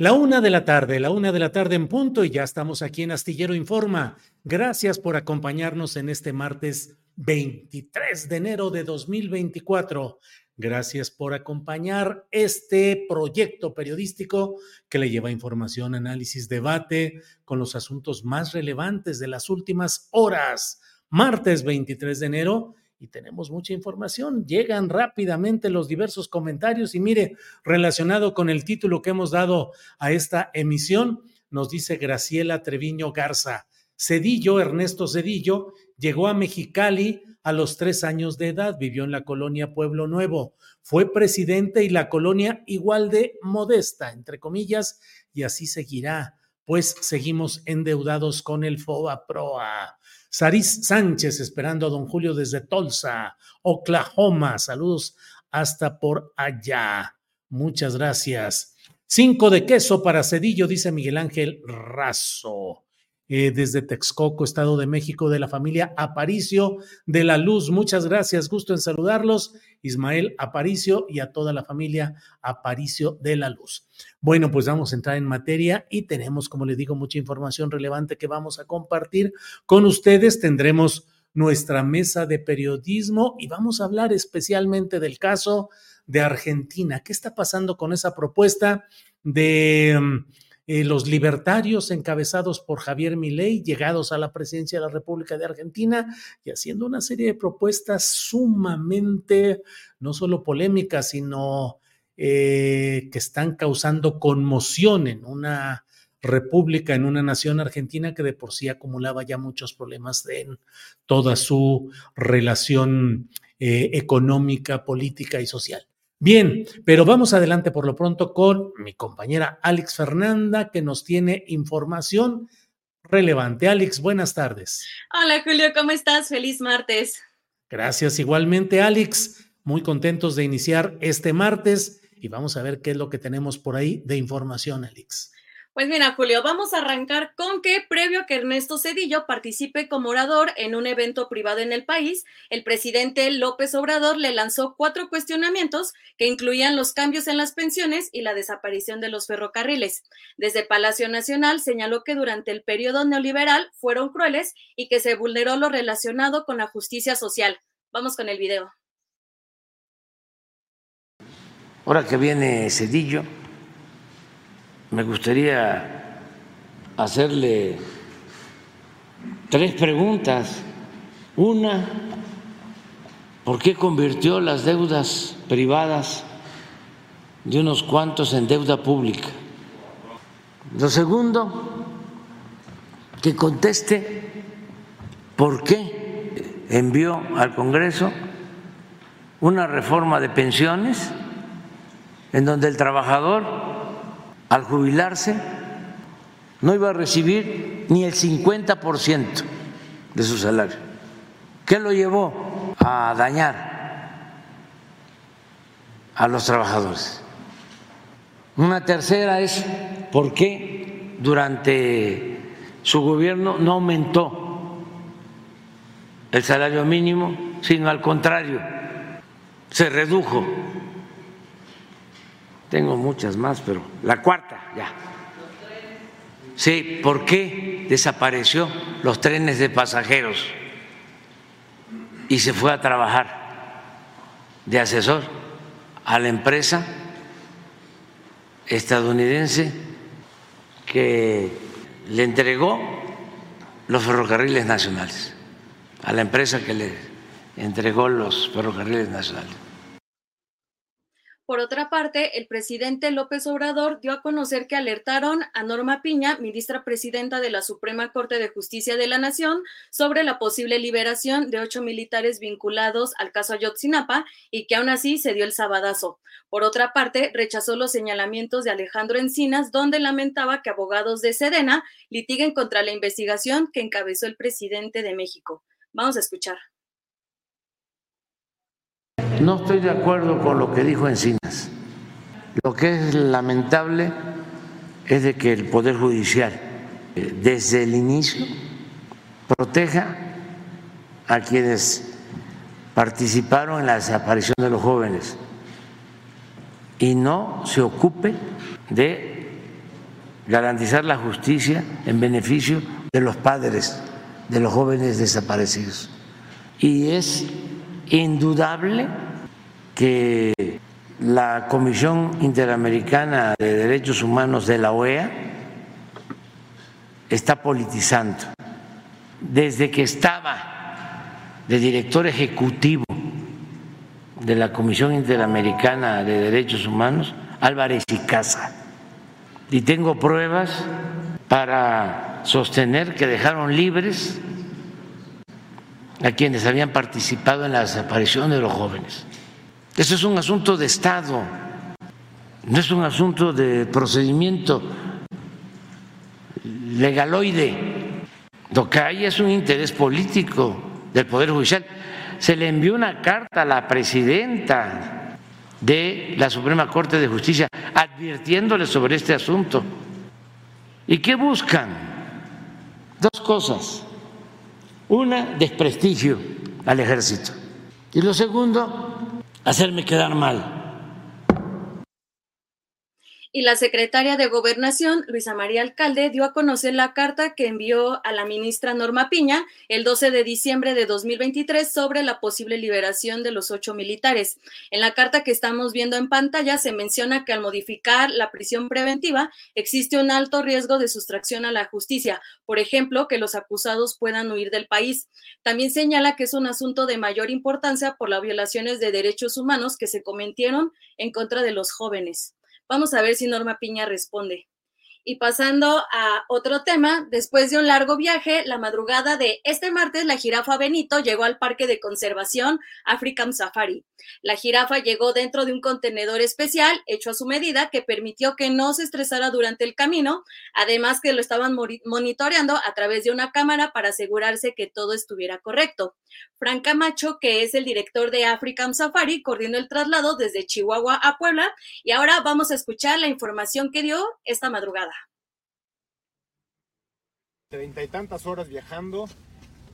La una de la tarde, la una de la tarde en punto y ya estamos aquí en Astillero Informa. Gracias por acompañarnos en este martes 23 de enero de 2024. Gracias por acompañar este proyecto periodístico que le lleva información, análisis, debate con los asuntos más relevantes de las últimas horas. Martes 23 de enero y tenemos mucha información. Llegan rápidamente los diversos comentarios y mire, relacionado con el título que hemos dado a esta emisión, nos dice Graciela Treviño Garza. Cedillo, Ernesto Cedillo, llegó a Mexicali a los tres años de edad, vivió en la colonia Pueblo Nuevo, fue presidente y la colonia igual de modesta, entre comillas, y así seguirá, pues seguimos endeudados con el FOBA PROA. Saris Sánchez esperando a don Julio desde Tulsa, Oklahoma. Saludos hasta por allá. Muchas gracias. Cinco de queso para Cedillo, dice Miguel Ángel Razo. Eh, desde Texcoco, Estado de México, de la familia Aparicio de la Luz. Muchas gracias, gusto en saludarlos, Ismael Aparicio y a toda la familia Aparicio de la Luz. Bueno, pues vamos a entrar en materia y tenemos, como les digo, mucha información relevante que vamos a compartir con ustedes. Tendremos nuestra mesa de periodismo y vamos a hablar especialmente del caso de Argentina. ¿Qué está pasando con esa propuesta de eh, los libertarios encabezados por Javier Milei, llegados a la presidencia de la República de Argentina y haciendo una serie de propuestas sumamente, no solo polémicas, sino eh, que están causando conmoción en una república, en una nación argentina que de por sí acumulaba ya muchos problemas en toda su relación eh, económica, política y social. Bien, pero vamos adelante por lo pronto con mi compañera Alex Fernanda, que nos tiene información relevante. Alex, buenas tardes. Hola Julio, ¿cómo estás? Feliz martes. Gracias igualmente, Alex. Muy contentos de iniciar este martes y vamos a ver qué es lo que tenemos por ahí de información, Alex. Pues mira, Julio, vamos a arrancar con que previo a que Ernesto Cedillo participe como orador en un evento privado en el país, el presidente López Obrador le lanzó cuatro cuestionamientos que incluían los cambios en las pensiones y la desaparición de los ferrocarriles. Desde Palacio Nacional señaló que durante el periodo neoliberal fueron crueles y que se vulneró lo relacionado con la justicia social. Vamos con el video. Ahora que viene Cedillo, me gustaría hacerle tres preguntas. Una, ¿por qué convirtió las deudas privadas de unos cuantos en deuda pública? Lo segundo, que conteste por qué envió al Congreso una reforma de pensiones en donde el trabajador al jubilarse no iba a recibir ni el 50% de su salario. ¿Qué lo llevó a dañar a los trabajadores? Una tercera es por qué durante su gobierno no aumentó el salario mínimo, sino al contrario, se redujo. Tengo muchas más, pero la cuarta ya. Sí, ¿por qué desapareció los trenes de pasajeros y se fue a trabajar de asesor a la empresa estadounidense que le entregó los ferrocarriles nacionales, a la empresa que le entregó los ferrocarriles nacionales. Por otra parte, el presidente López Obrador dio a conocer que alertaron a Norma Piña, ministra presidenta de la Suprema Corte de Justicia de la Nación, sobre la posible liberación de ocho militares vinculados al caso Ayotzinapa y que aún así se dio el sabadazo. Por otra parte, rechazó los señalamientos de Alejandro Encinas, donde lamentaba que abogados de Sedena litiguen contra la investigación que encabezó el presidente de México. Vamos a escuchar. No estoy de acuerdo con lo que dijo Encinas. Lo que es lamentable es de que el Poder Judicial, eh, desde el inicio, proteja a quienes participaron en la desaparición de los jóvenes y no se ocupe de garantizar la justicia en beneficio de los padres de los jóvenes desaparecidos. Y es indudable que la Comisión Interamericana de Derechos Humanos de la OEA está politizando. Desde que estaba de director ejecutivo de la Comisión Interamericana de Derechos Humanos, Álvarez y Casa. Y tengo pruebas para sostener que dejaron libres a quienes habían participado en la desaparición de los jóvenes. Eso es un asunto de Estado, no es un asunto de procedimiento legaloide. Lo que hay es un interés político del Poder Judicial. Se le envió una carta a la presidenta de la Suprema Corte de Justicia advirtiéndole sobre este asunto. ¿Y qué buscan? Dos cosas una, desprestigio al ejército. Y lo segundo, hacerme quedar mal. Y la secretaria de Gobernación, Luisa María Alcalde, dio a conocer la carta que envió a la ministra Norma Piña el 12 de diciembre de 2023 sobre la posible liberación de los ocho militares. En la carta que estamos viendo en pantalla se menciona que al modificar la prisión preventiva existe un alto riesgo de sustracción a la justicia, por ejemplo, que los acusados puedan huir del país. También señala que es un asunto de mayor importancia por las violaciones de derechos humanos que se cometieron en contra de los jóvenes. Vamos a ver si Norma Piña responde. Y pasando a otro tema, después de un largo viaje, la madrugada de este martes, la jirafa Benito llegó al Parque de Conservación African Safari. La jirafa llegó dentro de un contenedor especial hecho a su medida que permitió que no se estresara durante el camino, además que lo estaban monitoreando a través de una cámara para asegurarse que todo estuviera correcto. Frank Camacho, que es el director de African Safari, coordinó el traslado desde Chihuahua a Puebla y ahora vamos a escuchar la información que dio esta madrugada treinta y tantas horas viajando,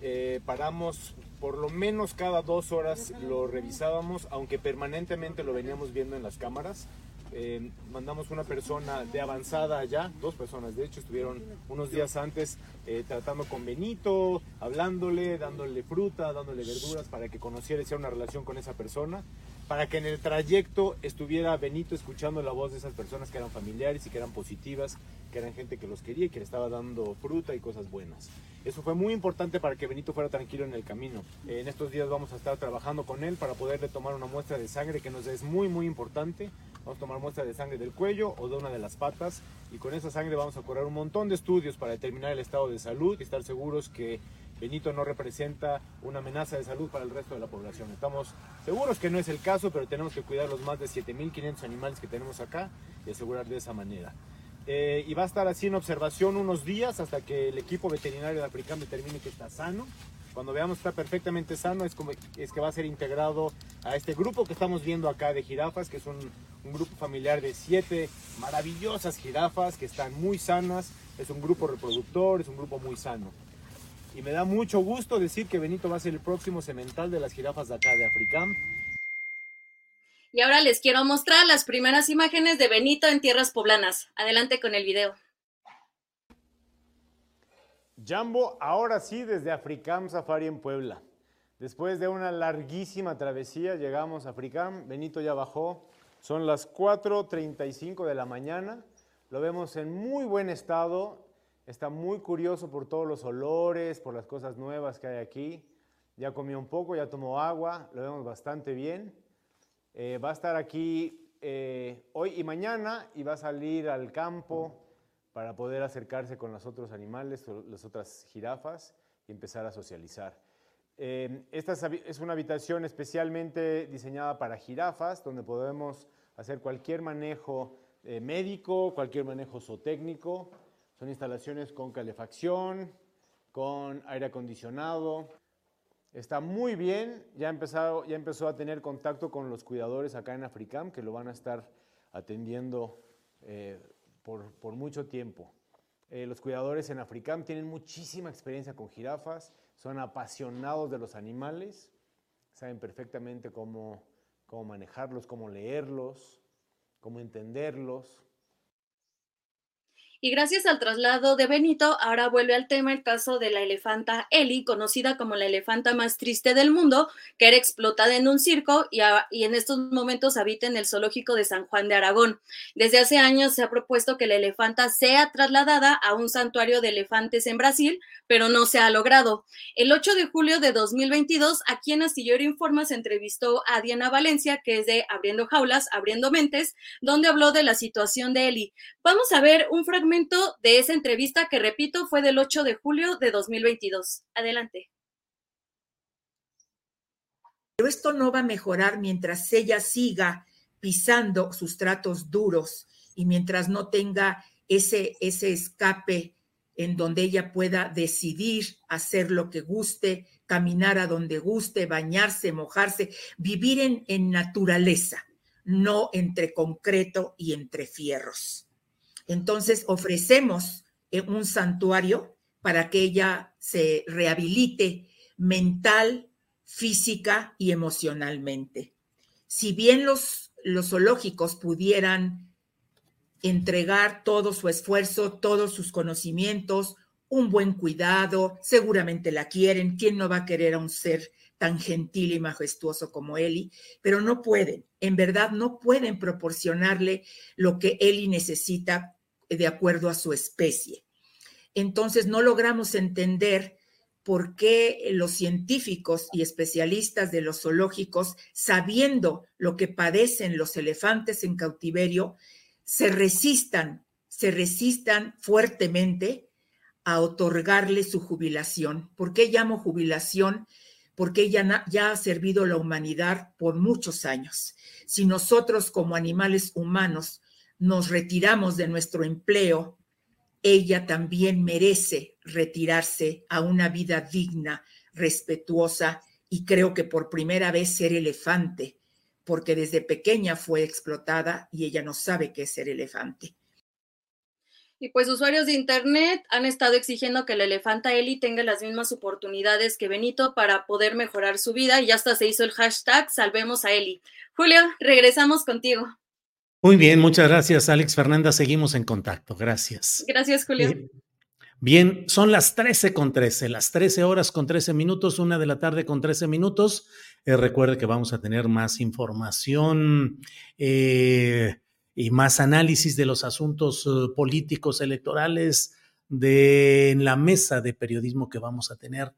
eh, paramos por lo menos cada dos horas lo revisábamos, aunque permanentemente lo veníamos viendo en las cámaras. Eh, mandamos una persona de avanzada allá, dos personas de hecho, estuvieron unos días antes eh, tratando con Benito, hablándole, dándole fruta, dándole verduras para que conociera y hiciera una relación con esa persona para que en el trayecto estuviera Benito escuchando la voz de esas personas que eran familiares y que eran positivas, que eran gente que los quería y que le estaba dando fruta y cosas buenas. Eso fue muy importante para que Benito fuera tranquilo en el camino. En estos días vamos a estar trabajando con él para poderle tomar una muestra de sangre que nos es muy muy importante. Vamos a tomar muestra de sangre del cuello o de una de las patas y con esa sangre vamos a correr un montón de estudios para determinar el estado de salud y estar seguros que Benito no representa una amenaza de salud para el resto de la población. Estamos seguros que no es el caso, pero tenemos que cuidar los más de 7.500 animales que tenemos acá y asegurar de esa manera. eh, y va a estar así en observación unos días hasta que el equipo veterinario de Africam determine que está sano. Cuando veamos que está perfectamente sano es, como, es que va a ser integrado a este grupo que estamos viendo acá de jirafas, que es un, un grupo familiar de siete maravillosas jirafas que están muy sanas. Es un grupo reproductor, es un grupo muy sano. Y me da mucho gusto decir que Benito va a ser el próximo semental de las jirafas de acá de Africam. Y ahora les quiero mostrar las primeras imágenes de Benito en tierras poblanas. Adelante con el video. Jambo, ahora sí desde Africam Safari en Puebla. Después de una larguísima travesía llegamos a Africam, Benito ya bajó, son las 4.35 de la mañana, lo vemos en muy buen estado, está muy curioso por todos los olores, por las cosas nuevas que hay aquí, ya comió un poco, ya tomó agua, lo vemos bastante bien. Eh, va a estar aquí eh, hoy y mañana y va a salir al campo para poder acercarse con los otros animales, las otras jirafas y empezar a socializar. Eh, esta es una habitación especialmente diseñada para jirafas, donde podemos hacer cualquier manejo médico, cualquier manejo zootécnico. Son instalaciones con calefacción, con aire acondicionado, Está muy bien, ya, empezado, ya empezó a tener contacto con los cuidadores acá en Africam, que lo van a estar atendiendo eh, por, por, mucho tiempo. Eh, los cuidadores en Africam tienen muchísima experiencia con jirafas, son apasionados de los animales, saben perfectamente cómo, cómo manejarlos, cómo leerlos, cómo entenderlos. Y gracias al traslado de Benito, ahora vuelve al tema el caso de la elefanta Eli, conocida como la elefanta más triste del mundo, que era explotada en un circo y, y, en estos momentos habita en el zoológico de San Juan de Aragón. Desde hace años se ha propuesto que la elefanta sea trasladada a un santuario de elefantes en Brasil, pero no se ha logrado. El 8 de julio de 2022, aquí en Astillero Informa se entrevistó a Diana Valencia, que es de Abriendo Jaulas, Abriendo Mentes, donde habló de la situación de Eli. Vamos a ver un fragmento de esa entrevista que, repito, fue del 8 de julio de 2022. Adelante. Pero esto no va a mejorar mientras ella siga pisando sus tratos duros y mientras no tenga ese, ese escape en donde ella pueda decidir hacer lo que guste, caminar a donde guste, bañarse, mojarse, vivir en, en naturaleza, no entre concreto y entre fierros. Entonces ofrecemos eh, un santuario para que ella se rehabilite mental, física y emocionalmente. Si bien los, los zoológicos pudieran entregar todo su esfuerzo, todos sus conocimientos, un buen cuidado, seguramente la quieren, ¿quién no va a querer a un ser tan gentil y majestuoso como Eli? Pero no pueden, en verdad no pueden proporcionarle lo que Eli necesita de acuerdo a su especie. Entonces no logramos entender por qué los científicos y especialistas de los zoológicos, sabiendo lo que padecen los elefantes en cautiverio, se resistan, se resistan fuertemente a otorgarle su jubilación. ¿Por qué llamo jubilación? Porque ella ya ha servido a la humanidad por muchos años. Si nosotros como animales humanos nos retiramos de nuestro empleo, ella también merece retirarse a una vida digna, respetuosa y creo que por primera vez ser elefante, porque desde pequeña fue explotada y ella no sabe qué es ser elefante. Y pues usuarios de Internet han estado exigiendo que la elefanta Eli tenga las mismas oportunidades que Benito para poder mejorar su vida y hasta se hizo el hashtag Salvemos a Eli. Julio, regresamos contigo. Muy bien, muchas gracias, Alex Fernanda. Seguimos en contacto. Gracias. Gracias, Julio. Eh, bien, son las 13 con 13, las 13 horas con 13 minutos, una de la tarde con 13 minutos. Eh, recuerde que vamos a tener más información eh, y más análisis de los asuntos políticos electorales de en la mesa de periodismo que vamos a tener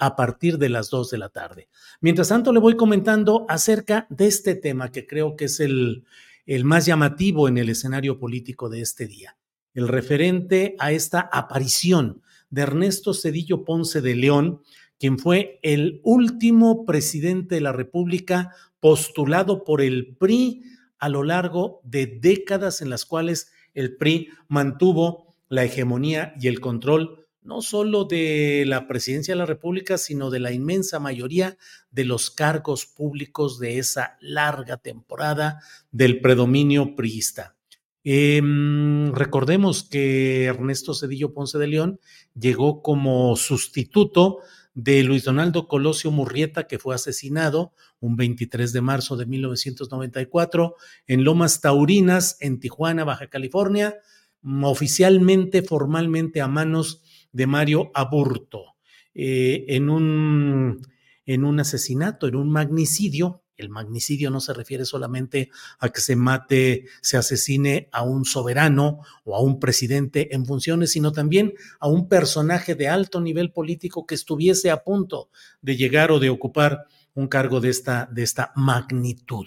a partir de las 2 de la tarde. Mientras tanto, le voy comentando acerca de este tema que creo que es el, el más llamativo en el escenario político de este día, el referente a esta aparición de Ernesto Cedillo Ponce de León, quien fue el último presidente de la República postulado por el PRI a lo largo de décadas en las cuales el PRI mantuvo la hegemonía y el control no solo de la presidencia de la República, sino de la inmensa mayoría de los cargos públicos de esa larga temporada del predominio priista. Em, recordemos que Ernesto Cedillo Ponce de León llegó como sustituto de Luis Donaldo Colosio Murrieta, que fue asesinado un 23 de marzo de 1994 en Lomas Taurinas, en Tijuana, Baja California, mm, oficialmente, formalmente a manos de Mario Aburto, eh, en, un, en un asesinato, en un magnicidio el magnicidio no se refiere solamente a que se mate, se asesine a un soberano o a un presidente en funciones, sino también a un personaje de alto nivel político que estuviese a punto de llegar o de ocupar un cargo de esta, de esta magnitud.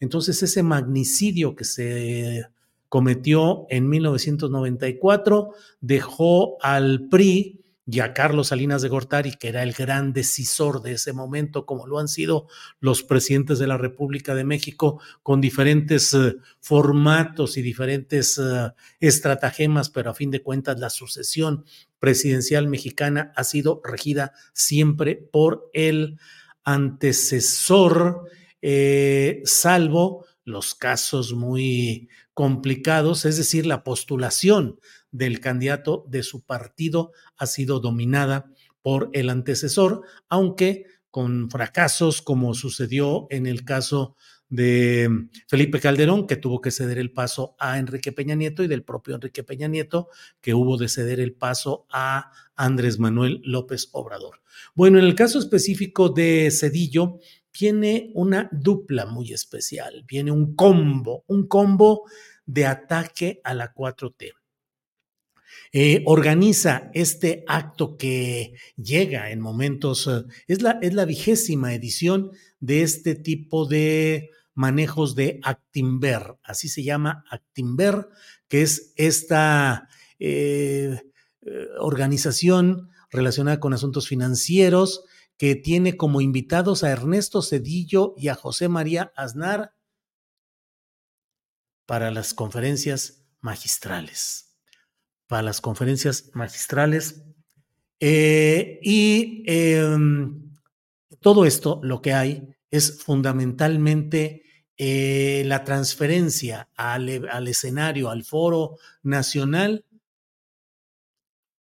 Entonces, ese magnicidio que se cometió en 1994 dejó al PRI y a Carlos Salinas de Gortari, que era el gran decisor de ese momento, como lo han sido los presidentes de la República de México, con diferentes eh, formatos y diferentes uh, estratagemas, pero a fin de cuentas la sucesión presidencial mexicana ha sido regida siempre por el antecesor, eh, salvo los casos muy complicados, es decir, la postulación del candidato de su partido ha sido dominada por el antecesor, aunque con fracasos como sucedió en el caso de Felipe Calderón, que tuvo que ceder el paso a Enrique Peña Nieto, y del propio Enrique Peña Nieto, que hubo de ceder el paso a Andrés Manuel López Obrador. Bueno, en el caso específico de Cedillo, viene una dupla muy especial, viene un combo, un combo de ataque a la 4T. Eh, organiza este acto que llega en momentos, eh, es, la, es la vigésima edición de este tipo de manejos de Actimber, así se llama Actimber, que es esta eh, organización relacionada con asuntos financieros que tiene como invitados a Ernesto Cedillo y a José María Aznar para las conferencias magistrales para las conferencias magistrales. Eh, y em, todo esto lo que hay es fundamentalmente eh, la transferencia al, escenario, al foro nacional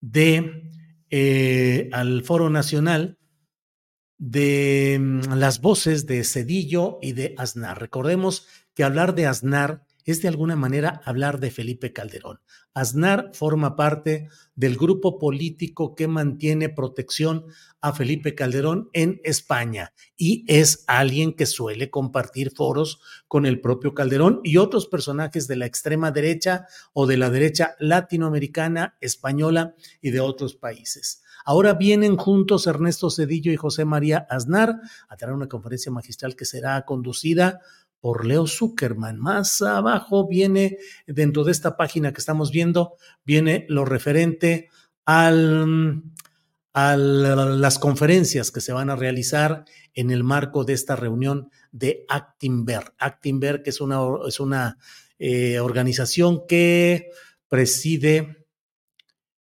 de, eh, al foro nacional de mm, las voces de Cedillo y de Aznar. Recordemos que hablar de Aznar es de alguna manera hablar de Felipe Calderón. Aznar forma parte del grupo político que mantiene protección a Felipe Calderón en España y es alguien que suele compartir foros con el propio Calderón y otros personajes de la extrema derecha o de la derecha latinoamericana, española y de otros países. Ahora vienen juntos Ernesto Cedillo y José María Aznar a tener una conferencia magistral que será conducida por Leo Zuckerman. Más abajo viene, dentro de esta página que estamos viendo, viene lo referente al, a las conferencias que se van a realizar en el marco de esta reunión de Actimber. Actimber, que es una, es una eh, organización que preside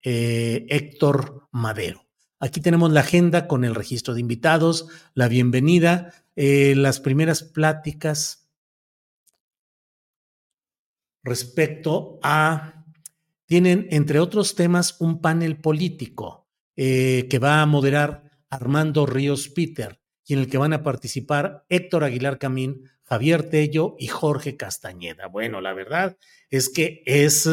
eh, Héctor Madero. Aquí tenemos la agenda con el registro de invitados, la bienvenida, eh, las primeras pláticas respecto a, tienen entre otros temas un panel político eh, que va a moderar Armando Ríos Peter y en el que van a participar Héctor Aguilar Camín, Javier Tello y Jorge Castañeda. Bueno, la verdad es que es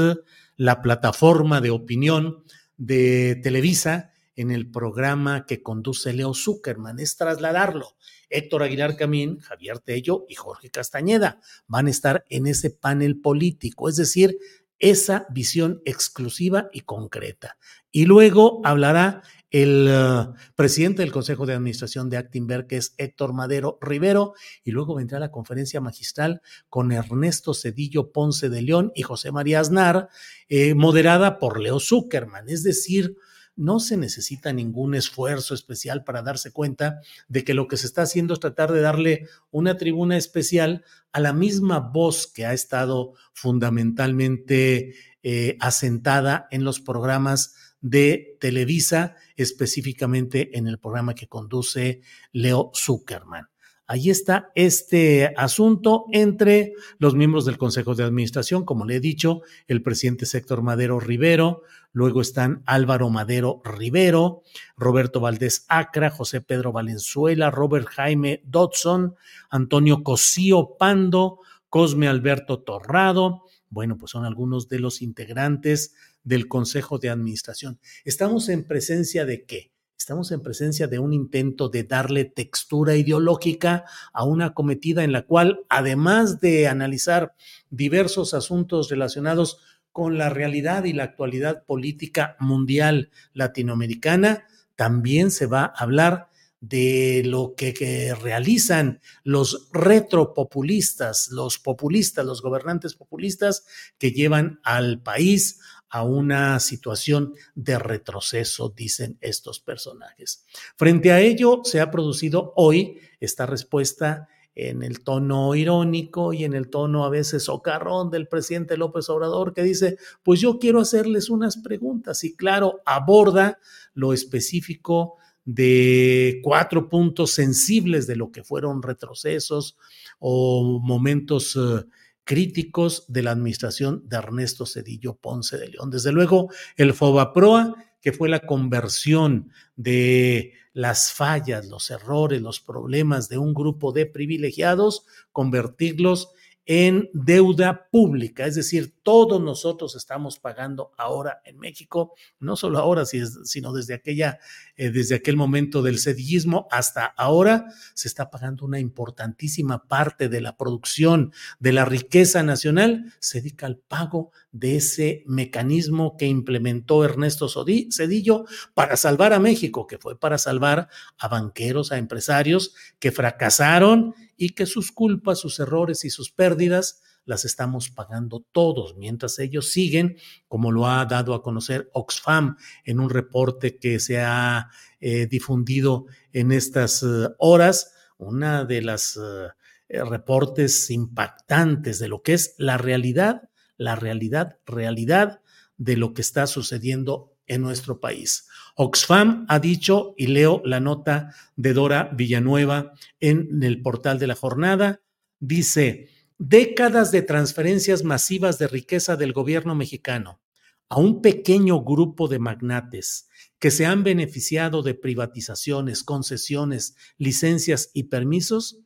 la plataforma de opinión de Televisa en el programa que conduce Leo Zuckerman, es trasladarlo. Héctor Aguilar Camín, Javier Tello y Jorge Castañeda van a estar en ese panel político, es decir, esa visión exclusiva y concreta. Y luego hablará el uh, presidente del Consejo de Administración de Actinver, que es Héctor Madero Rivero, y luego vendrá la conferencia magistral con Ernesto Cedillo Ponce de León y José María Aznar, eh, moderada por Leo Zuckerman. Es decir, no se necesita ningún esfuerzo especial para darse cuenta de que lo que se está haciendo es tratar de darle una tribuna especial a la misma voz que ha estado fundamentalmente eh, asentada en los programas de Televisa, específicamente en el programa que conduce Leo Zuckerman. Ahí está este asunto entre los miembros del Consejo de Administración, como le he dicho, el presidente Héctor Madero Rivero, luego están Álvaro Madero Rivero, Roberto Valdés Acra, José Pedro Valenzuela, Robert Jaime Dodson, Antonio Cosío Pando, Cosme Alberto Torrado. Bueno, pues son algunos de los integrantes del Consejo de Administración. Estamos en presencia de qué? Estamos en presencia de un intento de darle textura ideológica a una cometida en la cual, además de analizar diversos asuntos relacionados con la realidad y la actualidad política mundial latinoamericana, también se va a hablar de lo que, realizan los retropopulistas, los populistas, los gobernantes populistas que llevan al país a una situación de retroceso, dicen estos personajes. Frente a ello, se ha producido hoy esta respuesta en el tono irónico y en el tono a veces socarrón del presidente López Obrador, que dice, pues yo quiero hacerles unas preguntas y claro, aborda lo específico de cuatro puntos sensibles de lo que fueron retrocesos o momentos uh, críticos de la administración de Ernesto Cedillo Ponce de León. Desde luego, el FOBAPROA, que fue la conversión de las fallas, los errores, los problemas de un grupo de privilegiados, convertirlos en deuda pública, es decir, todos nosotros estamos pagando ahora en México, no solo ahora, sino desde aquella, eh, desde aquel momento del sedillismo hasta ahora, se está pagando una importantísima parte de la producción de la riqueza nacional, se dedica al pago de ese mecanismo que implementó Ernesto Cedillo para salvar a México, que fue para salvar a banqueros, a empresarios que fracasaron y que sus culpas, sus errores y sus pérdidas las estamos pagando todos, mientras ellos siguen, como lo ha dado a conocer Oxfam en un reporte que se ha eh, difundido en estas uh, horas, una de las uh, reportes impactantes de lo que es la realidad, la realidad, realidad de lo que está sucediendo en nuestro país. Oxfam ha dicho, y leo la nota de Dora Villanueva en el portal de la jornada, dice, décadas de transferencias masivas de riqueza del gobierno mexicano a un pequeño grupo de magnates que se han beneficiado de privatizaciones, concesiones, licencias y permisos,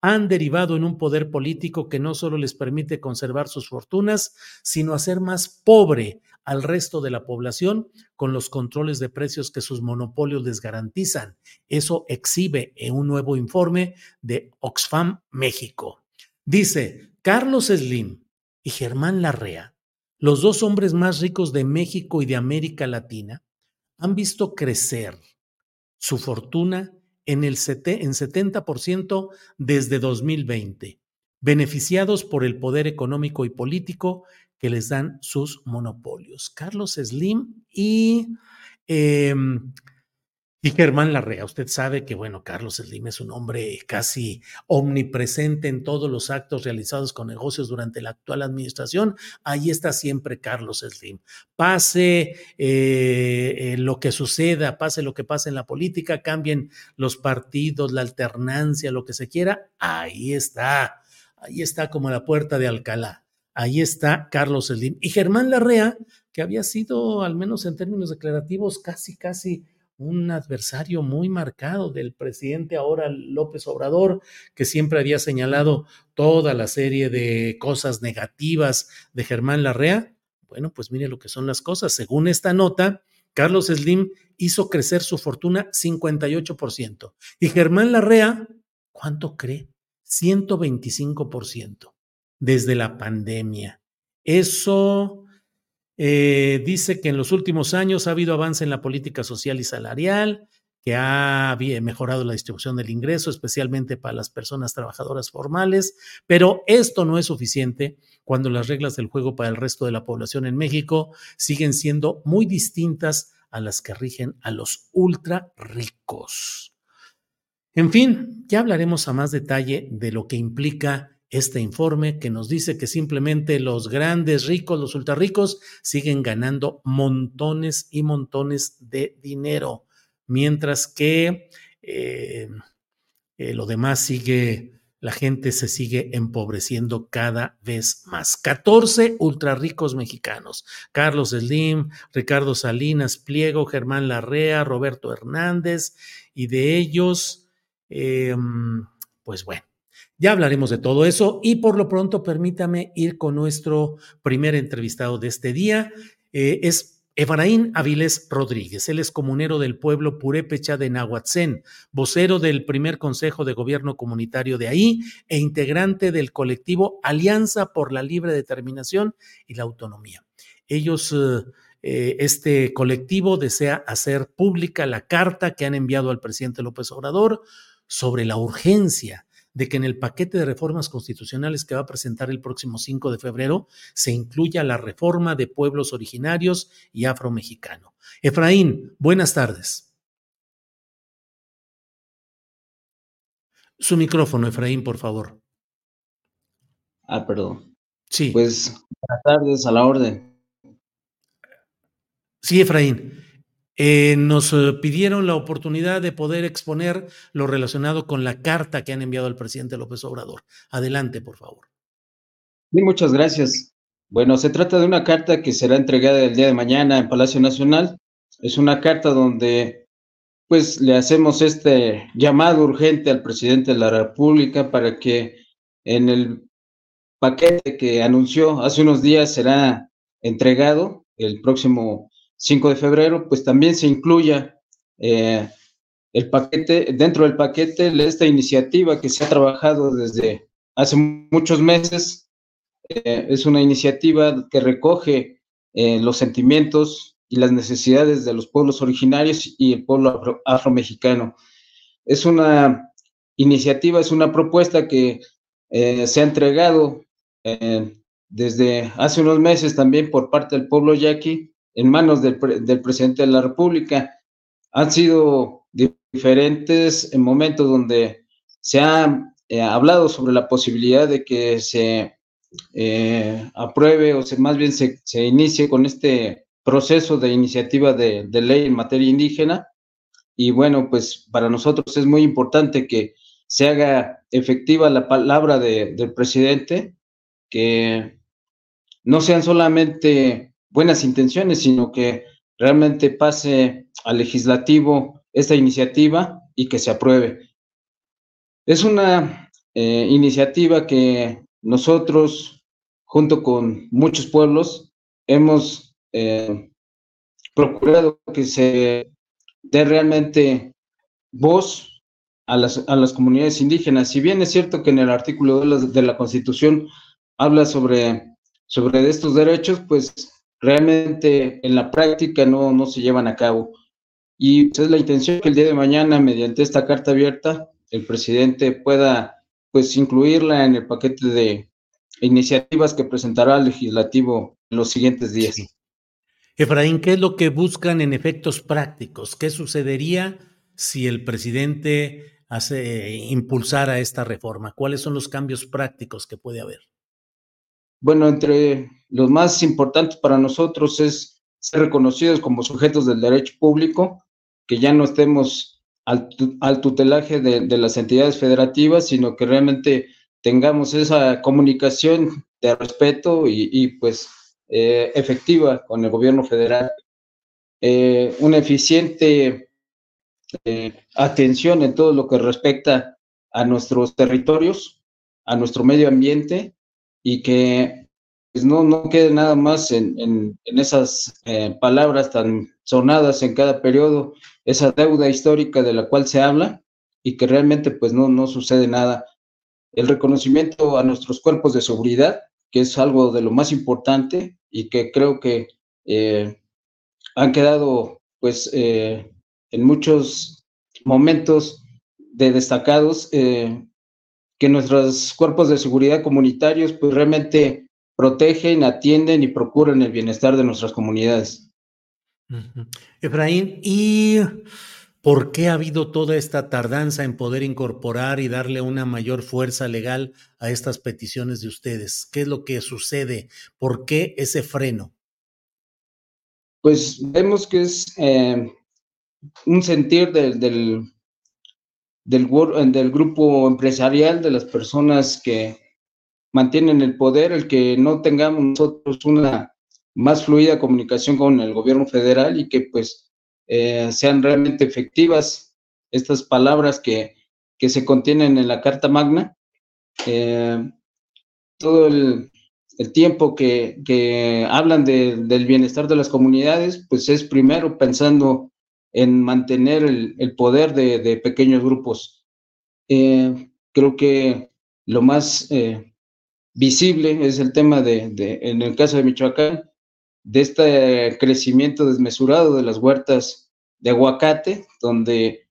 han derivado en un poder político que no solo les permite conservar sus fortunas, sino hacer más pobre al resto de la población con los controles de precios que sus monopolios les garantizan. Eso exhibe en un nuevo informe de Oxfam México. Dice, Carlos Slim y Germán Larrea, los dos hombres más ricos de México y de América Latina, han visto crecer su fortuna en el en 70% desde 2020, beneficiados por el poder económico y político que les dan sus monopolios. Carlos Slim y, eh, y Germán Larrea. Usted sabe que, bueno, Carlos Slim es un hombre casi omnipresente en todos los actos realizados con negocios durante la actual administración. Ahí está siempre Carlos Slim. Pase eh, eh, lo que suceda, pase lo que pase en la política, cambien los partidos, la alternancia, lo que se quiera, ahí está. Ahí está como la puerta de Alcalá Ahí está Carlos Slim. Y Germán Larrea, que había sido, al menos en términos declarativos, casi, casi un adversario muy marcado del presidente ahora López Obrador, que siempre había señalado toda la serie de cosas negativas de Germán Larrea. Bueno, pues mire lo que son las cosas. Según esta nota, Carlos Slim hizo crecer su fortuna 58%. Y Germán Larrea, ¿cuánto cree? 125% desde la pandemia. Eso eh, dice que en los últimos años ha habido avance en la política social y salarial, que ha mejorado la distribución del ingreso, especialmente para las personas trabajadoras formales, pero esto no es suficiente cuando las reglas del juego para el resto de la población en México siguen siendo muy distintas a las que rigen a los ultra ricos. En fin, ya hablaremos a más detalle de lo que implica este informe que nos dice que simplemente los grandes ricos, los ultra ricos, siguen ganando montones y montones de dinero, mientras que eh, eh, lo demás sigue, la gente se sigue empobreciendo cada vez más. 14 ultra ricos mexicanos, Carlos Slim, Ricardo Salinas Pliego, Germán Larrea, Roberto Hernández, y de ellos, em, pues bueno ya hablaremos de todo eso y por lo pronto permítame ir con nuestro primer entrevistado de este día. Eh, es Efraín Avilés Rodríguez. Él es comunero del pueblo Purépecha de Nahuatzén, vocero del primer Consejo de Gobierno Comunitario de ahí e integrante del colectivo Alianza por la Libre Determinación y la Autonomía. Ellos, eh, eh, este colectivo desea hacer pública la carta que han enviado al presidente López Obrador sobre la urgencia de que en el paquete de reformas constitucionales que va a presentar el próximo 5 de febrero se incluya la reforma de pueblos originarios y afromexicano. Efraín, buenas tardes. Su micrófono, Efraín, por favor. Ah, perdón. Sí. Pues buenas tardes, a la orden. Sí, Efraín. Eh, nos eh, pidieron la oportunidad de poder exponer lo relacionado con la carta que han enviado al presidente López Obrador. Adelante, por favor. Muchas gracias. Bueno, se trata de una carta que será entregada el día de mañana en Palacio Nacional. Es una carta donde pues le hacemos este llamado urgente al presidente de la República para que en el paquete que anunció hace unos días será entregado el próximo 5 de febrero, pues también se incluya eh, el paquete, dentro del paquete, esta iniciativa que se ha trabajado desde hace muchos meses. Eh, es una iniciativa que recoge eh, los sentimientos y las necesidades de los pueblos originarios y el pueblo afromexicano. Es una iniciativa, es una propuesta que se ha entregado desde hace unos meses también por parte del pueblo yaqui en manos del, presidente de la República. Han sido diferentes momentos donde se ha eh, hablado sobre la posibilidad de que se eh, apruebe o se, más bien se, inicie con este proceso de iniciativa de, ley en materia indígena. Y bueno, pues para nosotros es muy importante que se haga efectiva la palabra del presidente, que no sean solamente buenas intenciones, sino que realmente pase al legislativo esta iniciativa y que se apruebe. Es una eh, iniciativa que nosotros, junto con muchos pueblos, hemos eh, procurado que se dé realmente voz a las, a las, comunidades indígenas. Si bien es cierto que en el artículo de la, de la Constitución habla sobre, sobre estos derechos, pues realmente en la práctica no, no se llevan a cabo. Y pues, es la intención que el día de mañana, mediante esta carta abierta, el presidente pueda pues incluirla en el paquete de iniciativas que presentará el legislativo en los siguientes días. Efraín, ¿qué es lo que buscan en efectos prácticos? ¿Qué sucedería si el presidente hace impulsara esta reforma? ¿Cuáles son los cambios prácticos que puede haber? Bueno, entre los más importantes para nosotros es ser reconocidos como sujetos del derecho público, que ya no estemos al, tutelaje de, las entidades federativas, sino que realmente tengamos esa comunicación de respeto y, pues eh, efectiva con el gobierno federal. Eh, una eficiente eh, atención en todo lo que respecta a nuestros territorios, a nuestro medio ambiente y que no, no quede nada más en, en, esas eh, palabras tan sonadas en cada periodo, esa deuda histórica de la cual se habla y que realmente pues no, no sucede nada. El reconocimiento a nuestros cuerpos de seguridad, que es algo de lo más importante y que creo que eh, han quedado pues eh, en muchos momentos de destacados que nuestros cuerpos de seguridad comunitarios pues realmente protegen, atienden y procuran el bienestar de nuestras comunidades. Efraín, ¿y por qué ha habido toda esta tardanza en poder incorporar y darle una mayor fuerza legal a estas peticiones de ustedes? ¿Qué es lo que sucede? ¿Por qué ese freno? Pues vemos que es eh, un sentir del, del, del, grupo empresarial, de las personas que mantienen el poder, el que no tengamos nosotros una más fluida comunicación con el gobierno federal y que pues eh, sean realmente efectivas estas palabras que, que, se contienen en la Carta Magna. Eh, todo el, el tiempo que, que hablan de, del bienestar de las comunidades, pues es primero pensando en mantener el, el poder de, de, pequeños grupos. Eh, creo que lo más eh, visible es el tema de, de, en el caso de Michoacán, de este crecimiento desmesurado de las huertas de aguacate, donde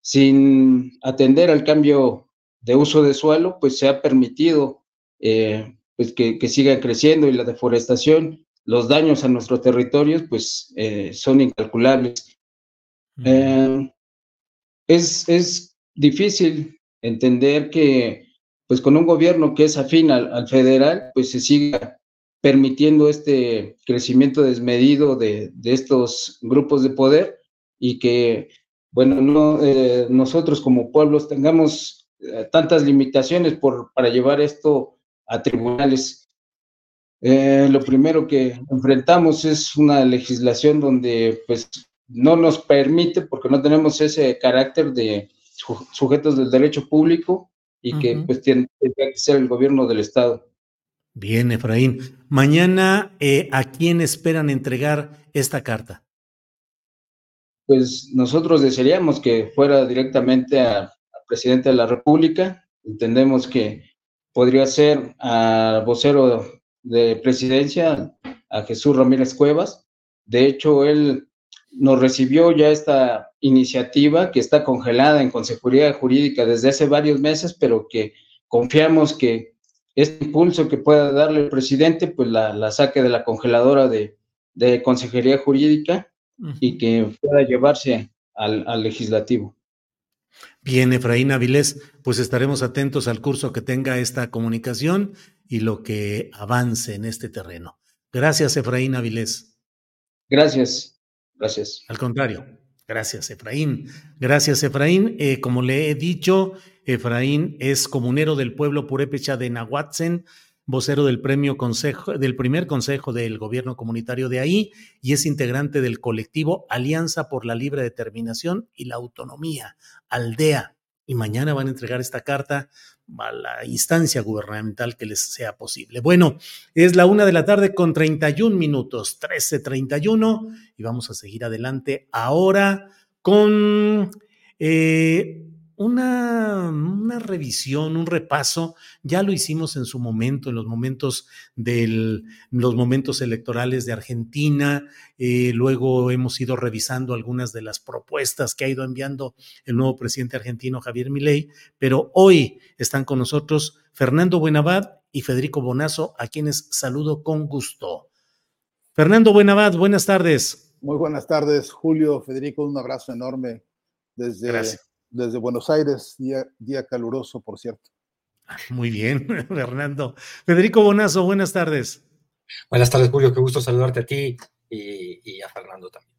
sin atender al cambio de uso de suelo, pues se ha permitido eh, pues que, que, sigan creciendo y la deforestación, los daños a nuestros territorios, pues eh, son incalculables. Eh, es, es difícil entender que, pues con un gobierno que es afín al, al federal, pues se siga permitiendo este crecimiento desmedido de, de, estos grupos de poder y que, bueno, no, eh, nosotros como pueblos tengamos eh, tantas limitaciones por, para llevar esto a tribunales. Eh, lo primero que enfrentamos es una legislación donde pues no nos permite, porque no tenemos ese carácter de sujetos del derecho público y que uh -huh. pues tiene que ser el gobierno del Estado. Bien, Efraín. Mañana, eh, ¿a quién esperan entregar esta carta? Pues nosotros desearíamos que fuera directamente al presidente de la República. Entendemos que podría ser al vocero de presidencia, a Jesús Ramírez Cuevas. De hecho, él nos recibió ya esta iniciativa que está congelada en consejería jurídica desde hace varios meses, pero que confiamos que este impulso que pueda darle el presidente, pues la, la saque de la congeladora de, de consejería jurídica uh -huh. y que pueda llevarse al, al, legislativo. Bien, Efraín Avilés, pues estaremos atentos al curso que tenga esta comunicación y lo que avance en este terreno. Gracias, Efraín Avilés. Gracias, gracias. Al contrario, gracias, Efraín. Gracias, Efraín. Eh, como le he dicho, Efraín es comunero del pueblo purépecha de Nahuatzen, vocero del premio consejo, del primer consejo del gobierno comunitario de ahí y es integrante del colectivo Alianza por la Libre Determinación y la Autonomía, Aldea. Y mañana van a entregar esta carta a la instancia gubernamental que les sea posible. Bueno, es la una de la tarde con 31 minutos, 13.31, y vamos a seguir adelante ahora con eh, una, una, revisión, un repaso. Ya lo hicimos en su momento, en los momentos del, los momentos electorales de Argentina. Eh, luego hemos ido revisando algunas de las propuestas que ha ido enviando el nuevo presidente argentino Javier Milei. Pero hoy están con nosotros Fernando Buenabad y Federico Bonazo, a quienes saludo con gusto. Fernando Buenabad, buenas tardes. Muy buenas tardes, Julio, Federico, un abrazo enorme desde Gracias desde Buenos Aires, día, día caluroso, por cierto. Muy bien, Fernando. Federico Bonazo, buenas tardes. Buenas tardes, Julio, qué gusto saludarte a ti y, y a Fernando también.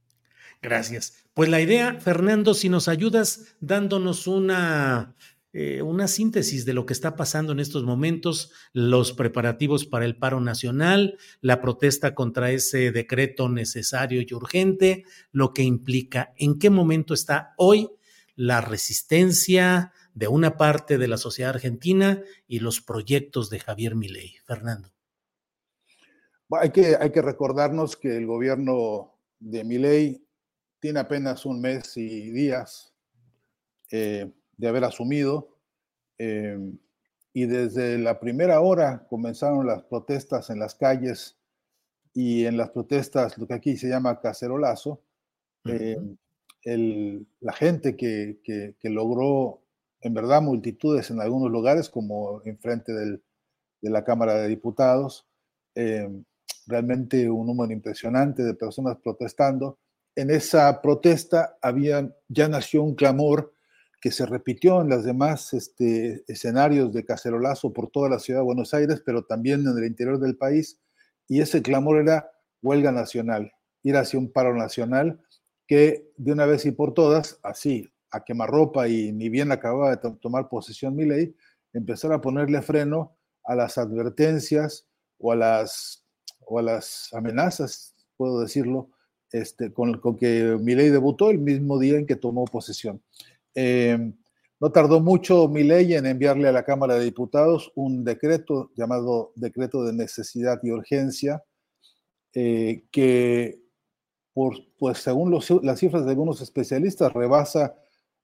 Gracias. Pues la idea, Fernando, si nos ayudas dándonos una, eh, una síntesis de lo que está pasando en estos momentos, los preparativos para el paro nacional, la protesta contra ese decreto necesario y urgente, lo que implica, en qué momento está hoy la resistencia de una parte de la sociedad argentina y los proyectos de Javier Milei. Fernando. Hay que, hay que recordarnos que el gobierno de Milei tiene apenas un mes y días eh, de haber asumido eh, y desde la primera hora comenzaron las protestas en las calles y en las protestas, lo que aquí se llama cacerolazo, uh -huh. La gente que, que, que, logró en verdad multitudes en algunos lugares, como enfrente del, de la Cámara de Diputados, eh, realmente un número impresionante de personas protestando, en esa protesta había, ya nació un clamor que se repitió en los demás este, escenarios de cacerolazo por toda la ciudad de Buenos Aires, pero también en el interior del país, y ese clamor era huelga nacional, ir hacia un paro nacional que de una vez y por todas, así, a quemarropa y ni bien acababa de tomar posesión mi ley, empezar a ponerle freno a las advertencias o a las, o a las amenazas, puedo decirlo, este, con, con que ley debutó el mismo día en que tomó posesión. Eh, no tardó mucho ley en enviarle a la Cámara de Diputados un decreto llamado Decreto de Necesidad y Urgencia, eh, que, pues según las cifras de algunos especialistas, rebasa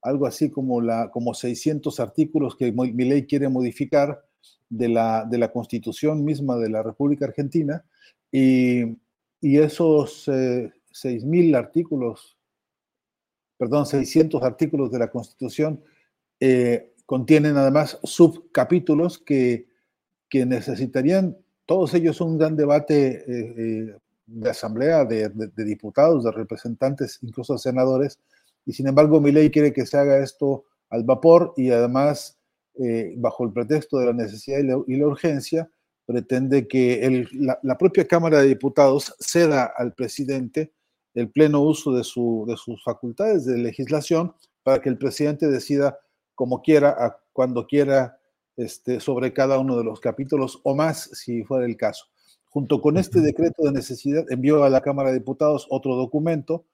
algo así como, la, como 600 artículos que ley quiere modificar de la, de la Constitución misma de la República Argentina, y, y esos eh, 6.000 artículos, perdón, 600 artículos de la Constitución eh, contienen además subcapítulos que, que necesitarían, todos ellos un gran debate eh, eh, de asamblea, de, diputados, de representantes, incluso senadores, y sin embargo mi ley quiere que se haga esto al vapor y además bajo el pretexto de la necesidad y la, urgencia, pretende que la, propia Cámara de Diputados ceda al presidente el pleno uso de, su, de sus facultades de legislación para que el presidente decida como quiera, cuando quiera, este, sobre cada uno de los capítulos o más, si fuera el caso. Junto con este decreto de necesidad, envió a la Cámara de Diputados otro documento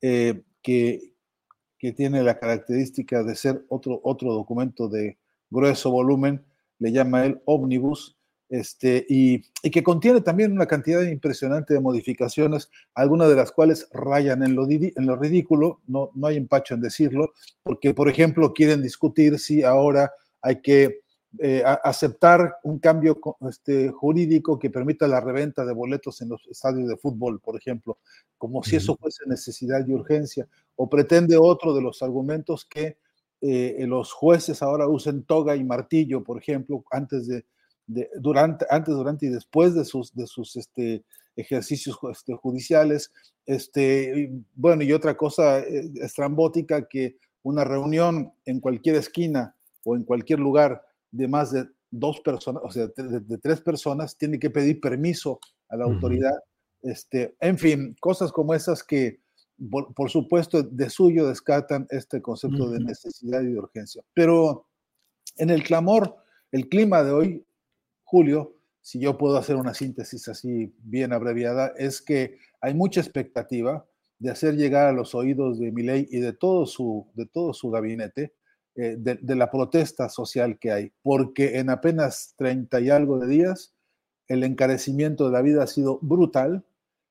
eh, que, que tiene la característica de ser otro, otro documento de grueso volumen, le llama el ómnibus, este, y, que contiene también una cantidad impresionante de modificaciones, algunas de las cuales rayan en lo, en lo ridículo, no, no hay empacho en decirlo, porque, por ejemplo, quieren discutir si ahora hay que eh, aceptar un cambio este, jurídico que permita la reventa de boletos en los estadios de fútbol, por ejemplo, como si eso fuese necesidad y urgencia, o pretende otro de los argumentos que eh, los jueces ahora usen toga y martillo, por ejemplo, antes de durante, antes, durante y después de sus, de sus este, ejercicios este, judiciales. Este, bueno, y otra cosa eh, estrambótica, que una reunión en cualquier esquina o en cualquier lugar de más de dos personas, o sea, de, tres personas, tiene que pedir permiso a la autoridad. Este, en fin, cosas como esas que, por, supuesto, de suyo descartan este concepto de necesidad y de urgencia. Pero en el clamor, el clima de hoy Julio, si yo puedo hacer una síntesis así bien abreviada, es que hay mucha expectativa de hacer llegar a los oídos de Milei y de todo su, de todo su gabinete eh, de, la protesta social que hay, porque en apenas 30 y algo de días el encarecimiento de la vida ha sido brutal.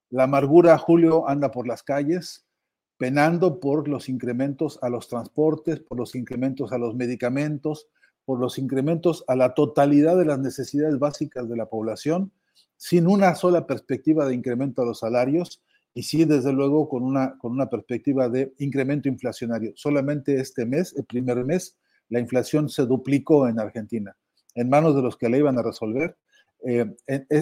La amargura, Julio, anda por las calles penando por los incrementos a los transportes, por los incrementos a los medicamentos, por los incrementos a la totalidad de las necesidades básicas de la población, sin una sola perspectiva de incremento a los salarios y sí, desde luego, con una, con una perspectiva de incremento inflacionario. Solamente este mes, el primer mes, la inflación se duplicó en Argentina, en manos de los que la iban a resolver. Eh,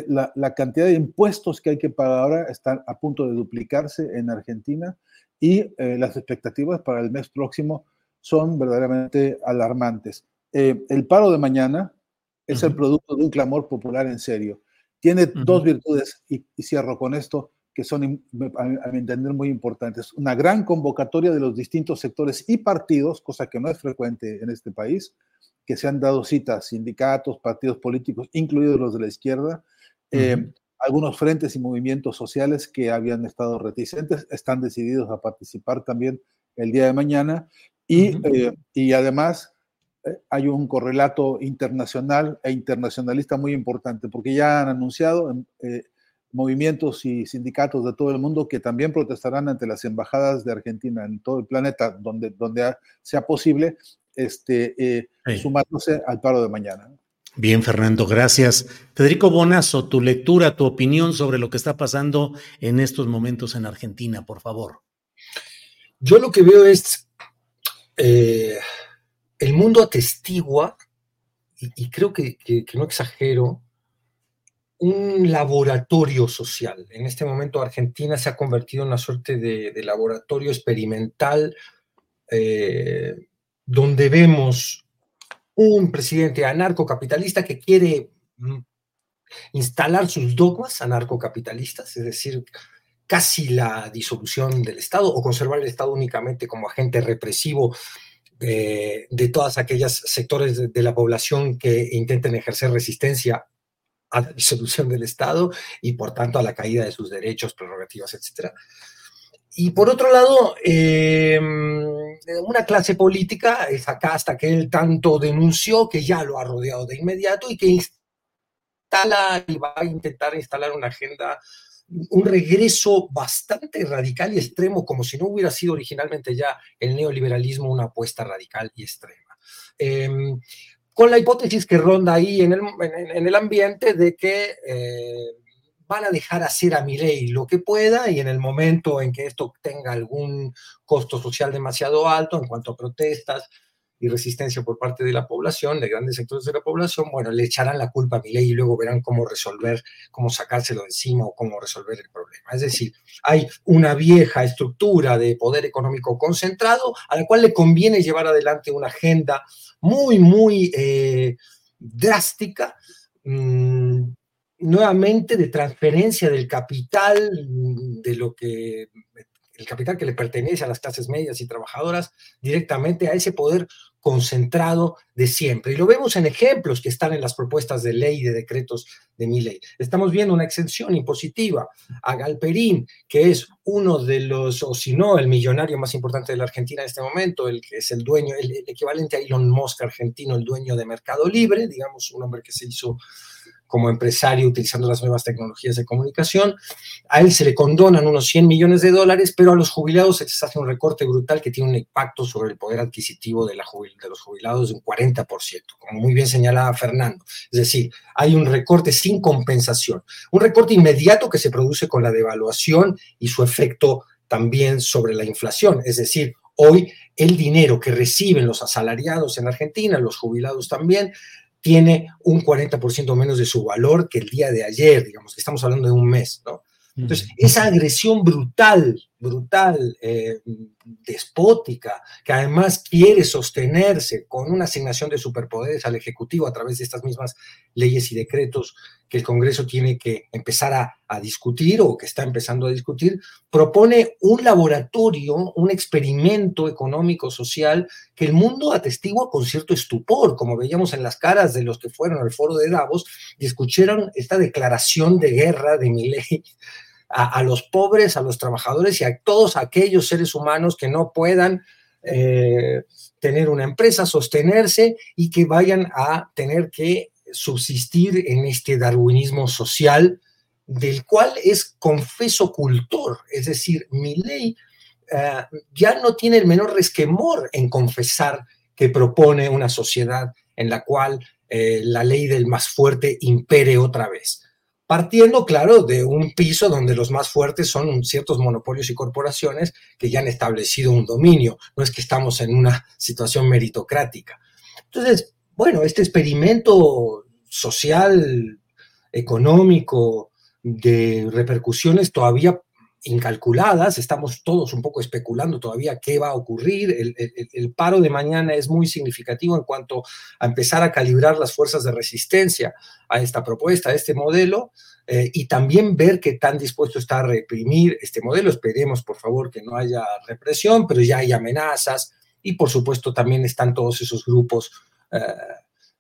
la, la, cantidad de impuestos que hay que pagar ahora están a punto de duplicarse en Argentina y eh, las expectativas para el mes próximo son verdaderamente alarmantes. Eh, el paro de mañana es el producto de un clamor popular en serio. Tiene dos virtudes, y, cierro con esto, que son, a, mi entender, muy importantes. Una gran convocatoria de los distintos sectores y partidos, cosa que no es frecuente en este país, que se han dado citas, sindicatos, partidos políticos, incluidos los de la izquierda, eh, algunos frentes y movimientos sociales que habían estado reticentes, están decididos a participar también el día de mañana, y, eh, y además eh, hay un correlato internacional e internacionalista muy importante, porque ya han anunciado eh, movimientos y sindicatos de todo el mundo que también protestarán ante las embajadas de Argentina en todo el planeta, donde, donde sea posible, este, eh, sumándose al paro de mañana. Bien, Fernando, gracias. Federico Bonazo, tu lectura, tu opinión sobre lo que está pasando en estos momentos en Argentina, por favor. Yo lo que veo es el mundo atestigua, y, creo que, no exagero, un laboratorio social. En este momento Argentina se ha convertido en una suerte de, laboratorio experimental eh, donde vemos un presidente anarcocapitalista que quiere mm, instalar sus dogmas anarcocapitalistas, es decir, casi la disolución del Estado o conservar el Estado únicamente como agente represivo de, todas aquellas sectores de, la población que intenten ejercer resistencia a la disolución del Estado y por tanto a la caída de sus derechos, prerrogativas, etc. Y por otro lado, em, una clase política, esa casta que él tanto denunció, que ya lo ha rodeado de inmediato y que instala y va a intentar instalar una agenda un regreso bastante radical y extremo, como si no hubiera sido originalmente ya el neoliberalismo una apuesta radical y extrema. Em, con la hipótesis que ronda ahí en el, en, el ambiente de que eh, van a dejar hacer a mi ley lo que pueda y en el momento en que esto tenga algún costo social demasiado alto en cuanto a protestas, y resistencia por parte de la población, de grandes sectores de la población, bueno, le echarán la culpa a mi ley y luego verán cómo resolver, cómo sacárselo encima o cómo resolver el problema. Es decir, hay una vieja estructura de poder económico concentrado a la cual le conviene llevar adelante una agenda muy, muy eh, drástica, mm, nuevamente de transferencia del capital, de lo que el capital que le pertenece a las clases medias y trabajadoras directamente a ese poder concentrado de siempre. Y lo vemos en ejemplos que están en las propuestas de ley y de decretos de mi ley. Estamos viendo una exención impositiva a Galperín, que es uno de los, o si no, el millonario más importante de la Argentina en este momento, el que es el dueño, el equivalente a Elon Musk argentino, el dueño de Mercado Libre, digamos, un hombre que se hizo como empresario utilizando las nuevas tecnologías de comunicación. A él se le condonan unos 100 millones de dólares, pero a los jubilados se les hace un recorte brutal que tiene un impacto sobre el poder adquisitivo de, de los jubilados de un 40%, como muy bien señalaba Fernando. Es decir, hay un recorte sin compensación, un recorte inmediato que se produce con la devaluación y su efecto también sobre la inflación. Es decir, hoy el dinero que reciben los asalariados en Argentina, los jubilados también, tiene un 40% menos de su valor que el día de ayer, digamos, que estamos hablando de un mes, ¿no? Entonces, esa agresión brutal, brutal, eh, despótica, que además quiere sostenerse con una asignación de superpoderes al Ejecutivo a través de estas mismas leyes y decretos que el Congreso tiene que empezar a, discutir o que está empezando a discutir, propone un laboratorio, un experimento económico, social, que el mundo atestigua con cierto estupor, como veíamos en las caras de los que fueron al foro de Davos y escucharon esta declaración de guerra de Milei a, los pobres, a los trabajadores y a todos aquellos seres humanos que no puedan eh, tener una empresa, sostenerse y que vayan a tener que subsistir en este darwinismo social del cual es confeso cultor. Es decir, mi ley eh, ya no tiene el menor resquemor en confesar que propone una sociedad en la cual eh, la ley del más fuerte impere otra vez partiendo, claro, de un piso donde los más fuertes son ciertos monopolios y corporaciones que ya han establecido un dominio, no es que estamos en una situación meritocrática. Entonces, bueno, este experimento social, económico, de repercusiones todavía incalculadas, estamos todos un poco especulando todavía qué va a ocurrir. El, paro de mañana es muy significativo en cuanto a empezar a calibrar las fuerzas de resistencia a esta propuesta, a este modelo, eh, y también ver qué tan dispuesto está a reprimir este modelo. Esperemos, por favor, que no haya represión, pero ya hay amenazas y, por supuesto, también están todos esos grupos. Eh,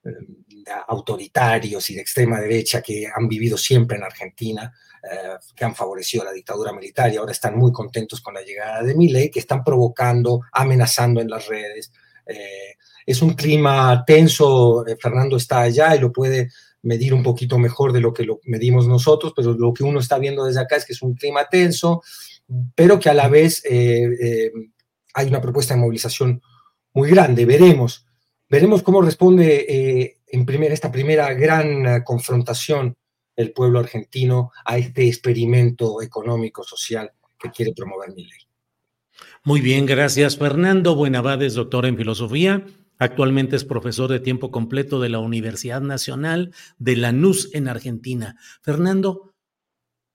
eh, autoritarios y de extrema derecha que han vivido siempre en Argentina, eh, que han favorecido la dictadura militar y ahora están muy contentos con la llegada de Milei, que están provocando, amenazando en las redes. Eh, es un clima tenso, eh, Fernando está allá y lo puede medir un poquito mejor de lo que lo medimos nosotros, pero lo que uno está viendo desde acá es que es un clima tenso, pero que a la vez hay una propuesta de movilización muy grande. Veremos, veremos cómo responde en primer, esta primera gran confrontación el pueblo argentino a este experimento económico, social que quiere promover mi ley. Muy bien, gracias Fernando Buenavades, doctor en filosofía, Actualmente es profesor de tiempo completo de la Universidad Nacional de Lanús en Argentina. Fernando,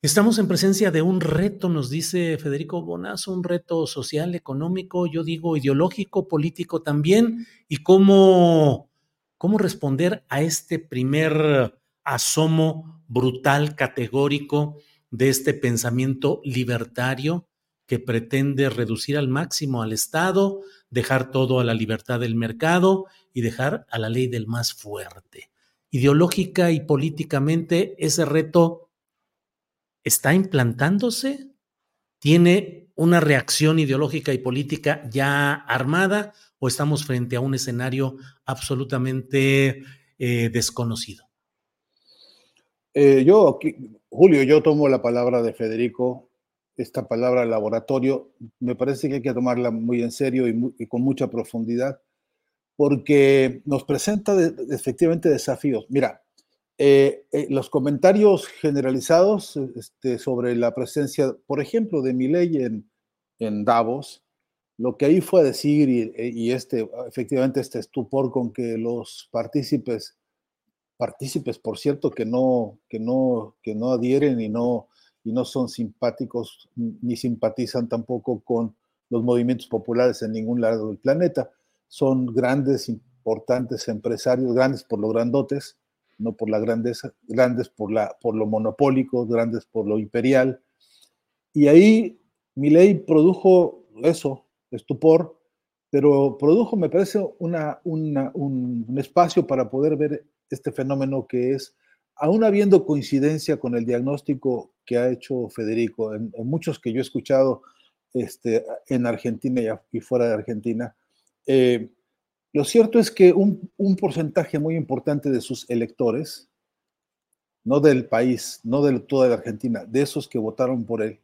estamos en presencia de un reto, nos dice Federico Bonazo, un reto social, económico, yo digo ideológico, político también, y cómo, cómo responder a este primer asomo brutal, categórico de este pensamiento libertario que pretende reducir al máximo al Estado, dejar todo a la libertad del mercado y dejar a la ley del más fuerte. Ideológica y políticamente, ese reto está implantándose, tiene una reacción ideológica y política ya armada o estamos frente a un escenario absolutamente eh, desconocido. Eh, yo, Julio, yo tomo la palabra de Federico esta palabra laboratorio, me parece que hay que tomarla muy en serio y, con mucha profundidad, porque nos presenta efectivamente desafíos. Mira, eh, eh, los comentarios generalizados este, sobre la presencia, por ejemplo, de Milei en, en Davos, lo que ahí fue a decir y, este, efectivamente este estupor con que los partícipes, partícipes, por cierto, que no, que no, que no adhieren y no y no son simpáticos ni simpatizan tampoco con los movimientos populares en ningún lado del planeta. Son grandes, importantes empresarios, grandes por lo grandotes, no por la grandeza, grandes por, la, por lo monopólico, grandes por lo imperial. Y ahí mi ley produjo eso, estupor, pero produjo, me parece, una, un espacio para poder ver este fenómeno que es aún habiendo coincidencia con el diagnóstico que ha hecho Federico, en, muchos que yo he escuchado este, en Argentina y, fuera de Argentina, eh, lo cierto es que un, porcentaje muy importante de sus electores, no del país, no de toda la Argentina, de esos que votaron por él,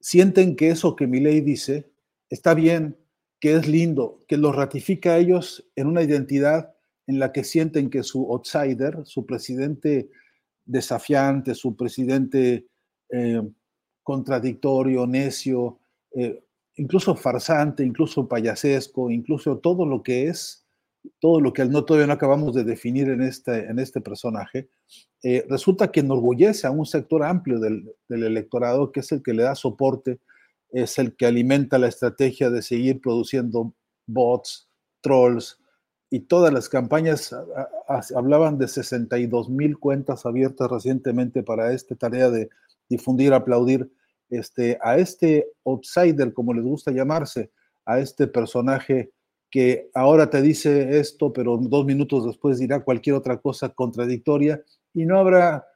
sienten que eso que mi ley dice está bien, que es lindo, que los ratifica a ellos en una identidad en la que sienten que su outsider, su presidente desafiante, su presidente eh, contradictorio, necio, eh, incluso farsante, incluso payasesco, incluso todo lo que es, todo lo que no, todavía no acabamos de definir en este, en este personaje, eh, resulta que enorgullece a un sector amplio del, del electorado, que es el que le da soporte, es el que alimenta la estrategia de seguir produciendo bots, trolls, y todas las campañas hablaban de 62 mil cuentas abiertas recientemente para esta tarea de difundir, aplaudir este, a este outsider, como les gusta llamarse, a este personaje que ahora te dice esto, pero dos minutos después dirá cualquier otra cosa contradictoria y no habrá,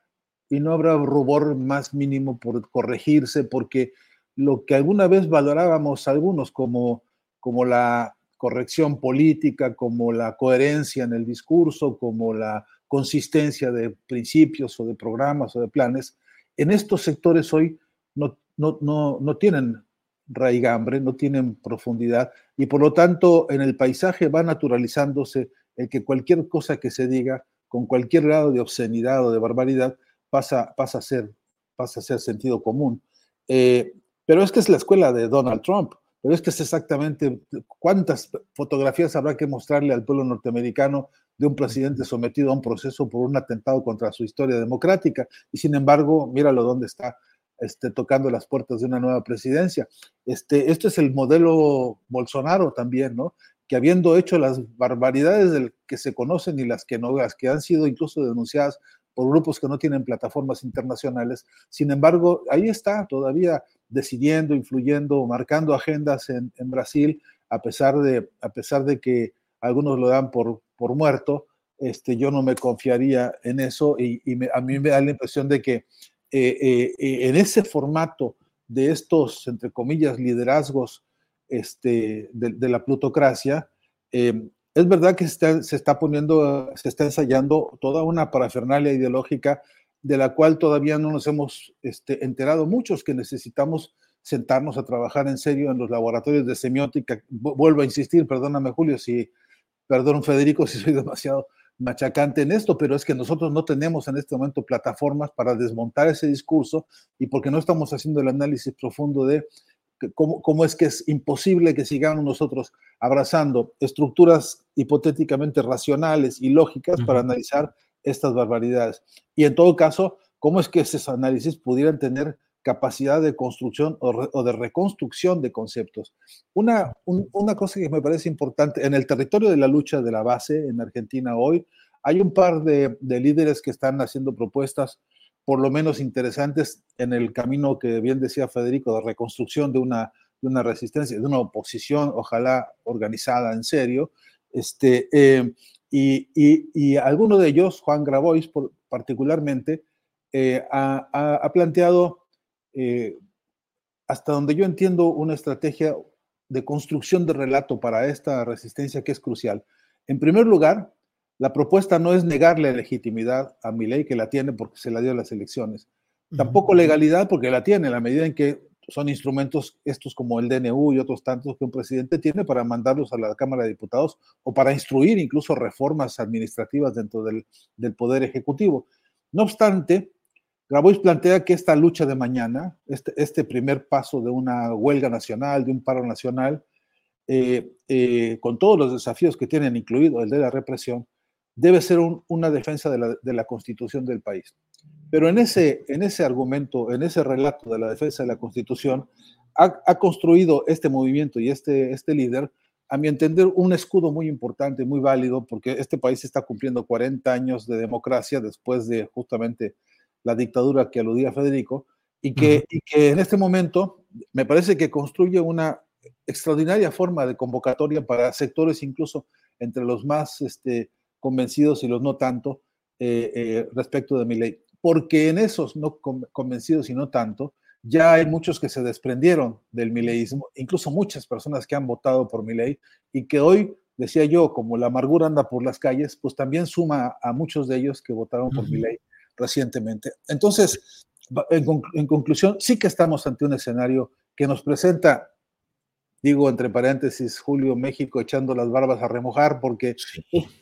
y no habrá rubor más mínimo por corregirse, porque lo que alguna vez valorábamos algunos como, como la corrección política, como la coherencia en el discurso, como la consistencia de principios o de programas o de planes, en estos sectores hoy no, no, no, no tienen raigambre, no tienen profundidad y por lo tanto en el paisaje va naturalizándose el que cualquier cosa que se diga con cualquier grado de obscenidad o de barbaridad pasa, pasa, a, ser, pasa a ser sentido común. Eh, pero es que es la escuela de Donald Trump pero es que es exactamente cuántas fotografías habrá que mostrarle al pueblo norteamericano de un presidente sometido a un proceso por un atentado contra su historia democrática. Y sin embargo, míralo dónde está este, tocando las puertas de una nueva presidencia. Este, este es el modelo Bolsonaro también, ¿no? Que habiendo hecho las barbaridades del que se conocen y las que no, las que han sido incluso denunciadas por grupos que no tienen plataformas internacionales, sin embargo, ahí está todavía decidiendo, influyendo, marcando agendas en, Brasil, a pesar, de, a pesar de que algunos lo dan por, por muerto, este, yo no me confiaría en eso y, a mí me da la impresión de que eh, eh, eh, en ese formato de estos, entre comillas, liderazgos este, de, la plutocracia, es verdad que se está, poniendo, se está ensayando toda una parafernalia ideológica de la cual todavía no nos hemos este, enterado muchos que necesitamos sentarnos a trabajar en serio en los laboratorios de semiótica. Vuelvo a insistir, perdóname Julio, si, perdón Federico si soy demasiado machacante en esto, pero es que nosotros no tenemos en este momento plataformas para desmontar ese discurso y porque no estamos haciendo el análisis profundo de cómo, cómo es que es imposible que sigamos nosotros abrazando estructuras hipotéticamente racionales y lógicas para analizar estas barbaridades. Y en todo caso, cómo es que esos análisis pudieran tener capacidad de construcción o, de reconstrucción de conceptos. Una, una cosa que me parece importante, en el territorio de la lucha de la base en Argentina hoy, hay un par de, líderes que están haciendo propuestas por lo menos interesantes en el camino que bien decía Federico de reconstrucción de una, de una resistencia, de una oposición, ojalá organizada en serio. Este, eh, y, y, alguno de ellos, Juan Grabois particularmente, eh, ha, planteado, eh, hasta donde yo entiendo, una estrategia de construcción de relato para esta resistencia que es crucial. En primer lugar, la propuesta no es negarle legitimidad a mi ley, que la tiene porque se la dio a las elecciones. Tampoco legalidad, porque la tiene, en la medida en que son instrumentos estos como el DNU y otros tantos que un presidente tiene para mandarlos a la Cámara de Diputados o para instruir incluso reformas administrativas dentro del, del Poder Ejecutivo. No obstante, Grabois plantea que esta lucha de mañana, este, este primer paso de una huelga nacional, de un paro nacional, eh, eh, con todos los desafíos que tienen, incluido el de la represión, debe ser una defensa de la, constitución del país. Pero en ese, en ese argumento, en ese relato de la defensa de la constitución, ha, construido este movimiento y este, este líder, a mi entender, un escudo muy importante, muy válido, porque este país está cumpliendo 40 años de democracia después de justamente la dictadura que aludía Federico, y que, y que en este momento me parece que construye una extraordinaria forma de convocatoria para sectores incluso entre los más este, convencidos y los no tanto eh, eh, respecto de mi ley. Porque en esos no convencidos y no tanto, ya hay muchos que se desprendieron del mileísmo, incluso muchas personas que han votado por mi ley y que hoy, decía yo, como la amargura anda por las calles, pues también suma a muchos de ellos que votaron por mi ley recientemente. Entonces, en conclusión, sí que estamos ante un escenario que nos presenta digo entre paréntesis, Julio, México echando las barbas a remojar, porque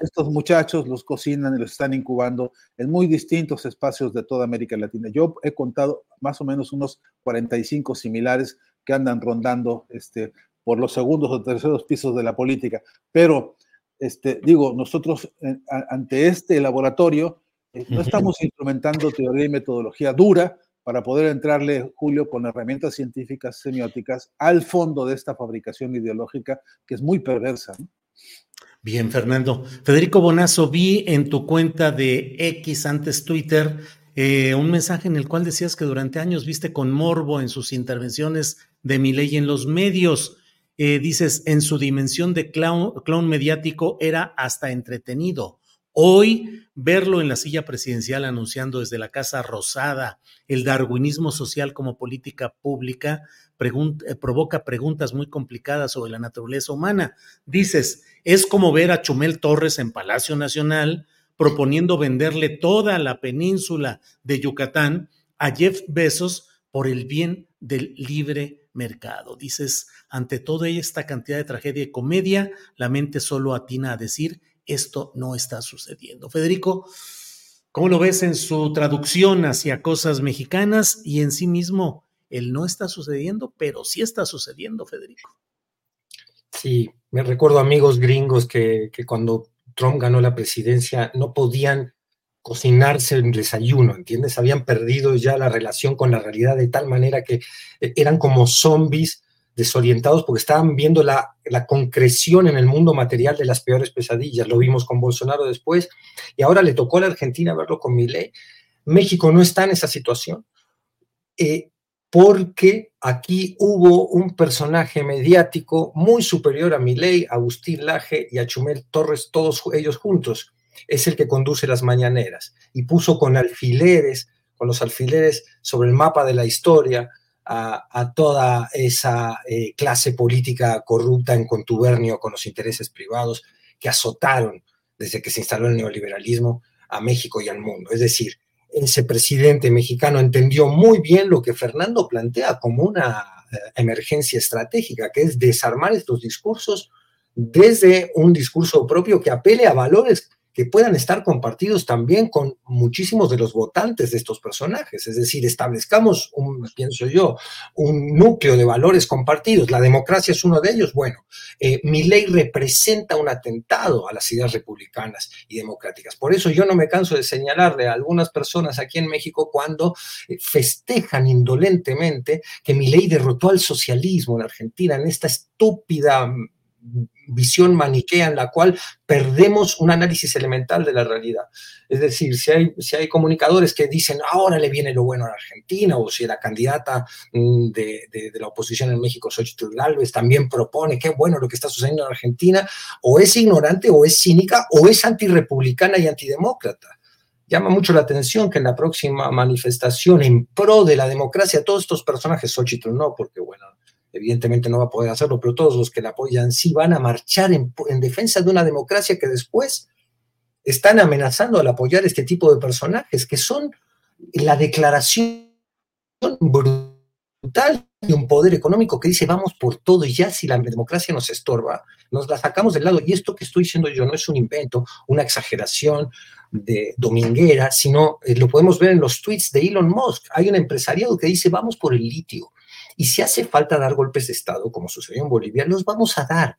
estos muchachos los cocinan y los están incubando en muy distintos espacios de toda América Latina. Yo he contado más o menos unos 45 similares que andan rondando este, por los segundos o terceros pisos de la política. Pero, este, digo, nosotros ante este laboratorio eh, no estamos instrumentando teoría y metodología dura, para poder entrarle, Julio, con herramientas científicas semióticas al fondo de esta fabricación ideológica que es muy perversa. Bien, Fernando. Federico Bonazo, vi en tu cuenta de X, antes Twitter, eh, un mensaje en el cual decías que durante años viste con morbo en sus intervenciones de mi ley en los medios. Eh, dices, en su dimensión de clown mediático era hasta entretenido. Hoy, verlo en la silla presidencial anunciando desde la Casa Rosada el darwinismo social como política pública eh, provoca preguntas muy complicadas sobre la naturaleza humana. Dices, es como ver a Chumel Torres en Palacio Nacional proponiendo venderle toda la península de Yucatán a Jeff Bezos por el bien del libre mercado. Dices, ante toda esta cantidad de tragedia y comedia, la mente solo atina a decir, esto no está sucediendo. Federico, ¿cómo lo ves en su traducción hacia cosas mexicanas y en sí mismo? El no está sucediendo, pero sí está sucediendo, Federico. Sí, me recuerdo amigos gringos que, cuando Trump ganó la presidencia no podían cocinarse el desayuno, ¿entiendes? Habían perdido ya la relación con la realidad de tal manera que eh, eran como zombies desorientados porque estaban viendo la, concreción en el mundo material de las peores pesadillas. Lo vimos con Bolsonaro después y ahora le tocó a la Argentina verlo con Milei. México no está en esa situación eh, porque aquí hubo un personaje mediático muy superior a Milei, Agustín Laje y a Chumel Torres, todos ellos juntos. Es el que conduce las mañaneras y puso con alfileres, con los alfileres sobre el mapa de la historia, a, toda esa eh, clase política corrupta en contubernio con los intereses privados que azotaron desde que se instaló el neoliberalismo a México y al mundo. Es decir, ese presidente mexicano entendió muy bien lo que Fernando plantea como una eh, emergencia estratégica, que es desarmar estos discursos desde un discurso propio que apele a valores que puedan estar compartidos también con muchísimos de los votantes de estos personajes. Es decir, establezcamos, un, pienso yo, un núcleo de valores compartidos. La democracia es uno de ellos. Bueno, eh, mi ley representa un atentado a las ideas republicanas y democráticas. Por eso yo no me canso de señalarle a algunas personas aquí en México cuando eh, festejan indolentemente que mi ley derrotó al socialismo en Argentina, en esta estúpida visión maniquea en la cual perdemos un análisis elemental de la realidad. Es decir, si hay, si hay comunicadores que dicen ahora le viene lo bueno a Argentina, o si la candidata mm, de, la oposición en México, Xochitl Galvez, también propone qué bueno lo que está sucediendo en Argentina, o es ignorante, o es cínica, o es antirepublicana y antidemócrata. Llama mucho la atención que en la próxima manifestación en pro de la democracia, todos estos personajes, Xochitl no, porque bueno, evidentemente no va a poder hacerlo, pero todos los que la apoyan sí van a marchar en, defensa de una democracia que después están amenazando al apoyar este tipo de personajes, que son la declaración brutal de un poder económico que dice vamos por todo y ya si la democracia nos estorba, nos la sacamos del lado. Y esto que estoy diciendo yo no es un invento, una exageración de dominguera, sino eh, lo podemos ver en los tweets de Elon Musk. Hay un empresariado que dice vamos por el litio y si hace falta dar golpes de Estado, como sucedió en Bolivia, los vamos a dar.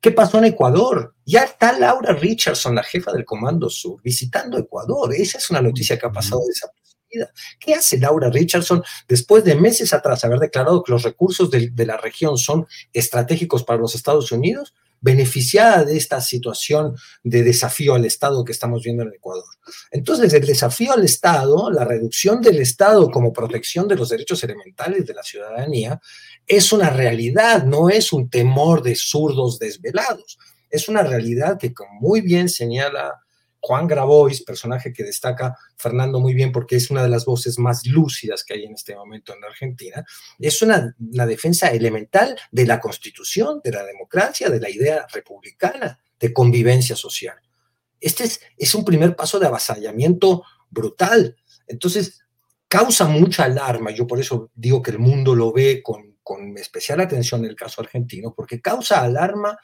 ¿Qué pasó en Ecuador? Ya está Laura Richardson, la jefa del Comando Sur, visitando Ecuador. Esa es una noticia que ha pasado desapercibida. ¿Qué hace Laura Richardson después de meses atrás haber declarado que los recursos de, de la región son estratégicos para los Estados Unidos? Beneficiada de esta situación de desafío al Estado que estamos viendo en Ecuador. Entonces, el desafío al Estado, la reducción del Estado como protección de los derechos elementales de la ciudadanía, es una realidad, no es un temor de zurdos desvelados. Es una realidad que, como muy bien señala Juan Grabois, personaje que destaca Fernando muy bien porque es una de las voces más lúcidas que hay en este momento en Argentina, es una, defensa elemental de la constitución, de la democracia, de la idea republicana, de convivencia social. Este es, es un primer paso de avasallamiento brutal. Entonces, causa mucha alarma, yo por eso digo que el mundo lo ve con, con especial atención en el caso argentino, porque causa alarma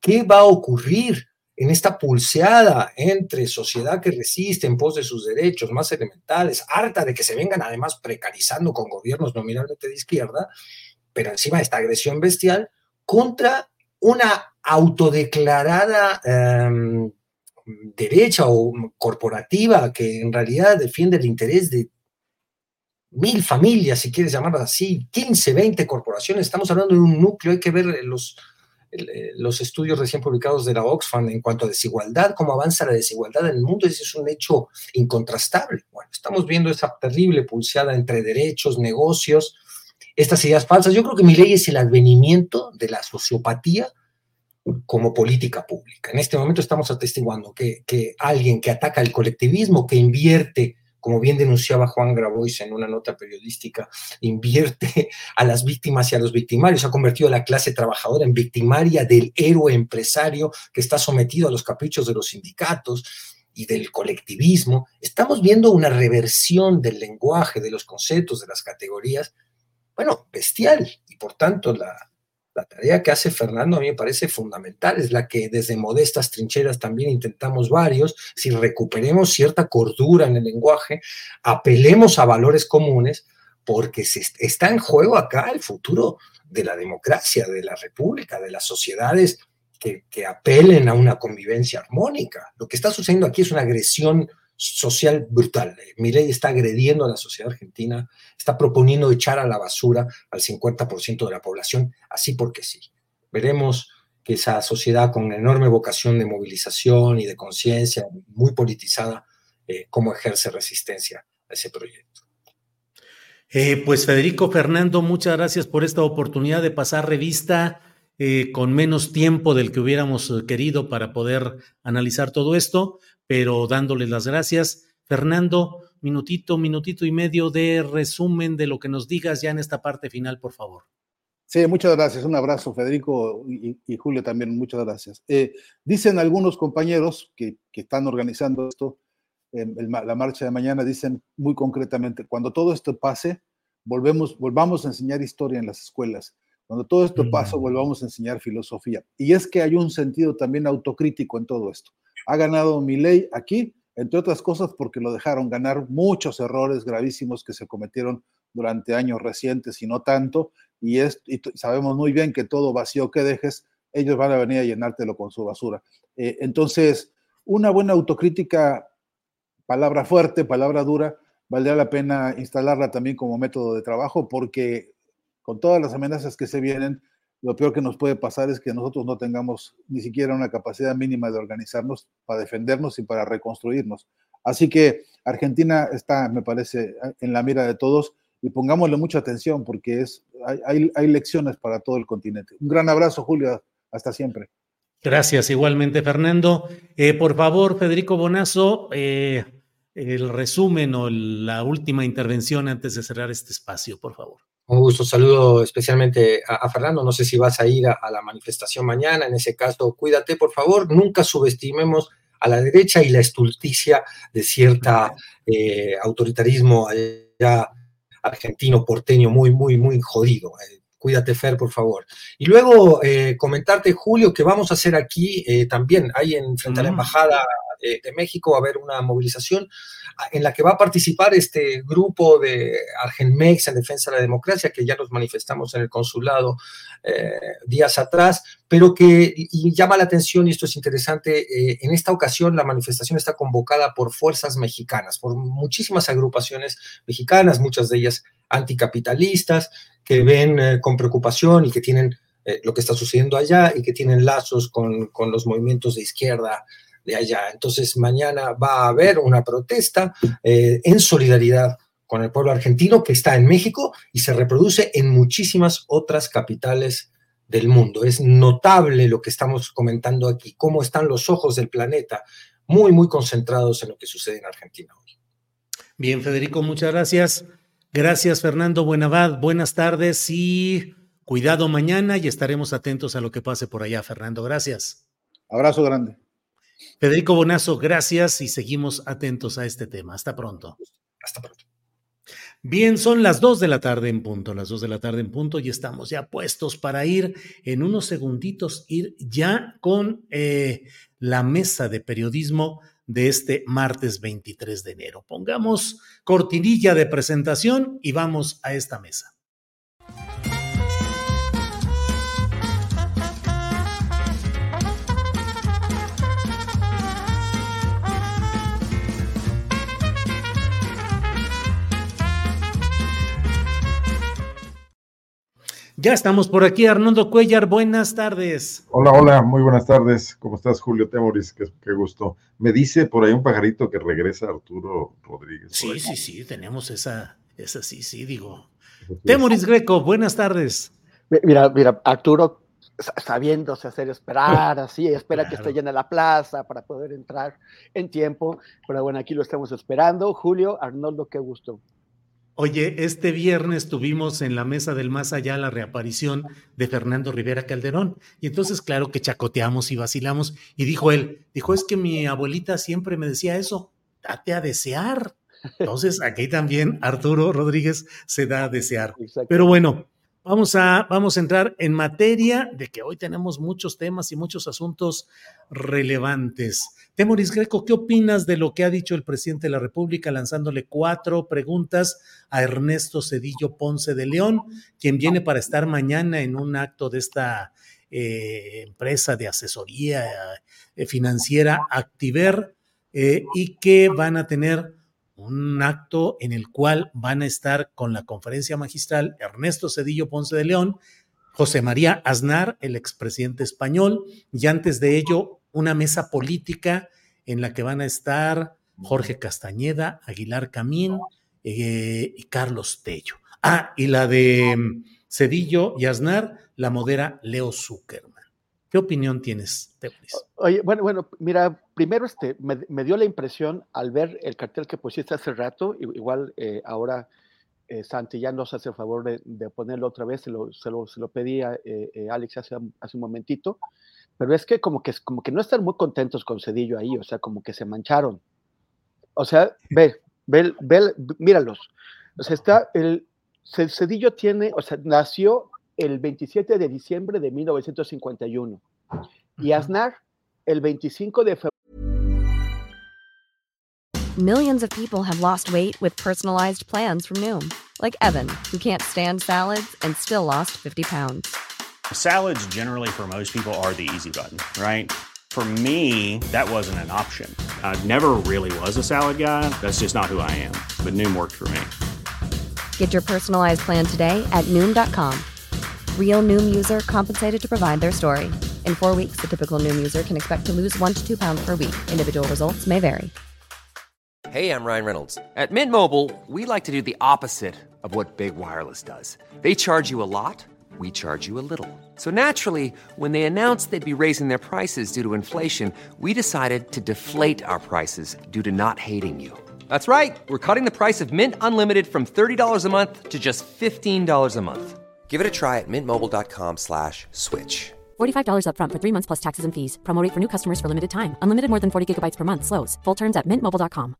qué va a ocurrir en esta pulseada entre sociedad que resiste en pos de sus derechos más elementales, harta de que se vengan además precarizando con gobiernos nominalmente de izquierda, pero encima de esta agresión bestial, contra una autodeclarada em, derecha o corporativa que en realidad defiende el interés de mil familias, si quieres llamarlas así, 15, 20 corporaciones, estamos hablando de un núcleo, hay que ver los los estudios recién publicados de la Oxfam en cuanto a desigualdad, cómo avanza la desigualdad en el mundo, ese es un hecho incontrastable. Bueno, estamos viendo esa terrible pulseada entre derechos, negocios, estas ideas falsas. Yo creo que mi ley es el advenimiento de la sociopatía como política pública. En este momento estamos atestiguando que alguien que ataca el colectivismo, que invierte como bien denunciaba Juan Grabois en una nota periodística, invierte a las víctimas y a los victimarios, ha convertido a la clase trabajadora en victimaria del héroe empresario que está sometido a los caprichos de los sindicatos y del colectivismo. Estamos viendo una reversión del lenguaje, de los conceptos, de las categorías, bueno, bestial, y por tanto la, la tarea que hace Fernando a mí me parece fundamental, es la que desde modestas trincheras también intentamos varios, si recuperemos cierta cordura en el lenguaje, apelemos a valores comunes, porque se está en juego acá el futuro de la democracia, de la república, de las sociedades que, que apelen a una convivencia armónica. Lo que está sucediendo aquí es una agresión social brutal. Milei está agrediendo a la sociedad argentina, está proponiendo echar a la basura al 50% de la población, así porque sí. Veremos que esa sociedad con enorme vocación de movilización y de conciencia, muy politizada, eh, cómo ejerce resistencia a ese proyecto. Eh, pues Federico Fernando, muchas gracias por esta oportunidad de pasar revista eh, con menos tiempo del que hubiéramos querido para poder analizar todo esto pero dándoles las gracias. Fernando, minutito, minutito y medio de resumen de lo que nos digas ya en esta parte final, por favor. Sí, muchas gracias. Un abrazo, Federico y, Julio también, muchas gracias. Eh, dicen algunos compañeros que, están organizando esto, la marcha de mañana, dicen muy concretamente, cuando todo esto pase, volvemos, volvamos a enseñar historia en las escuelas. Cuando todo esto pase, volvamos a enseñar filosofía. Y es que hay un sentido también autocrítico en todo esto Ha ganado Milei aquí, entre otras cosas porque lo dejaron ganar muchos errores gravísimos que se cometieron durante años recientes y no tanto, y, es, sabemos muy bien que todo vacío que dejes, ellos van a venir a llenártelo con su basura. Eh, entonces, una buena autocrítica, palabra fuerte, palabra dura, valdría la pena instalarla también como método de trabajo porque con todas las amenazas que se vienen, lo peor que nos puede pasar es que nosotros no tengamos ni siquiera una capacidad mínima de organizarnos para defendernos y para reconstruirnos. Así que Argentina está, me parece, en la mira de todos y pongámosle mucha atención porque es, hay, hay, lecciones para todo el continente. Un gran abrazo, Julio. Hasta siempre. Gracias, igualmente, Fernando. Eh, por favor, Federico Bonazo, eh, el resumen o la última intervención antes de cerrar este espacio, por favor. Un gusto, saludo especialmente a, Fernando. No sé si vas a ir a, la manifestación mañana. En ese caso, cuídate, por favor. Nunca subestimemos a la derecha y la estulticia de cierta eh, autoritarismo allá argentino, porteño, muy, muy, muy jodido. Eh, cuídate, Fer, por favor. Y luego eh, comentarte, Julio, que vamos a hacer aquí también, ahí en frente a la embajada de, México, va a haber una movilización en la que va a participar este grupo de Argenmex en defensa de la democracia, que ya nos manifestamos en el consulado eh, días atrás, pero que llama la atención, y esto es interesante, eh, en esta ocasión la manifestación está convocada por fuerzas mexicanas, por muchísimas agrupaciones mexicanas, muchas de ellas anticapitalistas, que ven eh, con preocupación y que tienen lo que está sucediendo allá y que tienen lazos con, con los movimientos de izquierda de allá. Entonces, mañana va a haber una protesta eh, en solidaridad con el pueblo argentino que está en México y se reproduce en muchísimas otras capitales del mundo. Es notable lo que estamos comentando aquí, cómo están los ojos del planeta muy, muy concentrados en lo que sucede en Argentina hoy. Bien, Federico, muchas gracias. Gracias, Fernando Buenavad. Buenas tardes y cuidado mañana y estaremos atentos a lo que pase por allá, Fernando. Gracias. Abrazo grande. Federico Bonazo, gracias y seguimos atentos a este tema. Hasta pronto. Hasta pronto. Bien, son las dos de la tarde en punto, las dos de la tarde en punto y estamos ya puestos para ir en unos segunditos, ir ya con eh, la mesa de periodismo de este martes 23 de enero. Pongamos cortinilla de presentación y vamos a esta mesa. Ya estamos por aquí, Arnoldo Cuellar, buenas tardes. Hola, hola, muy buenas tardes. ¿Cómo estás, Julio Temoris? Qué, gusto. Me dice por ahí un pajarito que regresa Arturo Rodríguez. Sí, sí, sí, tenemos esa, esa sí, sí, digo. Temoris Greco, buenas tardes. Mira, mira, Arturo sabiéndose hacer esperar, así, espera que esté llena la plaza para poder entrar en tiempo, pero bueno, aquí lo estamos esperando. Julio, Arnoldo, qué gusto. Oye, este viernes tuvimos en la mesa del más allá la reaparición de Fernando Rivera Calderón. Y entonces, claro que chacoteamos y vacilamos. Y dijo él, dijo, es que mi abuelita siempre me decía eso, date a desear. Entonces, aquí también Arturo Rodríguez se da a desear. Pero bueno, Vamos a, vamos a entrar en materia de que hoy tenemos muchos temas y muchos asuntos relevantes. Temoris Greco, ¿qué opinas de lo que ha dicho el presidente de la República lanzándole cuatro preguntas a Ernesto Cedillo Ponce de León, quien viene para estar mañana en un acto de esta eh, empresa de asesoría eh, financiera Activer eh, y que van a tener un acto en el cual van a estar con la conferencia magistral Ernesto Cedillo Ponce de León, José María Aznar, el expresidente español, y antes de ello una mesa política en la que van a estar Jorge Castañeda, Aguilar Camín eh, y Carlos Tello. Ah, y la de mm, Cedillo y Aznar la modera Leo Zuckerman. ¿Qué opinión tienes, Temoris? Oye, bueno, bueno, mira, primero este, me, dio la impresión al ver el cartel que pusiste hace rato, igual eh, ahora eh, Santi ya nos hace el favor de, ponerlo otra vez, se lo, se lo, se lo pedí a eh, Alex hace, hace un momentito, pero es que como que como que no están muy contentos con Cedillo ahí, o sea, como que se mancharon. O sea, ve, ve, ve míralos. O sea, está el Cedillo tiene, o sea, nació el 27 de diciembre de 1951 y Aznar el 25 de febrero. Millions of people have lost weight with personalized plans from Noom, like Evan, who can't stand salads and still lost 50 pounds. Salads, generally, for most people, are the easy button, right? For me, that wasn't an option. I never really was a salad guy. That's just not who I am. But Noom worked for me. Get your personalized plan today at Noom.com. Real Noom user compensated to provide their story. In four weeks, the typical Noom user can expect to lose one to two pounds per week. Individual results may vary. Hey, I'm Ryan Reynolds. At Mint Mobile, we like to do the opposite of what Big Wireless does. They charge you a lot, we charge you a little. So naturally, when they announced they'd be raising their prices due to inflation, we decided to deflate our prices due to not hating you. That's right. We're cutting the price of Mint Unlimited from $30 a month to just $15 a month. Give it a try at mintmobile.com slash switch. $45 upfront for three months plus taxes and fees. Promo rate for new customers for limited time. Unlimited more than 40 gigabytes per month. Slows. Full terms at mintmobile.com.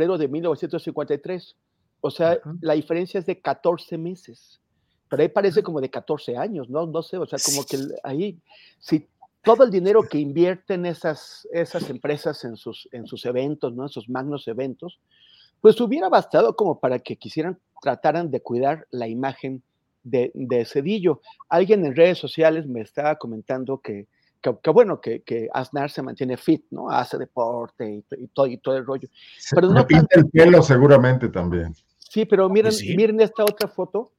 febrero de 1953. O sea, la diferencia es de 14 meses. Pero ahí parece como de 14 años, ¿no? No sé, o sea, como que ahí, si todo el dinero que invierten esas, esas empresas en sus, en sus eventos, ¿no? En sus magnos eventos, pues hubiera bastado como para que quisieran, trataran de cuidar la imagen de, de Cedillo. Alguien en redes sociales me estaba comentando que, que, que bueno, que, que, Aznar se mantiene fit, ¿no? Hace deporte y, y, todo, y todo el rollo. Pero no pinta tanto, el pelo seguramente también. Sí, pero miren, sí. miren esta otra foto.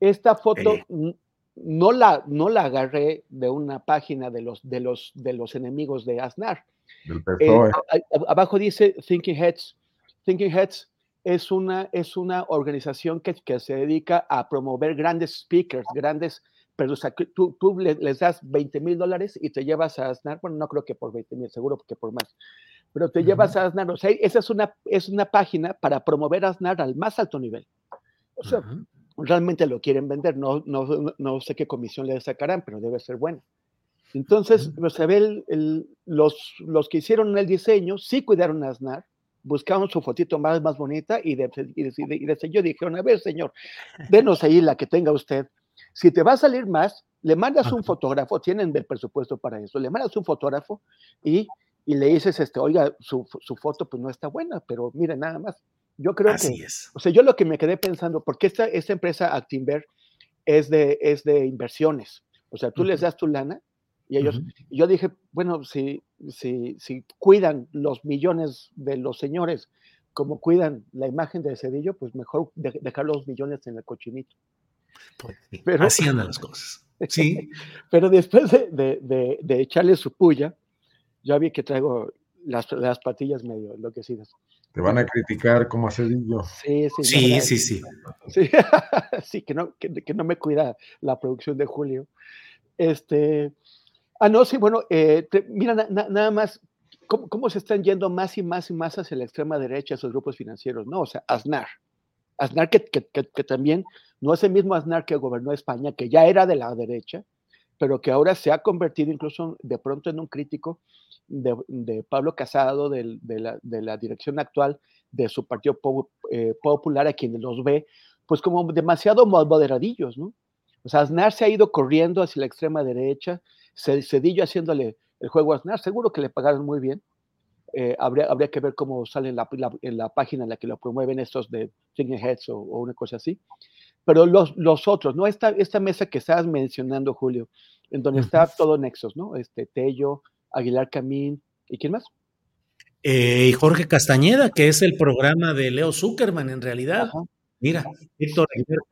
Esta foto eh. no, la, no la agarré de una página de los, de los, de los enemigos de Aznar. Del PSOE. Eh, abajo dice Thinking Heads. Thinking Heads es una, es una organización que, que se dedica a promover grandes speakers, grandes pero o sea, tú, tú les, das 20 mil dólares y te llevas a Aznar, bueno, no creo que por 20 mil, seguro que por más, pero te uh -huh. llevas a Aznar, o sea, esa es una, es una página para promover a Aznar al más alto nivel. O sea, uh -huh. realmente lo quieren vender, no, no, no, sé qué comisión le sacarán, pero debe ser buena. Entonces, uh -huh. se ve el, el, los, los que hicieron el diseño, sí cuidaron a Aznar, buscaron su fotito más, más bonita y de, y, de, y de, yo dijeron, a ver, señor, denos ahí la que tenga usted. Si te va a salir más, le mandas un fotógrafo, tienen el presupuesto para eso, le mandas un fotógrafo y, y le dices, este, oiga, su, su, foto pues no está buena, pero mire, nada más. Yo creo Así que, es. o sea, yo lo que me quedé pensando, porque esta, esta empresa Actinver es de, es de inversiones, o sea, tú uh -huh. les das tu lana y ellos, uh -huh. yo dije, bueno, si, si, si cuidan los millones de los señores como cuidan la imagen de Cedillo, pues mejor de, dejar los millones en el cochinito. Pues pero, así andan las cosas. Sí. pero después de, de, de, de, echarle su puya, ya vi que traigo las, las patillas medio enloquecidas. Te van a criticar como a Cedillo. Sí, sí, sí. Sí, sí, sí. Sí, sí que, no, que, que, no me cuida la producción de Julio. Este. Ah, no, sí, bueno, eh, mira, na, nada más, ¿cómo, ¿cómo, se están yendo más y más y más hacia la extrema derecha esos grupos financieros? No, o sea, Aznar. Aznar que, también no es el mismo Aznar que gobernó España, que ya era de la derecha, pero que ahora se ha convertido incluso de pronto en un crítico de, Pablo Casado, de, la, dirección actual de su Partido eh, Popular, a quienes los ve, pues como demasiado moderadillos, ¿no? O sea, Aznar se ha ido corriendo hacia la extrema derecha, Cedillo haciéndole el juego a Aznar, seguro que le pagaron muy bien, eh, habría, habría, que ver cómo sale en la, la, en la, página en la que lo promueven estos de Thinking Heads o, o, una cosa así. Pero los, los otros, ¿no? Esta, esta mesa que estabas mencionando, Julio, en donde está todo Nexos, ¿no? Este, Tello, Aguilar Camín, ¿y quién más? Eh, Jorge Castañeda, que es el programa de Leo Zuckerman, en realidad. Ajá. Mira,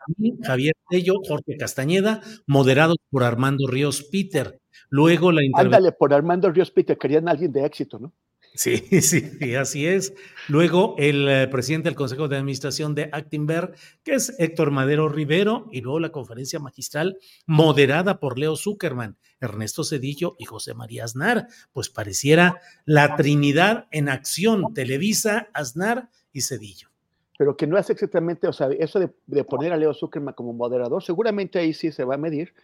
Camín, Javier Tello, Jorge Castañeda, moderados por Armando Ríos Peter. Luego la Ándale, por Armando Ríos Peter, querían a alguien de éxito, ¿no? Sí, sí, así es. Luego el eh, presidente del Consejo de Administración de Actinver, que es Héctor Madero Rivero, y luego la conferencia magistral moderada por Leo Zuckerman, Ernesto Cedillo y José María Aznar. Pues pareciera la Trinidad en acción, Televisa, Aznar y Cedillo. Pero que no es exactamente, o sea, eso de, de poner a Leo Zuckerman como moderador, seguramente ahí sí se va a medir,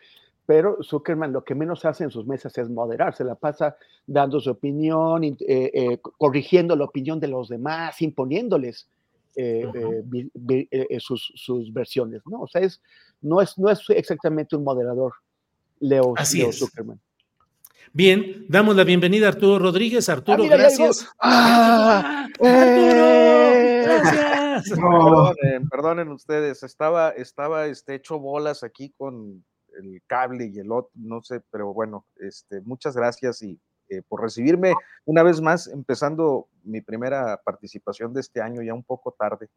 pero Zuckerman lo que menos hace en sus mesas es moderar, se la pasa dando su opinión, eh, eh, corrigiendo la opinión de los demás, imponiéndoles eh, uh -huh. sus, sus, versiones, ¿no? O sea, es, no, es, no es exactamente un moderador, Leo, Así Leo es. Zuckerman. Bien, damos la bienvenida a Arturo Rodríguez. Arturo, Ah, mira, gracias. ¡Ah! ¡Arturo! ¡Eh! ¡Gracias! Perdonen, perdonen ustedes, estaba, estaba este, hecho bolas aquí con el cable y el otro, no sé, pero bueno, este, muchas gracias y eh, por recibirme una vez más, empezando mi primera participación de este año, ya un poco tarde.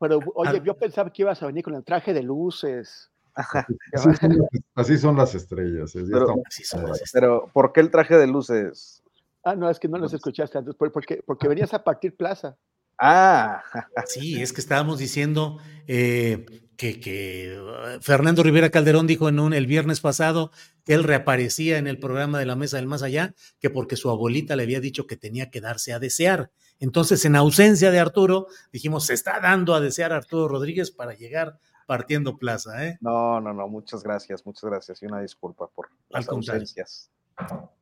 Pero, oye, Ah. yo pensaba que ibas a venir con el traje de luces. Así son, así son las estrellas. eh, Pero, estamos- pero, ¿por qué el traje de luces? Ah, no, es que no los escuchaste antes, por- porque, porque venías a partir plaza. Ah, Sí, es que estábamos diciendo eh, que, que, uh, Fernando Rivera Calderón dijo en un, el viernes pasado que él reaparecía en el programa de la Mesa del Más Allá, que porque su abuelita le había dicho que tenía que darse a desear. Entonces, en ausencia de Arturo, dijimos, se está dando a desear a Arturo Rodríguez para llegar partiendo plaza. ¿eh? No, no, no, muchas gracias, muchas gracias y una disculpa por las ausencias.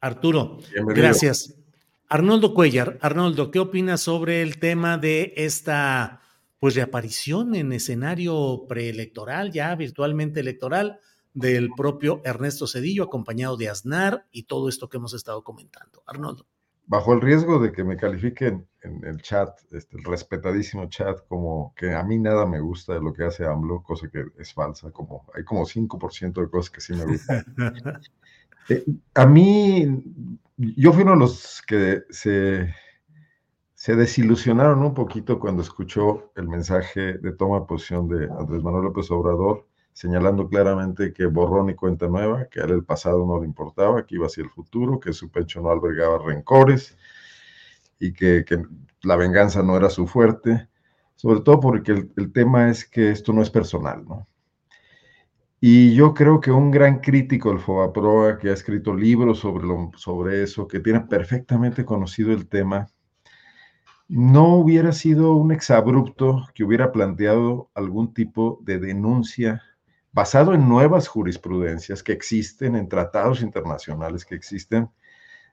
Arturo, Bienvenido. gracias. Arnoldo Cuellar, Arnoldo, ¿qué opinas sobre el tema de esta pues reaparición en escenario preelectoral, ya virtualmente electoral, del propio Ernesto Cedillo, acompañado de Aznar y todo esto que hemos estado comentando? Arnoldo. Bajo el riesgo de que me califiquen en el chat, este, el respetadísimo chat, como que a mí nada me gusta de lo que hace AMLO, cosa que es falsa, como hay como 5% de cosas que sí me gustan. Eh, a mí, yo fui uno de los que se, desilusionaron un poquito cuando escuchó el mensaje de toma de posición de Andrés Manuel López Obrador, señalando claramente que borrón y cuenta nueva, que a el pasado no le importaba, que iba hacia el futuro, que su pecho no albergaba rencores y que, que la venganza no era su fuerte, sobre todo porque el, el tema es que esto no es personal, ¿no? Y yo creo que un gran crítico del FOBAPROA, que ha escrito libros sobre, lo, sobre eso, que tiene perfectamente conocido el tema, no hubiera sido un exabrupto que hubiera planteado algún tipo de denuncia basado en nuevas jurisprudencias que existen, en tratados internacionales que existen,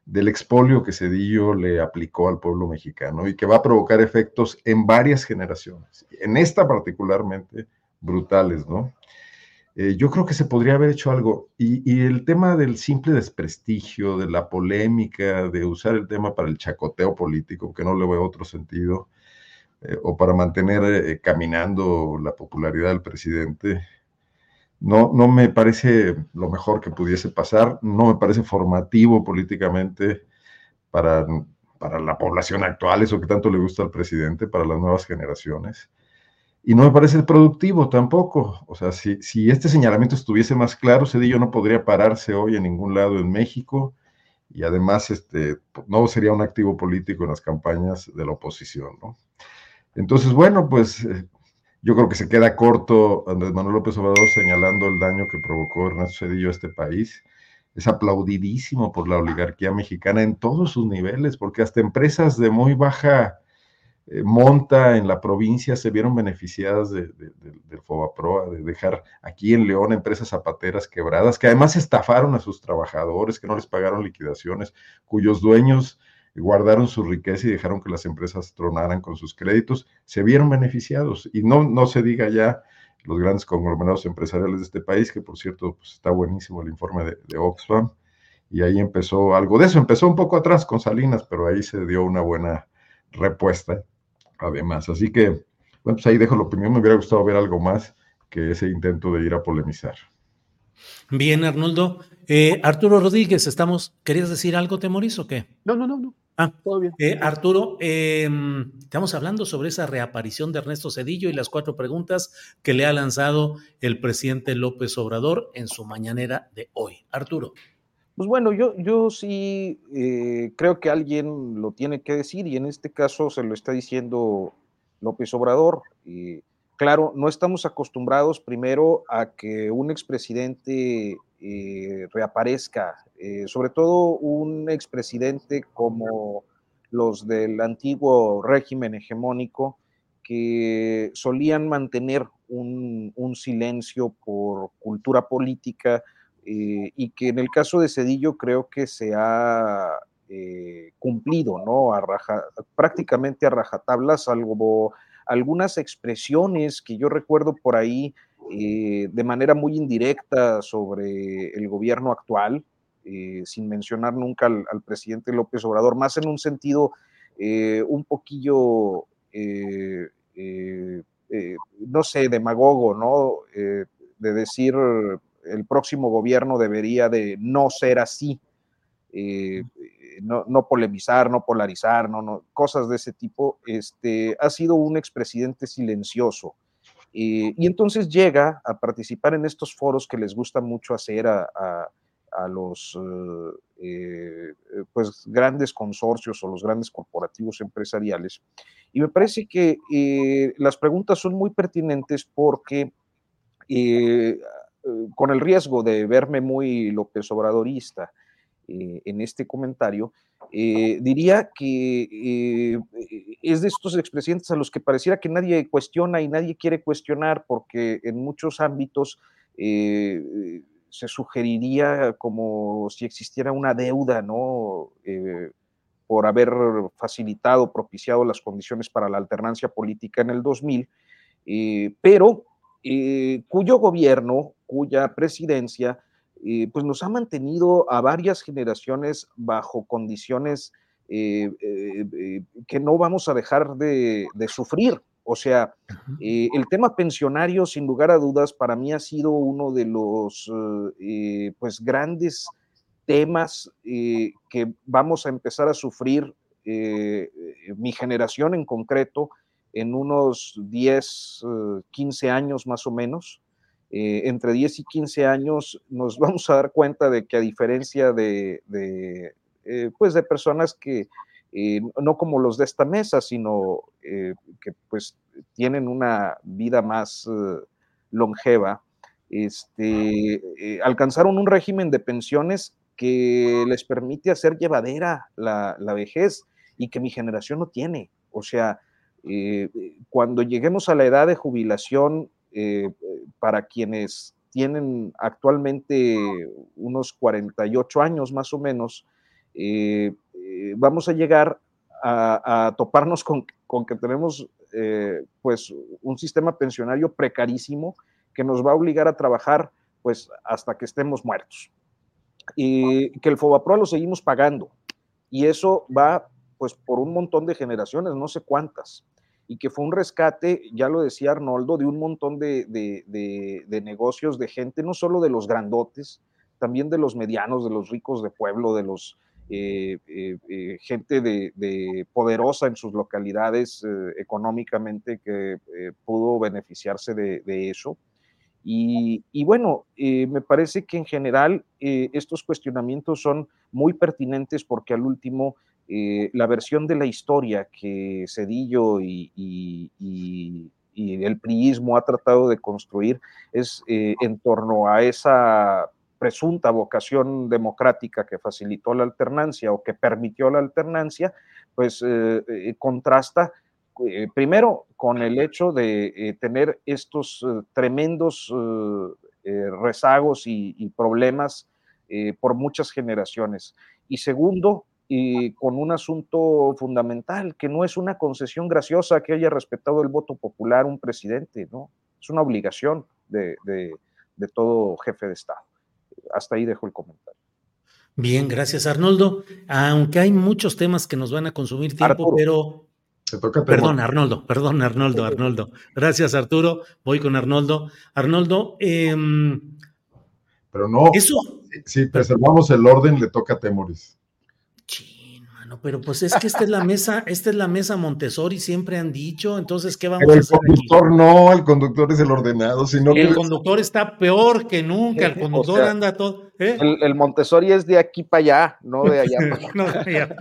del expolio que Cedillo le aplicó al pueblo mexicano y que va a provocar efectos en varias generaciones, en esta particularmente brutales, ¿no? Eh, yo creo que se podría haber hecho algo. Y, el tema del simple desprestigio, de la polémica, de usar el tema para el chacoteo político, que no le veo otro sentido, eh, o para mantener eh, caminando la popularidad del presidente, no, no me parece lo mejor que pudiese pasar, no me parece formativo políticamente para, para la población actual, eso que tanto le gusta al presidente, para las nuevas generaciones y no me parece productivo tampoco. O sea, si, si, este señalamiento estuviese más claro, Cedillo no podría pararse hoy en ningún lado en México y además este, no sería un activo político en las campañas de la oposición. ¿no? Entonces, bueno, pues eh, yo creo que se queda corto Andrés Manuel López Obrador señalando el daño que provocó Ernesto Cedillo a este país. Es aplaudidísimo por la oligarquía mexicana en todos sus niveles, porque hasta empresas de muy baja eh, monta en la provincia se vieron beneficiadas de, de, de, del FOBAPROA, de dejar aquí en León empresas zapateras quebradas, que además estafaron a sus trabajadores, que no les pagaron liquidaciones, cuyos dueños guardaron su riqueza y dejaron que las empresas tronaran con sus créditos, se vieron beneficiados. Y no, no se diga ya los grandes conglomerados empresariales de este país, que por cierto pues está buenísimo el informe de Oxfam, y ahí empezó algo de eso, empezó un poco atrás con Salinas, pero ahí se dio una buena respuesta además. Así que, bueno, pues ahí dejo la opinión. Me hubiera gustado ver algo más que ese intento de ir a polemizar. Bien, Arnoldo. Eh, Arturo Rodríguez, estamos. ¿Querías decir algo, Temoris, o qué? No, no, no, no. Ah, todo bien. Eh, Arturo, eh, estamos hablando sobre esa reaparición de Ernesto Cedillo y las cuatro preguntas que le ha lanzado el presidente López Obrador en su mañanera de hoy. Arturo. Pues bueno, yo, yo sí eh, creo que alguien lo tiene que decir y en este caso se lo está diciendo López Obrador. Eh, claro, no estamos acostumbrados primero a que un expresidente eh, reaparezca, sobre todo un expresidente como los del antiguo régimen hegemónico que solían mantener un silencio por cultura política, eh, y que en el caso de Cedillo creo que se ha eh, cumplido, ¿no? Prácticamente a rajatabla, salvo algunas expresiones que yo recuerdo por ahí eh, de manera muy indirecta sobre el gobierno actual, sin mencionar nunca al, presidente López Obrador, más en un sentido un poquillo, no sé, demagogo, ¿no? de decir el próximo gobierno debería de no ser así, no, no, polemizar, no polarizar, no, no, cosas de ese tipo, este, ha sido un expresidente silencioso. y entonces llega a participar en estos foros que les gusta mucho hacer a, a, los eh, pues, grandes consorcios o los grandes corporativos empresariales. Y me parece que eh, las preguntas son muy pertinentes porque eh, con el riesgo de verme muy López Obradorista en este comentario, diría que es de estos expresidentes a los que pareciera que nadie cuestiona y nadie quiere cuestionar porque en muchos ámbitos se sugeriría como si existiera una deuda, ¿no? Eh, por haber facilitado, propiciado las condiciones para la alternancia política en el 2000, eh, pero eh, cuyo gobierno, cuya presidencia, pues nos ha mantenido a varias generaciones bajo condiciones que no vamos a dejar de, de sufrir. O sea, eh, el tema pensionario, sin lugar a dudas, para mí ha sido uno de los eh, pues grandes temas eh, que vamos a empezar a sufrir mi generación en concreto en unos 10, 15 años más o menos. Entre 10 y 15 años nos vamos a dar cuenta de que a diferencia de, de pues de personas que eh, no como los de esta mesa, sino eh, que pues tienen una vida más eh, longeva, este, alcanzaron un régimen de pensiones que les permite hacer llevadera la, la vejez y que mi generación no tiene. O sea, cuando lleguemos a la edad de jubilación, para quienes tienen actualmente unos 48 años más o menos, eh, vamos a llegar a, toparnos con, que tenemos eh, pues un sistema pensionario precarísimo que nos va a obligar a trabajar pues hasta que estemos muertos. Y que el FOBAPROA lo seguimos pagando. Y eso va pues por un montón de generaciones, no sé cuántas. Y que fue un rescate, ya lo decía Arnoldo, de un montón de, de negocios, de gente, no solo de los grandotes, también de los medianos, de los ricos de pueblo, de los, eh, eh, eh, gente de, poderosa en sus localidades económicamente que pudo beneficiarse de, eso. Y, bueno, me parece que en general estos cuestionamientos son muy pertinentes porque al último la versión de la historia que Cedillo y, el priismo ha tratado de construir es en torno a esa presunta vocación democrática que facilitó la alternancia o que permitió la alternancia, pues eh, eh, contrasta eh, primero con el hecho de tener estos tremendos rezagos y, problemas por muchas generaciones. Y segundo, con un asunto fundamental, que no es una concesión graciosa que haya respetado el voto popular un presidente, ¿no? Es una obligación de todo jefe de Estado hasta ahí dejo el comentario. Bien, gracias Arnoldo. Aunque hay muchos temas que nos van a consumir tiempo, pero... perdón, Arnoldo, perdón, Arnoldo, Arnoldo. Gracias, Arturo. Voy con Arnoldo. Arnoldo, em, pero no. Eso. Si, preservamos el orden, le toca a Temoris pero pues es que esta es la mesa, esta es la mesa Montessori, siempre han dicho, entonces, ¿qué vamos a hacer? El conductor no, el conductor es el ordenado, sino El conductor está peor que nunca, el conductor anda todo. ¿eh? El, Montessori es de aquí para allá, no de allá para allá.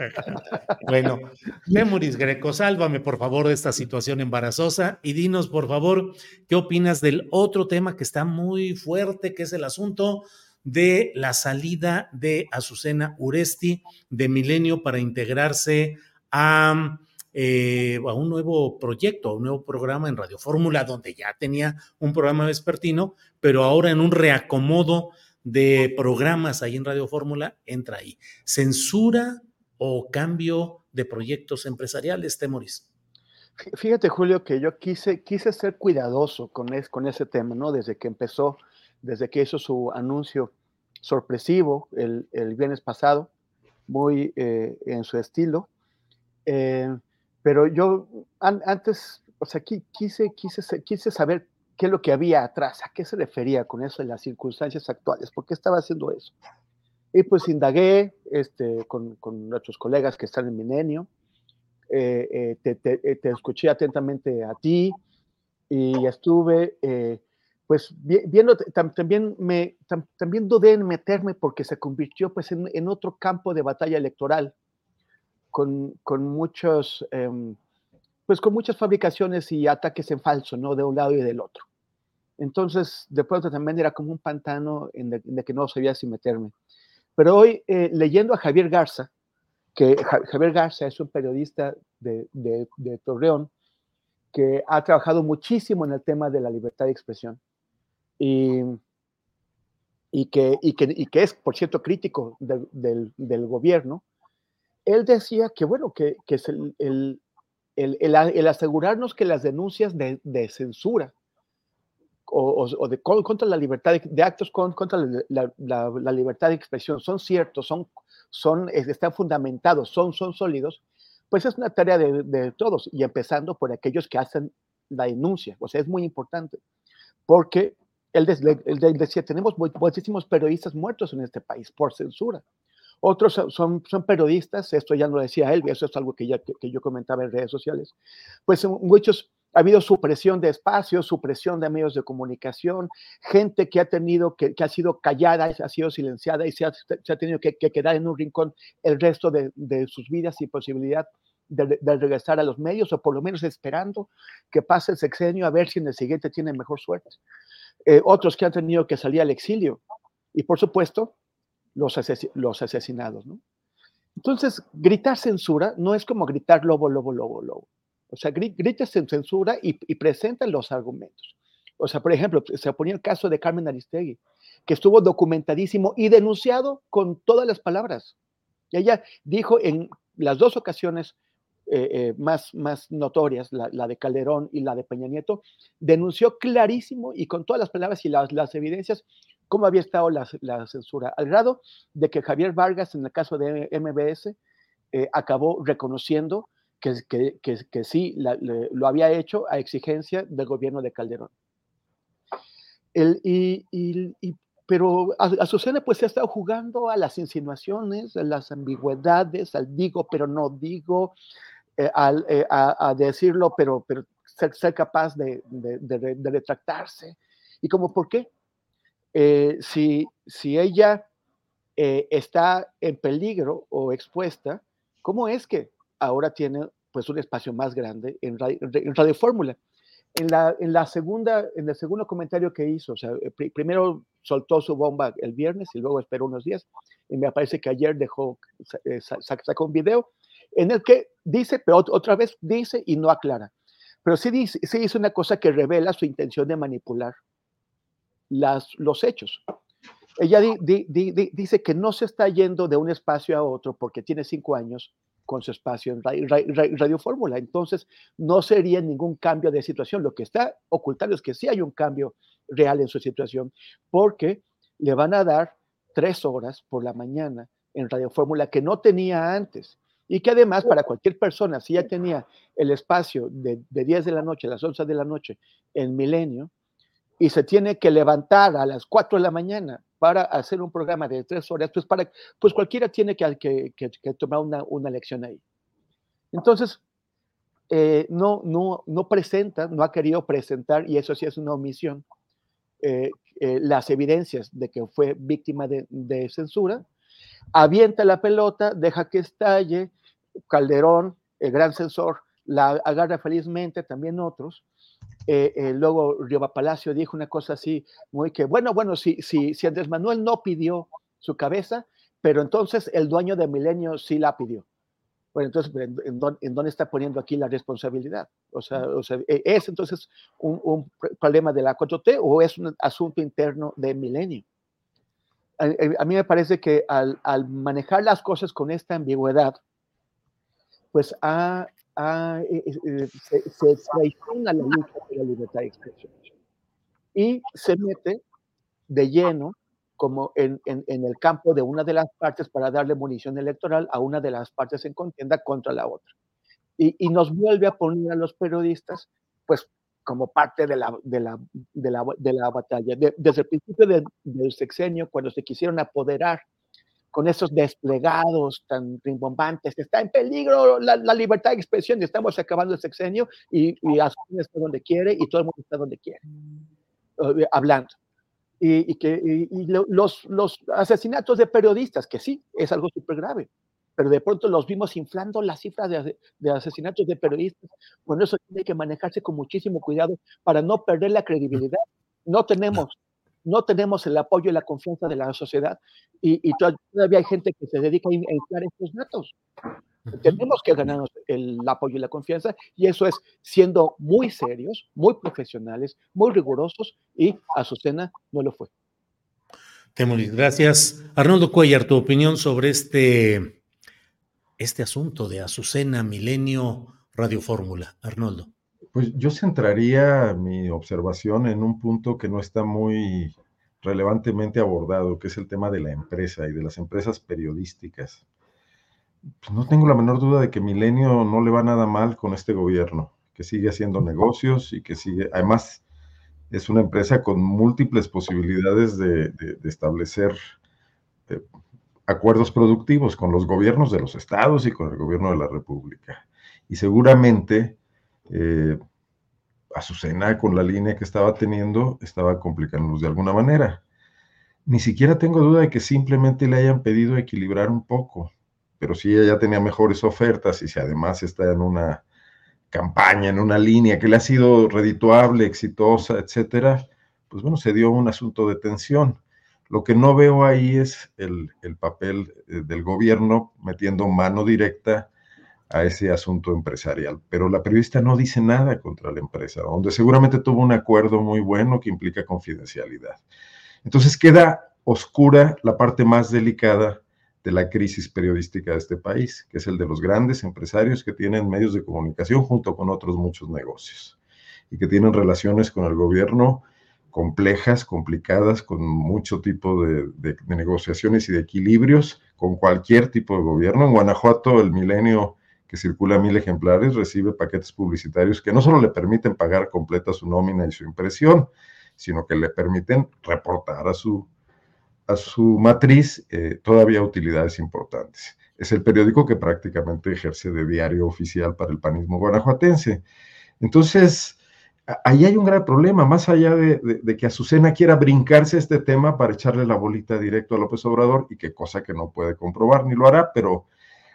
bueno, Memoris Greco, sálvame por favor de esta situación embarazosa y dinos por favor qué opinas del otro tema que está muy fuerte, que es el asunto de la salida de Azucena Uresti de Milenio para integrarse a, eh, a, un nuevo proyecto, a un nuevo programa en Radio Fórmula, donde ya tenía un programa vespertino, pero ahora en un reacomodo de programas ahí en Radio Fórmula, entra ahí. ¿Censura o cambio de proyectos empresariales, Temoris? Fíjate, Julio, que yo quise, quise ser cuidadoso con, con ese tema, ¿no? Desde que empezó, desde que hizo su anuncio sorpresivo el, el viernes pasado, muy eh, en su estilo. Eh, pero yo an, antes, o sea, quise, quise, quise saber qué es lo que había atrás, a qué se refería con eso en las circunstancias actuales, por qué estaba haciendo eso. Y pues indagué este, con, con nuestros colegas que están en Milenio, eh, te, te, escuché atentamente a ti y estuve, pues viendo, también, me, también dudé en meterme porque se convirtió pues en, otro campo de batalla electoral, con, con muchos, eh, pues con muchas fabricaciones y ataques en falso, ¿no? De un lado y del otro. Entonces, de pronto también era como un pantano en el, que no sabía si meterme. Pero hoy, eh, leyendo a Javier Garza, que Javier Garza es un periodista de, de, Torreón que ha trabajado muchísimo en el tema de la libertad de expresión y, y, que, y, que, y que, es, por cierto, crítico de, del, del, gobierno, él decía que, bueno, que, que es el, el, el, asegurarnos que las denuncias de, censura o, o, de, contra la libertad de, de actos con, contra la, la, la, libertad de expresión son ciertos, son, son, están fundamentados, son, son sólidos, pues es una tarea de, de, todos y empezando por aquellos que hacen la denuncia. O sea, es muy importante porque él, él decía, tenemos muchísimos periodistas muertos en este país por censura. Otros son, son periodistas, esto ya lo decía él, eso es algo que, ya, que, que yo comentaba en redes sociales, pues muchos ha habido supresión de espacios, supresión de medios de comunicación, gente que ha tenido, que, que ha sido callada, ha sido silenciada y se ha, se ha tenido que, que, quedar en un rincón el resto de, de sus vidas sin posibilidad de, de, regresar a los medios o por lo menos esperando que pase el sexenio a ver si en el siguiente tienen mejor suerte. Eh, otros que han tenido que salir al exilio y por supuesto los, ases los asesinados. ¿no? Entonces, gritar censura no es como gritar lobo, lobo, lobo, lobo. O sea, gritas en censura y, y los argumentos. O sea, por ejemplo, se ponía el caso de Carmen Aristegui, que estuvo documentadísimo y denunciado con todas las palabras. Y ella dijo en las dos ocasiones eh, eh, más, más notorias, la, de Calderón y la de Peña Nieto, denunció clarísimo y con todas las palabras y las, las evidencias cómo había estado la, la, censura, al grado de que Javier Vargas, en el caso de MBS, eh, acabó reconociendo que, que, que, sí lo había hecho a exigencia del gobierno de Calderón. El, y, y, y, pero Azucena pues se ha estado jugando a las insinuaciones, a las ambigüedades, al digo pero no digo, eh, al, eh, a, a, decirlo pero, pero ser, ser capaz de, de, de, de, retractarse. ¿Y como por qué? eh, si, si, ella eh, está en peligro o expuesta, ¿cómo es que ahora tiene pues un espacio más grande en Radio, en radio Fórmula? En la, en la segunda, en el segundo comentario que hizo, o sea, pr primero soltó su bomba el viernes y luego esperó unos días, y me parece que ayer dejó, eh, sacó un video en el que dice, pero otra vez dice y no aclara, pero sí, dice, sí hizo una cosa que revela su intención de manipular las, los hechos. Ella di, di, di, dice que no se está yendo de un espacio a otro porque tiene cinco años con su espacio en Radio, radio, radio Fórmula. Entonces, no sería ningún cambio de situación. Lo que está ocultando es que sí hay un cambio real en su situación porque le van a dar tres horas por la mañana en Radio Fórmula que no tenía antes. Y que además para cualquier persona, si ya tenía el espacio de, de 10 de la noche a las 11 de la noche en Milenio, y se tiene que levantar a las 4 de la mañana para hacer un programa de tres horas, pues, para, pues cualquiera tiene que, que, que, que tomar una, una, lección ahí. Entonces, eh, no, no, no presenta, no ha querido presentar, y eso sí es una omisión, eh, eh, las evidencias de que fue víctima de, de, censura, avienta la pelota, deja que estalle, Calderón, el gran censor, la agarra felizmente, también otros, eh, eh, luego Riova Palacio dijo una cosa así, muy que, bueno, bueno, si, si, si Andrés Manuel no pidió su cabeza, pero entonces el dueño de Milenio sí la pidió. Bueno, entonces, ¿en, dónde, ¿en dónde está poniendo aquí la responsabilidad? O sea, o sea e, ¿es entonces un, un, problema de la 4T o es un asunto interno de Milenio? A, a mí me parece que al, al, manejar las cosas con esta ambigüedad, pues eh, eh, se, se traiciona la lucha por la libertad de expresión y se mete de lleno como en, en, en, el campo de una de las partes para darle munición electoral a una de las partes en contienda contra la otra. Y, y nos vuelve a poner a los periodistas, pues, como parte de la, de la, de la, de la batalla. De, desde el principio de, del sexenio, cuando se quisieron apoderar con esos desplegados tan rimbombantes, está en peligro la, la libertad de expresión, estamos acabando el sexenio y, y Azul está donde quiere y todo el mundo está donde quiere, uh, hablando. Y, y que y, y los, los asesinatos de periodistas, que sí, es algo súper grave, pero de pronto los vimos inflando las cifras de, de, asesinatos de periodistas. Bueno, eso tiene que manejarse con muchísimo cuidado para no perder la credibilidad. No tenemos no tenemos el apoyo y la confianza de la sociedad y, y todavía hay gente que se dedica a inflar estos datos. Tenemos que ganarnos el apoyo y la confianza y eso es siendo muy serios, muy profesionales, muy rigurosos y Azucena no lo fue. Temuris, gracias. Arnoldo Cuellar, tu opinión sobre este, este asunto de Azucena Milenio Radio Fórmula. Arnoldo. Pues yo centraría mi observación en un punto que no está muy relevantemente abordado, que es el tema de la empresa y de las empresas periodísticas. Pues no tengo la menor duda de que Milenio no le va nada mal con este gobierno, que sigue haciendo negocios y que sigue, además, es una empresa con múltiples posibilidades de, establecer eh, acuerdos productivos con los gobiernos de los estados y con el gobierno de la República. Y seguramente eh, Azucena con la línea que estaba teniendo estaba complicándonos de alguna manera. Ni siquiera tengo duda de que simplemente le hayan pedido equilibrar un poco, pero si ella ya tenía mejores ofertas y si además está en una campaña, en una línea que le ha sido redituable, exitosa, etcétera, pues bueno, se dio un asunto de tensión. Lo que no veo ahí es el, el papel eh, del gobierno metiendo mano directa a ese asunto empresarial. Pero la periodista no dice nada contra la empresa, donde seguramente tuvo un acuerdo muy bueno que implica confidencialidad. Entonces queda oscura la parte más delicada de la crisis periodística de este país, que es el de los grandes empresarios que tienen medios de comunicación junto con otros muchos negocios y que tienen relaciones con el gobierno complejas, complicadas, con mucho tipo de, de, de negociaciones y de equilibrios con cualquier tipo de gobierno. En Guanajuato el milenio que circula mil ejemplares, recibe paquetes publicitarios que no solo le permiten pagar completa su nómina y su impresión, sino que le permiten reportar a su, a su matriz eh, todavía utilidades importantes. Es el periódico que prácticamente ejerce de diario oficial para el panismo guanajuatense. Entonces, ahí hay un gran problema, más allá de, que Azucena quiera brincarse este tema para echarle la bolita directo a López Obrador, y que cosa que no puede comprobar ni lo hará, pero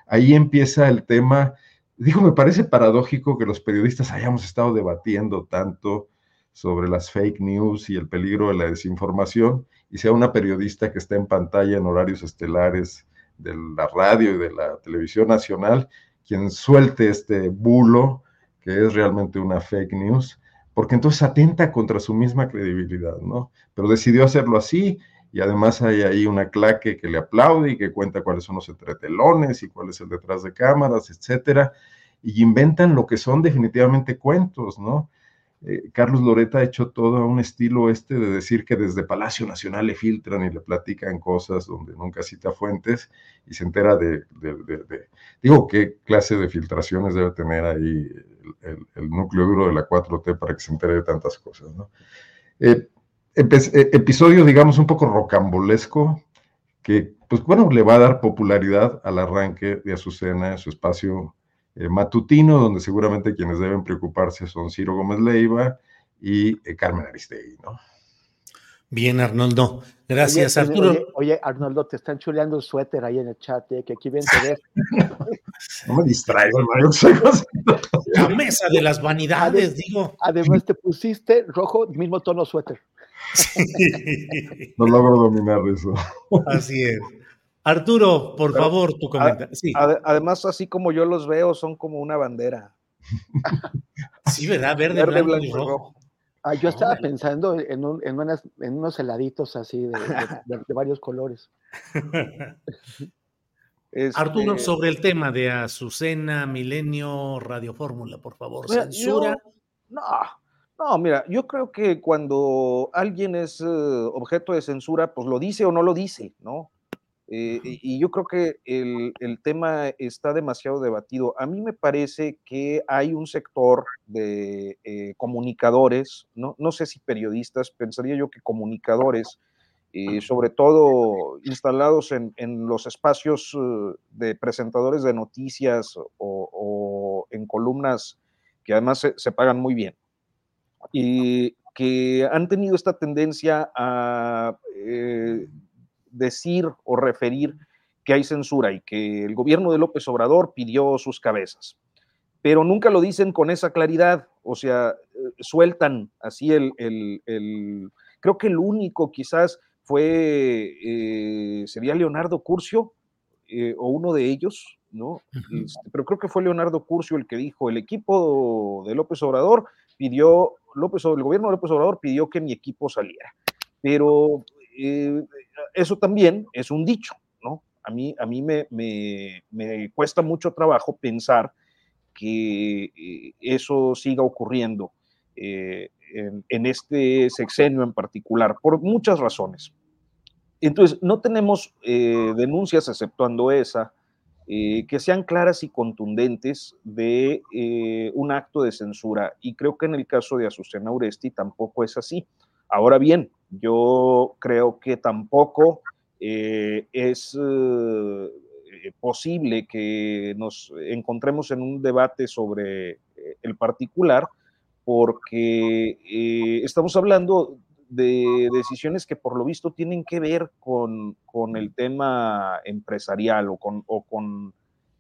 ahí empieza el tema. Dijo, me parece paradójico que los periodistas hayamos estado debatiendo tanto sobre las fake news y el peligro de la desinformación, y sea una periodista que está en pantalla en horarios estelares de la radio y de la televisión nacional quien suelte este bulo que es realmente una fake news, porque entonces atenta contra su misma credibilidad, ¿no? Pero decidió hacerlo así y además hay ahí una claque que le aplaude y que cuenta cuáles son los entretelones y cuál es el detrás de cámaras, etcétera, y inventan lo que son definitivamente cuentos, ¿no? Eh, Carlos Loreta ha hecho todo un estilo este de decir que desde Palacio Nacional le filtran y le platican cosas donde nunca cita fuentes y se entera de, digo, qué clase de filtraciones debe tener ahí el, núcleo duro de la 4T para que se entere de tantas cosas, ¿no? Eh, episodio, digamos, un poco rocambolesco, que, pues bueno, le va a dar popularidad al arranque de Azucena en su espacio eh, matutino, donde seguramente quienes deben preocuparse son Ciro Gómez Leiva y eh, Carmen Aristegui, ¿no? Bien, Arnoldo. Gracias, oye, Arturo. Oye, oye, Arnoldo, te están chuleando el suéter ahí en el chat, eh, que aquí ven te ves. no me distraigo, hermano. La mesa de las vanidades, Además, digo. Además, te pusiste rojo, mismo tono suéter. Sí. No logro dominar eso. Así es. Arturo, por Pero, favor, tu comentario. Sí. Ad, además, así como yo los veo, son como una bandera. Sí, ¿verdad? Verde, Verde blanco, blanco, y rojo. rojo. Ah, yo estaba pensando en, un, en, unas, en, unos heladitos así de, de, de varios colores. Este... Arturo, sobre el tema de Azucena, Milenio, Radio Fórmula, por favor, Mira, censura. Yo, no, No, mira, yo creo que cuando alguien es eh, objeto de censura, pues lo dice o no lo dice, ¿no? Eh, y, yo creo que el, el, tema está demasiado debatido. A mí me parece que hay un sector de eh, comunicadores, ¿no? no sé si periodistas, pensaría yo que comunicadores, eh, sobre todo instalados en, en los espacios de presentadores de noticias o, o en columnas que además se, se pagan muy bien, y que han tenido esta tendencia a decir o referir que hay censura y que el gobierno de López Obrador pidió sus cabezas. Pero nunca lo dicen con esa claridad, o sea, eh, sueltan así el, el, creo que el único quizás fue, eh, sería Leonardo Curcio, eh, o uno de ellos, ¿no? Este, pero creo que fue Leonardo Curcio el que dijo, el equipo de López Obrador pidió, López, el gobierno de López Obrador pidió que mi equipo saliera. Pero eh, eso también es un dicho, ¿no? A mí, a mí me, me, cuesta mucho trabajo pensar que eh, eso siga ocurriendo eh, en, este sexenio en particular, por muchas razones. Entonces, no tenemos denuncias, exceptuando esa, que sean claras y contundentes de un acto de censura. Y creo que en el caso de Azucena Uresti tampoco es así. Ahora bien, yo creo que tampoco eh, es eh, posible que nos encontremos en un debate sobre eh, el particular, porque estamos hablando de decisiones que por lo visto tienen que ver con, el tema empresarial o con, o con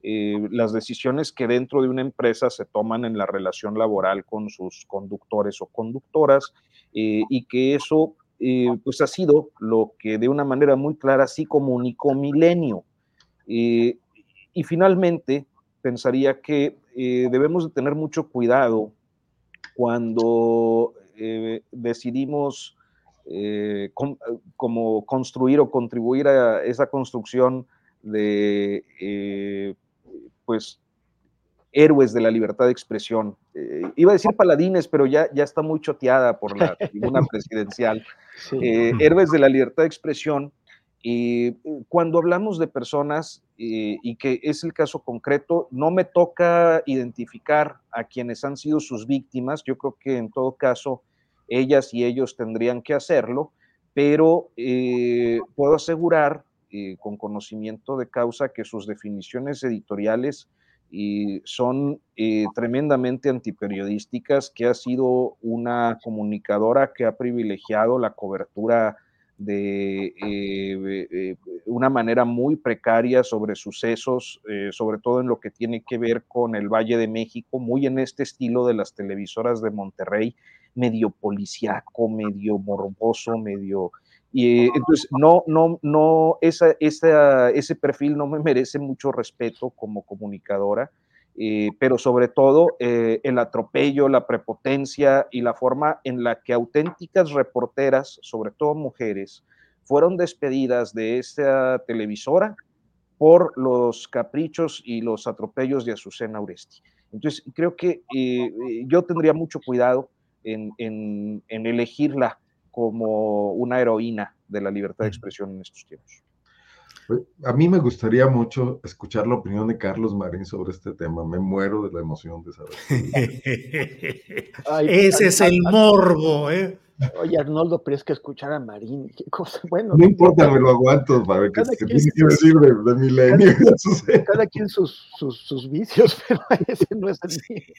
las decisiones que dentro de una empresa se toman en la relación laboral con sus conductores o conductoras y que eso pues ha sido lo que de una manera muy clara sí comunicó Milenio. y finalmente, pensaría que eh, debemos de tener mucho cuidado cuando eh, decidimos eh, como construir o contribuir a esa construcción de pues héroes de la libertad de expresión. Eh, iba a decir paladines, pero ya, ya está muy choteada por la tribuna presidencial. Eh, héroes de la libertad de expresión. Y cuando hablamos de personas, y que es el caso concreto, no me toca identificar a quienes han sido sus víctimas. Yo creo que en todo caso ellas y ellos tendrían que hacerlo, pero eh, puedo asegurar con conocimiento de causa que sus definiciones editoriales y son eh, tremendamente antiperiodísticas, que ha sido una comunicadora que ha privilegiado la cobertura de eh, eh, una manera muy precaria sobre sucesos, sobre todo en lo que tiene que ver con el Valle de México, muy en este estilo de las televisoras de Monterrey, medio policiaco, medio morboso, medio y entonces, no, no, no, ese perfil no me merece mucho respeto como comunicadora, eh, pero sobre todo eh, el atropello, la prepotencia y la forma en la que auténticas reporteras, sobre todo mujeres, fueron despedidas de esta televisora por los caprichos y los atropellos de Azucena Uresti. Entonces, creo que eh, yo tendría mucho cuidado en, en, en elegirla como una heroína de la libertad de expresión en estos tiempos. Pues, a mí me gustaría mucho escuchar la opinión de Carlos Marín sobre este tema. Me muero de la emoción de saber. Ese es el morbo, ¿eh? Oye, Arnoldo, pero es que escuchar a Marín, qué cosa. Bueno, no importa, me lo aguanto para que, que decir de, de milenio. Cada, cada, quien sus, sus, sus, vicios, pero ese no es el mío.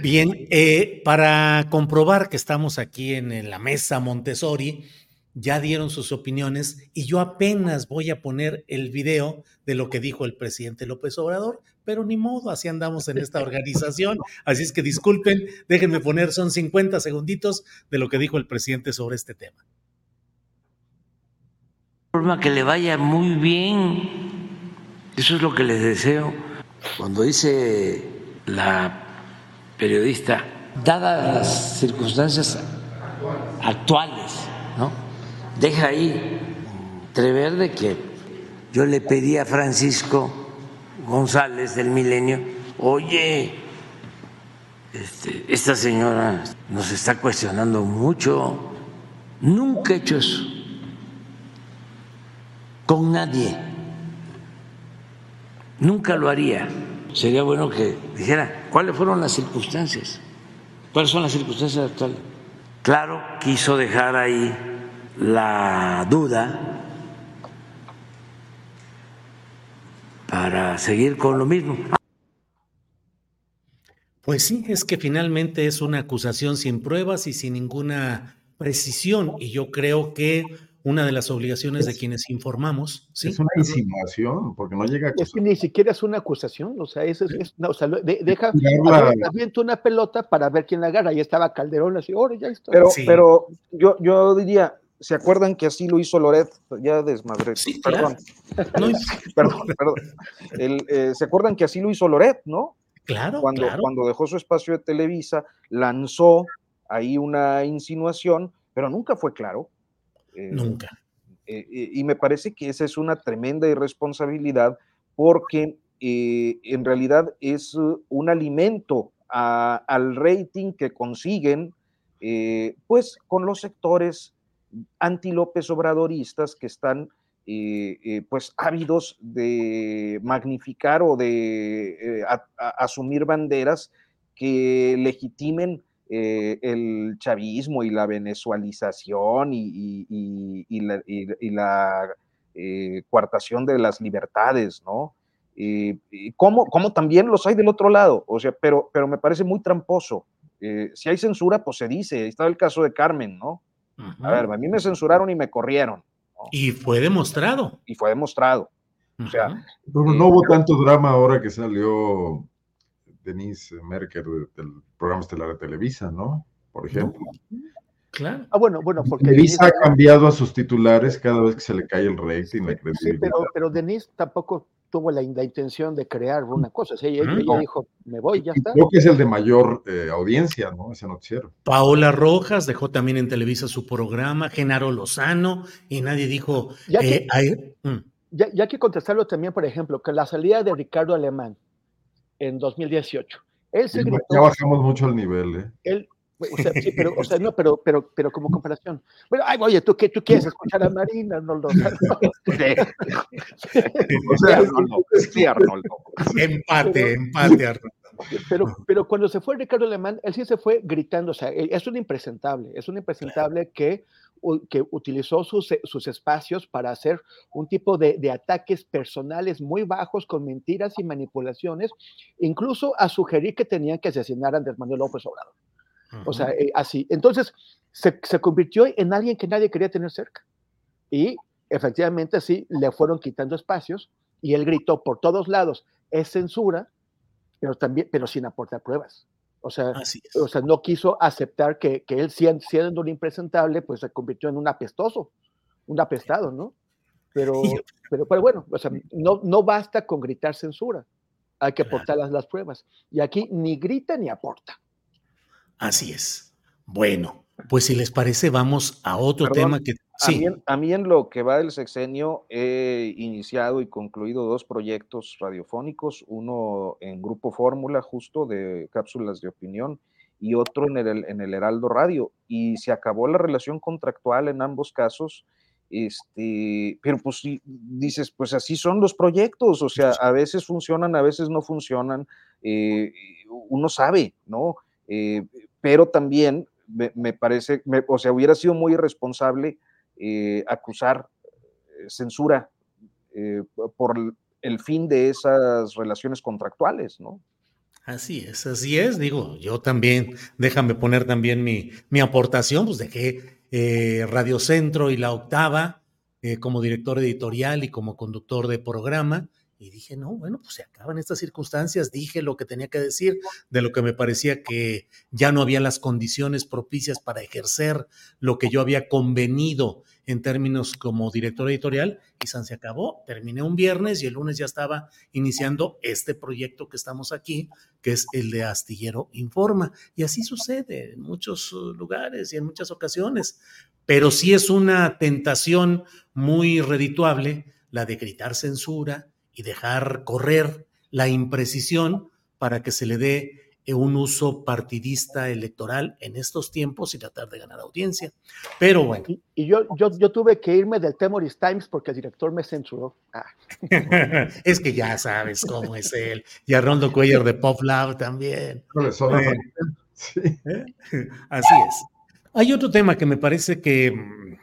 Bien, eh, para comprobar que estamos aquí en, la mesa Montessori, ya dieron sus opiniones y yo apenas voy a poner el video de lo que dijo el presidente López Obrador, pero ni modo, así andamos en esta organización. Así es que disculpen, déjenme poner, son 50 segunditos de lo que dijo el presidente sobre este tema. Forma que le vaya muy bien, eso es lo que les deseo. Cuando dice la periodista, dadas las circunstancias actuales, ¿no? Deja ahí entrever de que yo le pedí a Francisco González del Milenio, oye, Este, esta señora nos está cuestionando mucho. Nunca he hecho eso con nadie. Nunca lo haría. Sería bueno que dijera cuáles fueron las circunstancias. ¿Cuáles son las circunstancias actuales? Claro, quiso dejar ahí la duda para seguir con lo mismo. Pues sí, es que finalmente es una acusación sin pruebas y sin ninguna precisión. Y yo creo que una de las obligaciones de quienes informamos. ¿sí? Es una insinuación, porque no llega a Es que ni siquiera es una acusación, o sea, es, es, es- no, o sea, de- deja, avienta una pelota para ver quién la agarra, y estaba Calderón así, ahora ya está. Pero, pero yo, yo diría, ¿se acuerdan que así lo hizo Loret? Ya desmadré. perdón. perdón, perdón. El, eh, ¿Se acuerdan que así lo hizo Loret, no? Claro, cuando, claro. cuando dejó su espacio de Televisa, lanzó ahí una insinuación, pero nunca fue claro. Eh, Nunca. eh, y me parece que esa es una tremenda irresponsabilidad porque eh, en realidad es uh, un alimento a- al rating que consiguen eh, pues con los sectores anti-López Obradoristas que están eh, eh, pues ávidos de magnificar o de a- a- asumir banderas que legitimen eh, el chavismo y la venezualización y, y- y- y la, y- y la, eh, coartación de las libertades, ¿no? Eh, y como, como también los hay del otro lado, o sea, pero, pero me parece muy tramposo. Eh, si hay censura, pues se dice, ahí está el caso de Carmen, ¿no? A ver, a mí me censuraron y me corrieron, Y fue demostrado. y fue demostrado. O sea, Pero no hubo tanto drama ahora que salió Denise Merker de- del programa estelar de Televisa, ¿no? Por ejemplo. Claro. Ah, bueno, bueno, porque Televisa Denise- ha cambiado a sus titulares cada vez que se le cae el rating, la Sí, pero, pero Denise tampoco tuvo la, la intención de crear una cosa. o sea, ella, ella No. dijo, me voy, ya está. Creo que es el de mayor eh, audiencia, ¿no? Ese noticiero. Paola Rojas dejó también en Televisa su programa, Genaro Lozano, y nadie dijo. Ya eh, que- hay- mm, Ya, ya hay que contestarlo también, por ejemplo, que la salida de Ricardo Alemán en 2018, él se Ya, gritó, ya bajamos mucho el nivel, ¿eh? él, o sea, sí, pero, o sea, no, pero, pero, pero como comparación. Bueno, ay, oye, ¿tú qué? ¿Tú quieres escuchar a Marina? No, no, O sea, Arnoldo, sí, Arnoldo. Empate, empate, Arnoldo. Pero, pero cuando se fue Ricardo Alemán, él sí se fue gritando, o sea, él- es un impresentable, es un impresentable que, que utilizó sus, sus espacios para hacer un tipo de, de ataques personales muy bajos con mentiras y manipulaciones, incluso a sugerir que tenían que asesinar a Andrés Manuel López Obrador. O sea, eh, así. Entonces, se, se convirtió en alguien que nadie quería tener cerca. Y efectivamente, sí, le fueron quitando espacios y él gritó por todos lados, es censura, pero también, pero sin aportar pruebas. O sea, o sea no quiso aceptar que, que él, sien- siendo un impresentable, pues se convirtió en un apestoso, un apestado, ¿no? Pero, pero, pero bueno, o sea, no, no basta con gritar censura, hay que aportar las, las pruebas. Y aquí ni grita ni aporta. Así es. Bueno, pues si les parece, vamos a otro Perdón, tema que. a, Sí, mí, en- a mí en lo que va del sexenio he iniciado y concluido dos proyectos radiofónicos, uno en Grupo Fórmula, justo de cápsulas de opinión, y otro en el, en el Heraldo Radio. Y se acabó la relación contractual en ambos casos. Este, pero pues dices, pues así son los proyectos, o sea, a veces funcionan, a veces no funcionan, eh, uno sabe, ¿no? Eh, pero también me, parece, me- o sea, hubiera sido muy irresponsable eh, acusar eh, censura eh, por el- fin de esas relaciones contractuales, ¿no? así es, así es. Digo, yo también, déjame poner también mi, mi aportación, pues dejé Radio Centro y La Octava como director editorial y como conductor de programa. Y dije, no, bueno, pues se acaban estas circunstancias. Dije lo que tenía que decir, de lo que me parecía que ya no había las condiciones propicias para ejercer lo que yo había convenido en términos como director editorial. Y San se acabó. Terminé un viernes y el lunes ya estaba iniciando este proyecto que estamos aquí, que es el de Astillero Informa. Y así sucede en muchos uh, lugares y en muchas ocasiones. Pero sí es una tentación muy redituable la de gritar censura y dejar correr la imprecisión para que se le dé eh, un uso partidista electoral en estos tiempos y tratar de ganar audiencia. Pero bueno. Y, yo, yo, yo, tuve que irme del Temoris Times porque el director me censuró. Ah. es que ya sabes cómo es él. Y a Rondo Cuellar de Pop Love también. ¿Eh? Así es. Hay otro tema que me parece que mm,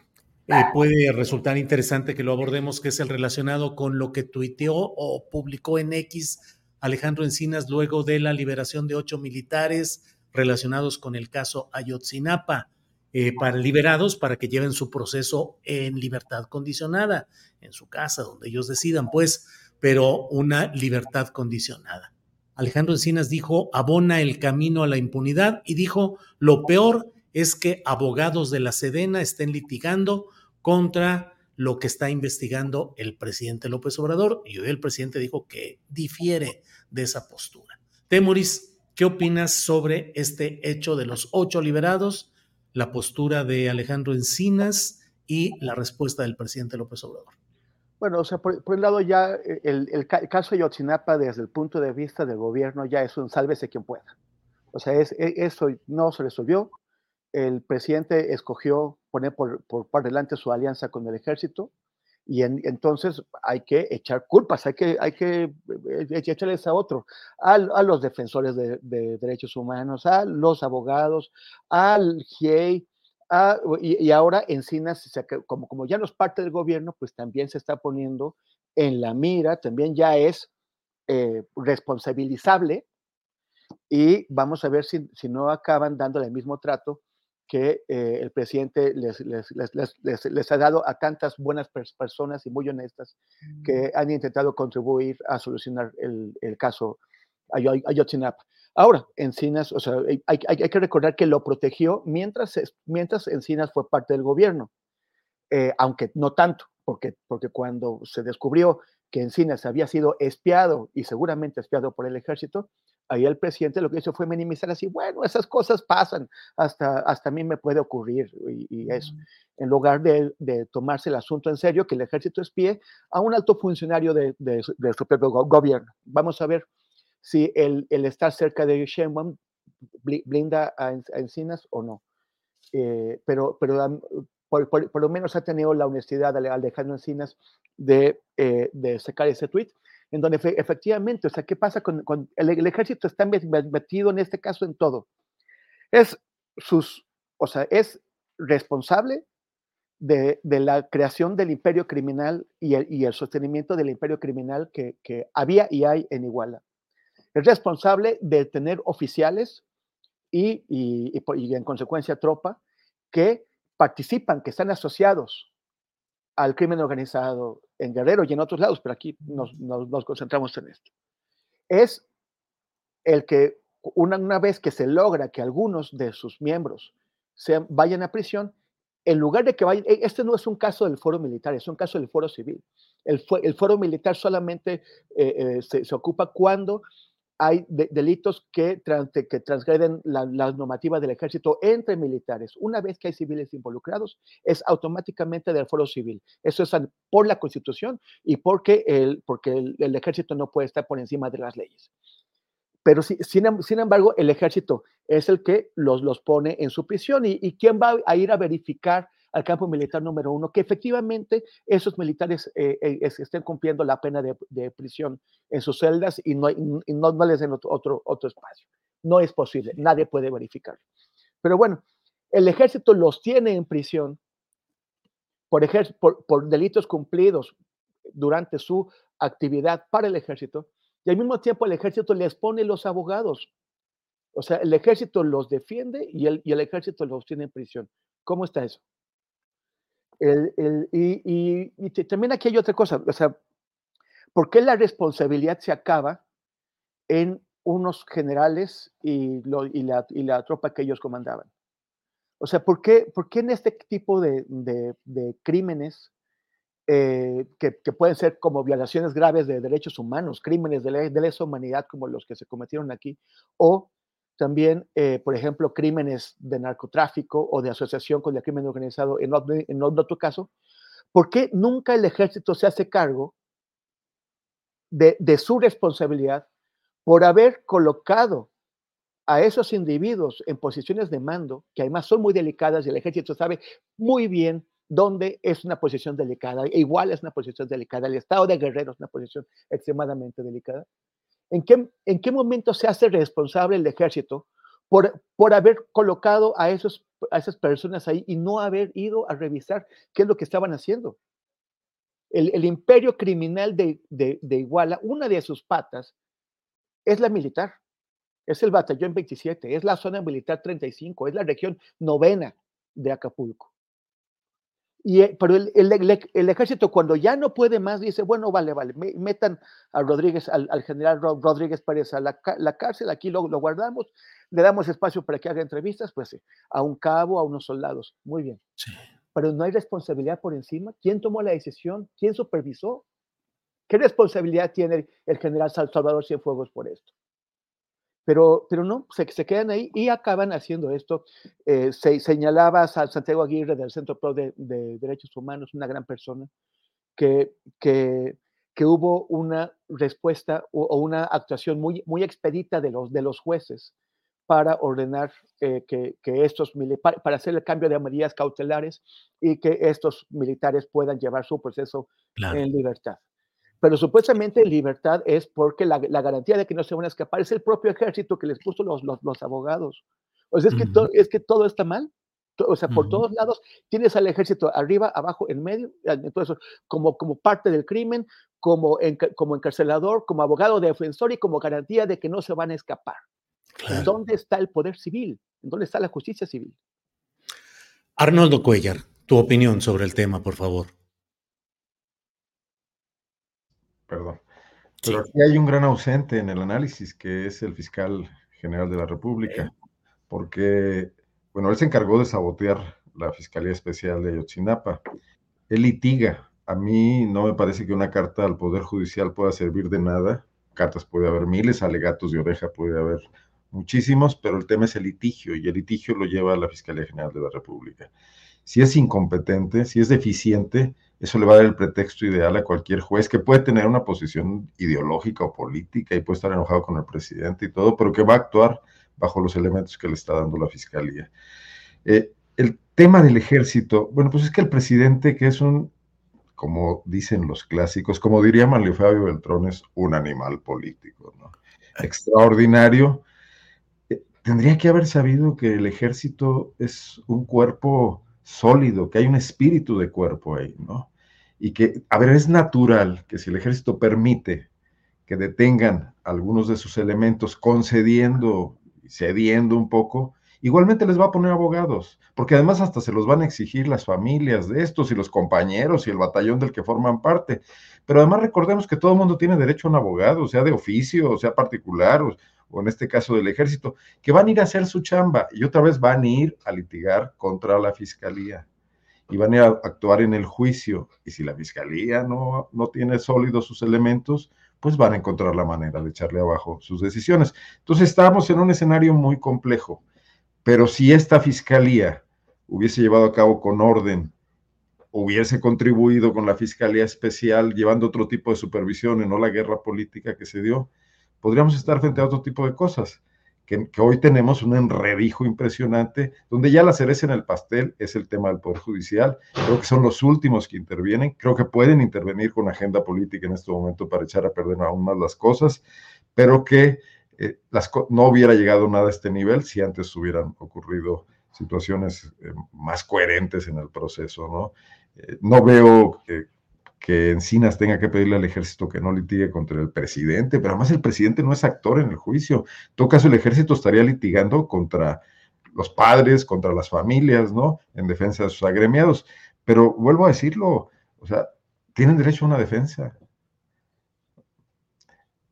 eh, puede resultar interesante que lo abordemos, que es el relacionado con lo que tuiteó o publicó en X Alejandro Encinas luego de la liberación de ocho militares relacionados con el caso Ayotzinapa, eh, para liberados para que lleven su proceso en libertad condicionada, en su casa, donde ellos decidan, pues, pero una libertad condicionada. Alejandro Encinas dijo, abona el camino a la impunidad y dijo, lo peor es que abogados de la Sedena estén litigando contra lo que está investigando el presidente López Obrador y hoy el presidente dijo que difiere de esa postura. Temoris, ¿qué opinas sobre este hecho de los ocho liberados, la postura de Alejandro Encinas y la respuesta del presidente López Obrador? Bueno, o sea, por, un lado ya eh, el, caso de Yotzinapa desde el punto de vista del gobierno ya es un sálvese quien pueda. O sea, es, e, eso no se resolvió, el presidente escogió poner por, por, delante su alianza con el ejército y entonces hay que echar culpas, hay que, hay que eh, echarles a otro, a, los defensores de, derechos humanos, a los abogados, al GIEI, y, ahora Encinas, como, como ya no es parte del gobierno, pues también se está poniendo en la mira, también ya es eh, responsabilizable y vamos a ver si, si no acaban dándole el mismo trato que eh, el presidente les, les, les, les, ha dado a tantas buenas personas y muy honestas mm. que han intentado contribuir a solucionar el, el caso Ayotzinapa. Ahora, Encinas, o sea, hay, hay, hay, que recordar que lo protegió mientras, mientras Encinas fue parte del gobierno, eh, aunque no tanto, porque, porque cuando se descubrió que Encinas había sido espiado y seguramente espiado por el ejército, ahí el presidente lo que hizo fue minimizar así, bueno, esas cosas pasan, hasta, hasta a mí me puede ocurrir y, eso, en lugar de, tomarse el asunto en serio, que el ejército espíe a un alto funcionario de, su propio gobierno. Vamos a ver si el, estar cerca de Sheinbaum blinda a, Encinas o no. Eh, pero pero por, lo menos ha tenido la honestidad de Alejandro Encinas de, eh, de sacar ese tweet en donde efectivamente, o sea, ¿qué pasa con, el, ejército está metido en este caso en todo? Es sus, o sea, es responsable de, la creación del imperio criminal y el, sostenimiento del imperio criminal que, había y hay en Iguala. Es responsable de tener oficiales y, y en consecuencia tropa que participan, que están asociados al crimen organizado en Guerrero y en otros lados, pero aquí nos, concentramos en esto. Es el que una, una, vez que se logra que algunos de sus miembros se vayan a prisión, en lugar de que vayan, e, este no es un caso del foro militar, es un caso del foro civil. El, el foro militar solamente eh, eh, se, se, ocupa cuando hay delitos que, que transgreden la, normativa del ejército entre militares. Una vez que hay civiles involucrados, es automáticamente del foro civil. Eso es por la Constitución y porque el, porque el, ejército no puede estar por encima de las leyes. Pero sin, sin embargo, el ejército es el que los, los pone en su prisión y, y quién va a ir a verificar al campo militar número uno, que efectivamente esos militares eh, eh, estén cumpliendo la pena de, prisión en sus celdas y no, no, les den otro, otro, espacio. No es posible, nadie puede verificarlo. Pero bueno, el ejército los tiene en prisión por, por, por delitos cumplidos durante su actividad para el ejército y al mismo tiempo el ejército les pone los abogados. O sea, el ejército los defiende y el, y el ejército los tiene en prisión. ¿Cómo está eso? Y, también aquí hay otra cosa, o sea, ¿por qué la responsabilidad se acaba en unos generales y, la, tropa que ellos comandaban? O sea, ¿por qué, por qué en este tipo de, crímenes eh, que, pueden ser como violaciones graves de derechos humanos, crímenes de, de lesa humanidad como los que se cometieron aquí, o también, eh, por ejemplo, crímenes de narcotráfico o de asociación con el crimen organizado en, en otro caso, ¿por qué nunca el ejército se hace cargo de, su responsabilidad por haber colocado a esos individuos en posiciones de mando, que además son muy delicadas y el ejército sabe muy bien dónde es una posición delicada, igual es una posición delicada, el estado de Guerrero es una posición extremadamente delicada. ¿En qué, en qué momento se hace responsable el ejército por, por haber colocado a, esos, a esas personas ahí y no haber ido a revisar qué es lo que estaban haciendo? El, el imperio criminal de, de, de Iguala, una de sus patas, es la militar es el batallón 27, es la zona militar 35, es la región novena de Acapulco. Y, eh, pero el, el, ejército cuando ya no puede más dice, bueno, vale, vale, metan a Rodríguez, al, general Rodríguez Pérez a la, la cárcel, aquí lo, lo, guardamos, le damos espacio para que haga entrevistas, pues a un cabo, a unos soldados, muy bien. Pero no hay responsabilidad por encima. ¿Quién tomó la decisión? ¿Quién supervisó? ¿Qué responsabilidad tiene el general Salvador Cienfuegos por esto? Pero, pero no, se, se quedan ahí y acaban haciendo esto. Eh, se señalaba a Santiago Aguirre del Centro Pro de, Derechos Humanos, una gran persona, que, que, que hubo una respuesta o, una actuación muy, muy expedita de los, de los jueces para ordenar eh, que, que, estos para, para hacer el cambio de medidas cautelares y que estos militares puedan llevar su proceso en libertad. Pero supuestamente libertad es porque la, garantía de que no se van a escapar es el propio ejército que les puso los, los, abogados. O sea, es, que es que todo está mal. O sea, por todos lados tienes al ejército arriba, abajo, en medio, entonces, como, como parte del crimen, como, como encarcelador, como abogado defensor y como garantía de que no se van a escapar. ¿Dónde está el poder civil? ¿Dónde está la justicia civil? Arnoldo Cuellar, tu opinión sobre el tema, por favor. Perdón. Pero aquí hay un gran ausente en el análisis, que es el fiscal general de la República, porque, bueno, él se encargó de sabotear la Fiscalía Especial de Ayotzinapa. Él litiga. A mí no me parece que una carta al Poder Judicial pueda servir de nada. Cartas puede haber miles, alegatos de oreja puede haber muchísimos, pero el tema es el litigio y el litigio lo lleva a la Fiscalía General de la República. Si es incompetente, si es deficiente, eso le va a dar el pretexto ideal a cualquier juez que puede tener una posición ideológica o política y puede estar enojado con el presidente y todo, pero que va a actuar bajo los elementos que le está dando la fiscalía. Eh, el tema del ejército, bueno, pues es que el presidente, que es un, como dicen los clásicos, como diría Manlio Fabio Beltrón, es un animal político, ¿no? Extraordinario. Eh, tendría que haber sabido que el ejército es un cuerpo sólido, que hay un espíritu de cuerpo ahí, ¿no? Y que, a ver, es natural que si el ejército permite que detengan algunos de sus elementos concediendo cediendo un poco, igualmente les va a poner abogados, porque además hasta se los van a exigir las familias de estos y los compañeros y el batallón del que forman parte. Pero además recordemos que todo el mundo tiene derecho a un abogado, sea de oficio, sea particular, o en este caso del ejército, que van a ir a hacer su chamba y otra vez van a ir a litigar contra la fiscalía y van a actuar en el juicio. Y si la fiscalía no, no tiene sólidos sus elementos, pues van a encontrar la manera de echarle abajo sus decisiones. Entonces estamos en un escenario muy complejo, pero si esta fiscalía hubiese llevado a cabo con orden, hubiese contribuido con la fiscalía especial, llevando otro tipo de supervisión y no la guerra política que se dio, podríamos estar frente a otro tipo de cosas. Que, hoy tenemos un enredijo impresionante, donde ya la cereza en el pastel es el tema del Poder Judicial. Creo que son los últimos que intervienen. Creo que pueden intervenir con agenda política en este momento para echar a perder aún más las cosas, pero que eh, las, no hubiera llegado nada a este nivel si antes hubieran ocurrido situaciones eh, más coherentes en el proceso, ¿no? Eh, no veo que Encinas tenga que pedirle al ejército que no litigue contra el presidente, pero además el presidente no es actor en el juicio. En todo caso, el ejército estaría litigando contra los padres, contra las familias, ¿no? En defensa de sus agremiados. Pero vuelvo a decirlo, o sea, tienen derecho a una defensa.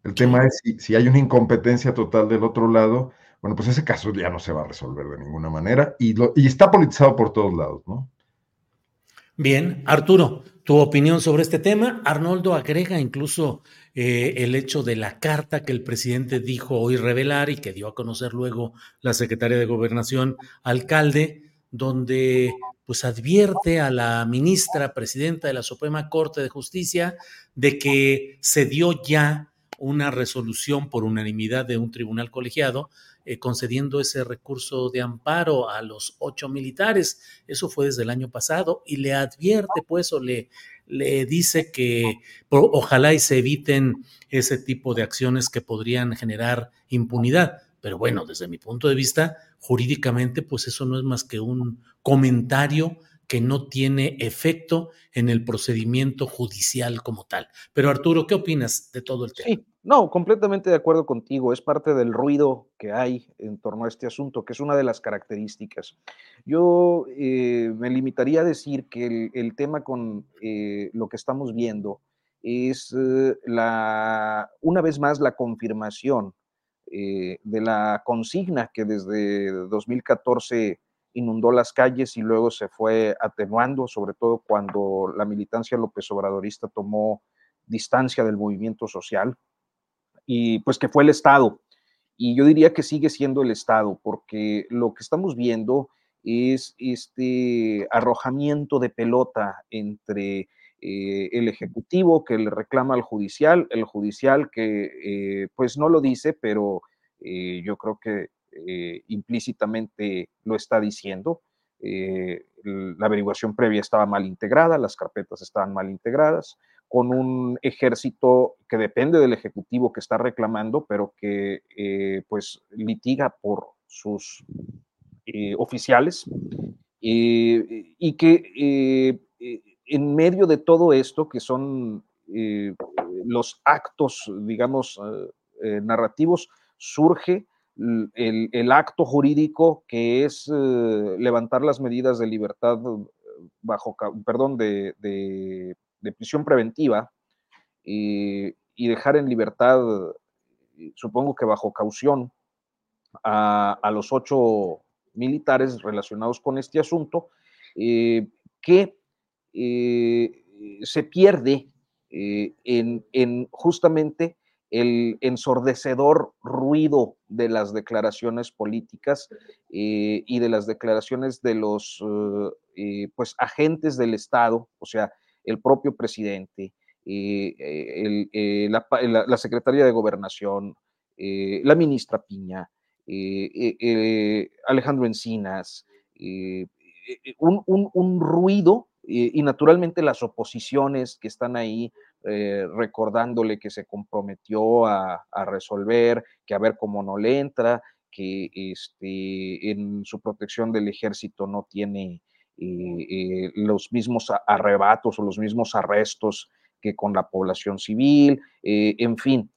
El tema es si, si hay una incompetencia total del otro lado, bueno, pues ese caso ya no se va a resolver de ninguna manera y, lo, y está politizado por todos lados, ¿no? Bien, Arturo, tu opinión sobre este tema. Arnoldo agrega incluso eh, el hecho de la carta que el presidente dijo hoy revelar y que dio a conocer luego la secretaria de Gobernación, alcalde, donde pues advierte a la ministra presidenta de la Suprema Corte de Justicia de que se dio ya una resolución por unanimidad de un tribunal colegiado eh, concediendo ese recurso de amparo a los ocho militares. Eso fue desde el año pasado y le advierte, pues, o le, le dice que ojalá y se eviten ese tipo de acciones que podrían generar impunidad. Pero bueno, desde mi punto de vista, jurídicamente, pues eso no es más que un comentario que no tiene efecto en el procedimiento judicial como tal. Pero Arturo, ¿qué opinas de todo el tema? Sí, no, completamente de acuerdo contigo. Es parte del ruido que hay en torno a este asunto, que es una de las características. Yo eh, me limitaría a decir que el, tema con eh, lo que estamos viendo es eh, la, una vez más la confirmación de la consigna que desde 2014 inundó las calles y luego se fue atenuando, sobre todo cuando la militancia López Obradorista tomó distancia del movimiento social y pues que fue el Estado. Y yo diría que sigue siendo el Estado, porque lo que estamos viendo es este arrojamiento de pelota entre eh, el Ejecutivo que le reclama al Judicial, el Judicial que eh, pues no lo dice, pero eh, yo creo que eh, implícitamente lo está diciendo. Eh, la averiguación previa estaba mal integrada, las carpetas estaban mal integradas, con un ejército que depende del Ejecutivo que está reclamando, pero que eh, pues litiga por sus oficiales y que en medio de todo esto, que son los actos, digamos, narrativos, surge el, acto jurídico que es eh, levantar las medidas de libertad eh, bajo, perdón, de, prisión preventiva y, dejar en libertad, supongo que bajo caución, a, los ocho militares relacionados con este asunto, eh, que se pierde en, en justamente el ensordecedor ruido de las declaraciones políticas eh, y de las declaraciones de los eh, eh, pues, agentes del Estado, o sea, el propio presidente, la, secretaria de Gobernación, la ministra Piña, Alejandro Encinas, un, ruido y naturalmente las oposiciones que están ahí eh, recordándole que se comprometió a, resolver, que a ver cómo no le entra, que este, en su protección del ejército no tiene eh, eh, los mismos arrebatos o los mismos arrestos que con la población civil, en fin,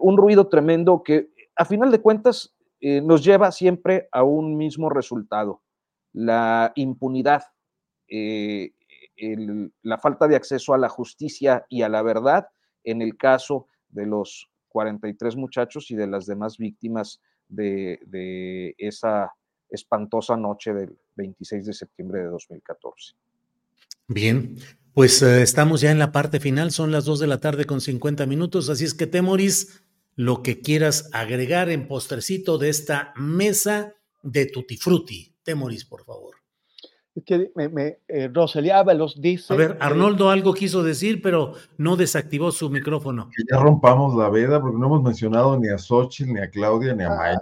un ruido tremendo que a final de cuentas nos lleva siempre a un mismo resultado, la impunidad la falta de acceso a la justicia y a la verdad en el caso de los 43 muchachos y de las demás víctimas de, esa espantosa noche del 26 de septiembre de 2014. Bien, pues eh, estamos ya en la parte final, son las 2 de la tarde con 50 minutos, así es que Temoris, lo que quieras agregar en postrecito de esta mesa de Tutti Frutti. Temoris, por favor que me, eh, Rosalía Ábalos dice. A ver, Arnoldo algo quiso decir, pero no desactivó su micrófono. Que ya rompamos la veda porque no hemos mencionado ni a Xochitl, ni a Claudia, ni a Maya.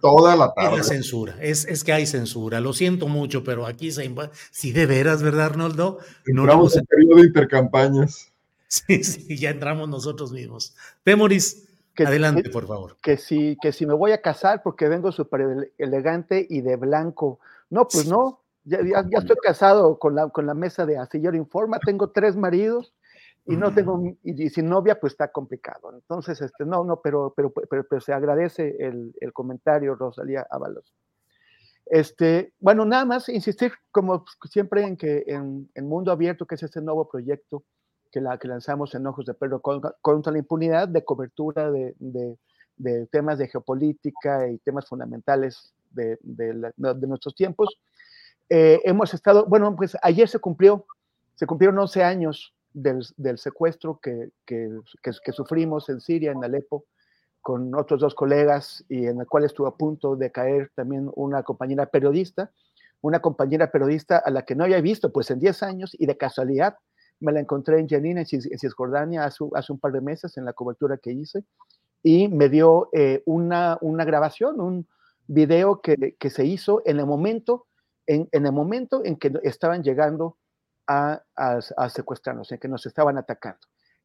Toda la tarde. Es censura, es, es, que hay censura. Lo siento mucho, pero aquí se. Si de veras, ¿verdad, Arnoldo? No entramos en periodo de intercampañas. Sí, sí, ya entramos nosotros mismos. Temoris. Adelante, por favor. Que si, que si me voy a casar porque vengo súper elegante y de blanco. No, pues no, ya, estoy casado con la, con la mesa de Astillero Informa, tengo tres maridos y no tengo, y, sin novia, pues está complicado. Entonces, este, no, no, pero, pero, pero, se agradece el, el, comentario, Rosalía Ábalos. Este, bueno, nada más insistir, como siempre, en que en, en Mundo Abierto, que es este nuevo proyecto que, la, que lanzamos en Ojos de Perro contra, la impunidad de cobertura de, de, de, temas de geopolítica y temas fundamentales de, de, de nuestros tiempos, eh, hemos estado, bueno, pues ayer se cumplió, se cumplieron 11 años del, del secuestro que, que, que, sufrimos en Siria, en Alepo, con otros dos colegas y en el cual estuvo a punto de caer también una compañera periodista, una compañera periodista a la que no había visto pues en 10 años y de casualidad me la encontré en Jenin, en, Cisjordania, hace, hace, un par de meses en la cobertura que hice, y me dio eh, una, una, grabación, un video que, que, se hizo en el momento en, en, el momento en que estaban llegando a, a, a secuestrarnos, en que nos estaban atacando.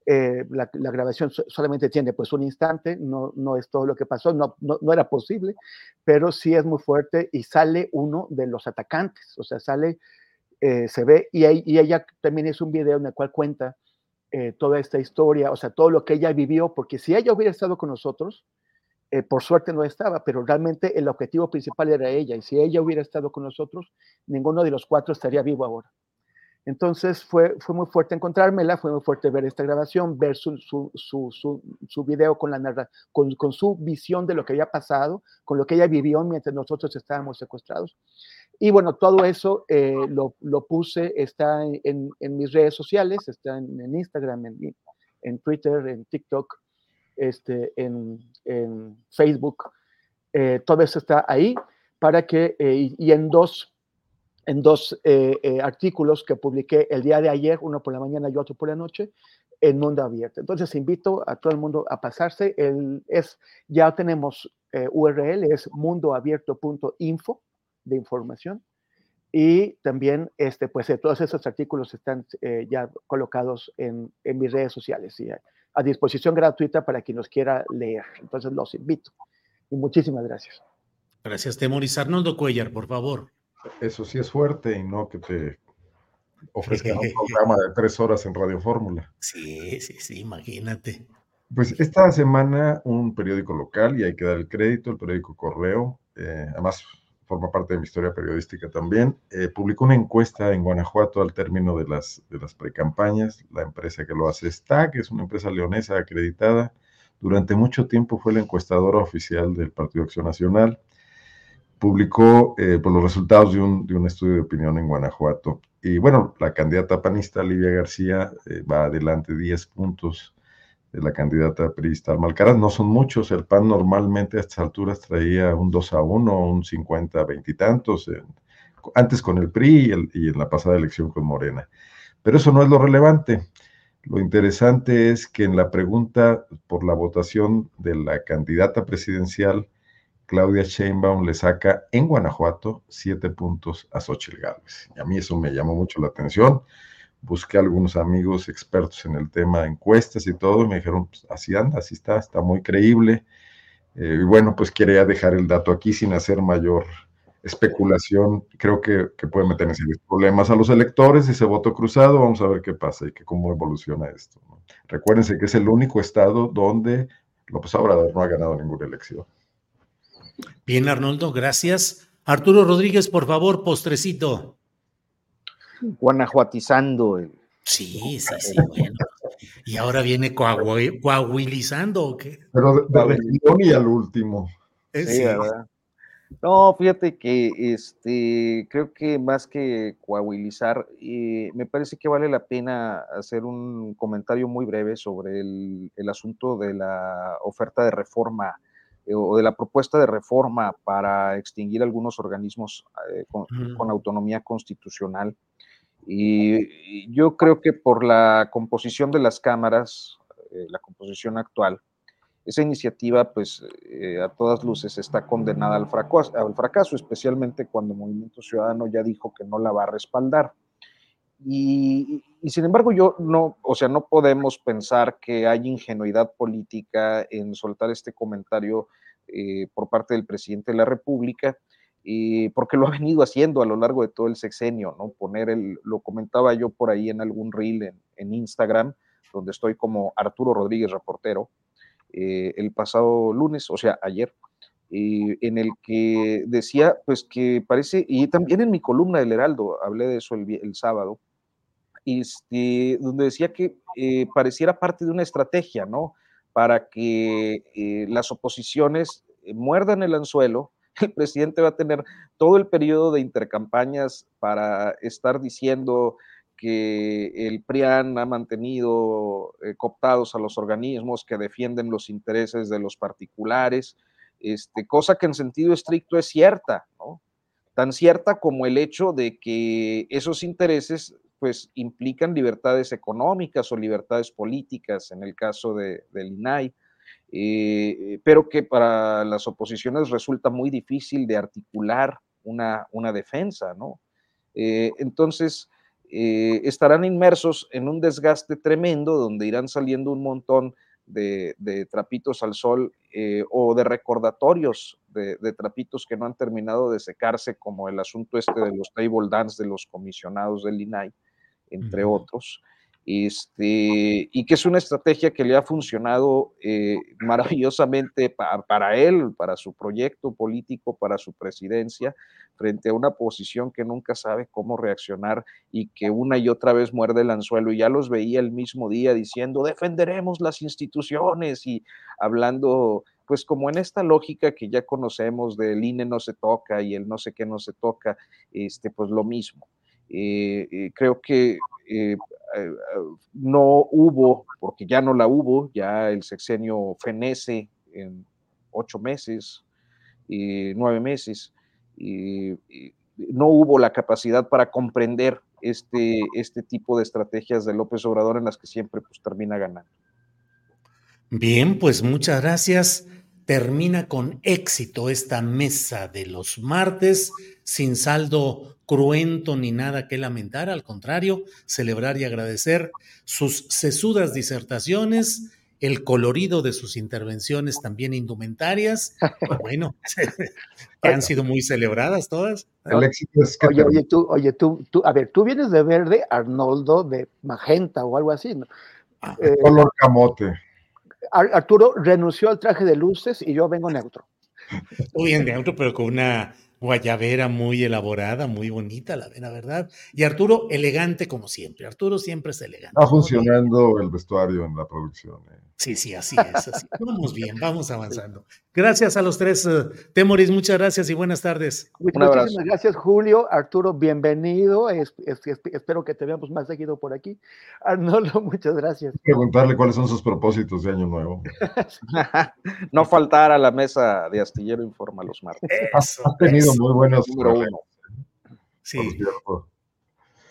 Eh, la, la, grabación solamente tiene pues un instante, no, no es todo lo que pasó, no, no, no, era posible, pero sí es muy fuerte y sale uno de los atacantes, o sea, sale, eh, se ve, y, y, ella también es un video en el cual cuenta eh, toda esta historia, o sea, todo lo que ella vivió, porque si ella hubiera estado con nosotros, eh, por suerte no estaba, pero realmente el objetivo principal era ella, y si ella hubiera estado con nosotros, ninguno de los cuatro estaría vivo ahora. Entonces fue, fue muy fuerte encontrármela, fue muy fuerte ver esta grabación, ver su, su, su, su video con, la con, con, su visión de lo que había pasado, con lo que ella vivió mientras nosotros estábamos secuestrados. Y bueno, todo eso eh, lo, lo, puse, está en, en, mis redes sociales, está en, en Instagram, en, en, Twitter, en TikTok, este, en, Facebook. Eh, todo eso está ahí para que, eh, y en dos en dos eh, eh, artículos que publiqué el día de ayer, uno por la mañana y otro por la noche, en Mundo Abierto. Entonces invito a todo el mundo a pasarse. El, es, ya tenemos eh, URL, es mundoabierto.info de información. Y también, este, pues, todos esos artículos están ya colocados en, en, mis redes sociales y a, disposición gratuita para quien los quiera leer. Entonces los invito. Y muchísimas gracias. Gracias, Temoris. Arnoldo Cuellar, por favor eso sí es fuerte y no que te ofrezcan un programa de tres horas en Radio Fórmula. Sí, sí, sí, imagínate. Pues esta semana un periódico local, y hay que dar el crédito, el periódico Correo, eh, además forma parte de mi historia periodística también, eh, publicó una encuesta en Guanajuato al término de las, de las precampañas. La empresa que lo hace está, que es una empresa leonesa acreditada. Durante mucho tiempo fue la encuestadora oficial del Partido Acción Nacional publicó eh, pues, los resultados de un, de un, estudio de opinión en Guanajuato. Y bueno, la candidata panista Livia García eh, va adelante 10 puntos la candidata priista Almalcaraz. No son muchos, el PAN normalmente a estas alturas traía un 2 a 1, un 50 a 20 y tantos, antes con el PRI y en la pasada elección con Morena. Pero eso no es lo relevante. Lo interesante es que en la pregunta por la votación de la candidata presidencial, Claudia Sheinbaum le saca en Guanajuato siete puntos a Xochitl Gálvez. Y a mí eso me llamó mucho la atención. Busqué algunos amigos expertos en el tema, encuestas y todo, y me dijeron, pues, así anda, así está, está muy creíble. Eh, y bueno, pues quería dejar el dato aquí sin hacer mayor especulación. Creo que, que puede meter en serios problemas a los electores, ese voto cruzado, vamos a ver qué pasa y que cómo evoluciona esto. Recuérdense que es el único estado donde López Obrador no ha ganado ninguna elección. Bien, Arnoldo, gracias. Arturo Rodríguez, por favor, postrecito. Guanajuatizando. El... Sí, sí, sí, bueno. Y ahora viene coahuilizando, ¿o qué? Pero de, región y al último. Sí, sí. ¿verdad? No, fíjate que este, creo que más que coahuilizar, eh, me parece que vale la pena hacer un comentario muy breve sobre el, el asunto de la oferta de reforma eh, o de la propuesta de reforma para extinguir algunos organismos eh, con, mm. con, autonomía constitucional. Y, yo creo que por la composición de las cámaras, eh, la composición actual, esa iniciativa, pues eh, a todas luces está condenada al fracaso, al fracaso, especialmente cuando Movimiento Ciudadano ya dijo que no la va a respaldar. Y, y, sin embargo, yo no, o sea, no podemos pensar que hay ingenuidad política en soltar este comentario eh, por parte del presidente de la República, eh, porque lo ha venido haciendo a lo largo de todo el sexenio, ¿no? Poner el, lo comentaba yo por ahí en algún reel en, Instagram, donde estoy como Arturo Rodríguez Reportero, eh, el pasado lunes, o sea, ayer, eh, en el que decía, pues que parece, y también en mi columna del Heraldo, hablé de eso el, el sábado, este, donde decía que eh, pareciera parte de una estrategia, ¿no? Para que eh, las oposiciones muerdan el anzuelo. El presidente va a tener todo el periodo de intercampañas para estar diciendo que el PRIAN ha mantenido eh, cooptados a los organismos que defienden los intereses de los particulares, este, cosa que en sentido estricto es cierta, ¿no? Tan cierta como el hecho de que esos intereses pues implican libertades económicas o libertades políticas en el caso de, del INAI, eh, pero que para las oposiciones resulta muy difícil de articular una, una defensa, ¿no? Eh, entonces, eh, estarán inmersos en un desgaste tremendo donde irán saliendo un montón de, trapitos al sol o de recordatorios de, trapitos que no han terminado de secarse, como el asunto este de los table dance de los comisionados del INAI, entre otros este, y que es una estrategia que le ha funcionado eh, maravillosamente para él, para su proyecto político, para su presidencia, frente a una posición que nunca sabe cómo reaccionar y que una y otra vez muerde el anzuelo. Y ya los veía el mismo día diciendo, defenderemos las instituciones y hablando pues como en esta lógica que ya conocemos del INE no se toca y el no sé qué no se toca, este, pues lo mismo. Eh, eh, creo que eh, no hubo, porque ya no la hubo, ya el sexenio fenece en ocho meses, y nueve meses, y, no hubo la capacidad para comprender este, este tipo de estrategias de López Obrador en las que siempre pues, termina ganando. Bien, pues muchas gracias. Termina con éxito esta mesa de los martes, sin saldo cruento ni nada que lamentar, al contrario, celebrar y agradecer sus sesudas disertaciones, el colorido de sus intervenciones también indumentarias, bueno, que han sido muy celebradas todas. El éxito es que oye, oye, tú, oye, tú, tú, a ver, tú vienes de verde, Arnoldo de magenta o algo así, ¿no? Ah, eh, color camote. Arturo renunció al traje de luces y yo vengo neutro. Muy en neutro, pero con una guayabera muy elaborada, muy bonita, la, la verdad. Y Arturo, elegante como siempre. Arturo siempre es elegante. Está funcionando el vestuario en la producción. Eh. Sí, sí, así es. Así. vamos bien, vamos avanzando. Gracias a los tres, uh, Temoris, muchas gracias y buenas tardes. Un abrazo. Muchísimas gracias, Julio. Arturo, bienvenido. espero que te veamos más seguido por aquí. Arnoldo, muchas gracias. Preguntarle cuáles son sus propósitos de Año Nuevo. no faltar a la mesa de Astillero Informa los martes. has, tenido muy buenos. Sí.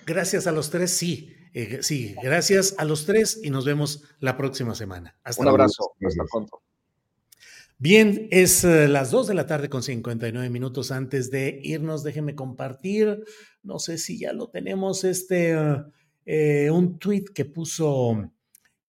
Gracias a los tres, sí. Eh, sí, gracias a los tres y nos vemos la próxima semana. Hasta Un abrazo. Hasta pronto. Bien, es eh, las 2 de la tarde con 59 minutos antes de irnos. Déjenme compartir, no sé si ya lo tenemos, este, eh, un tweet que puso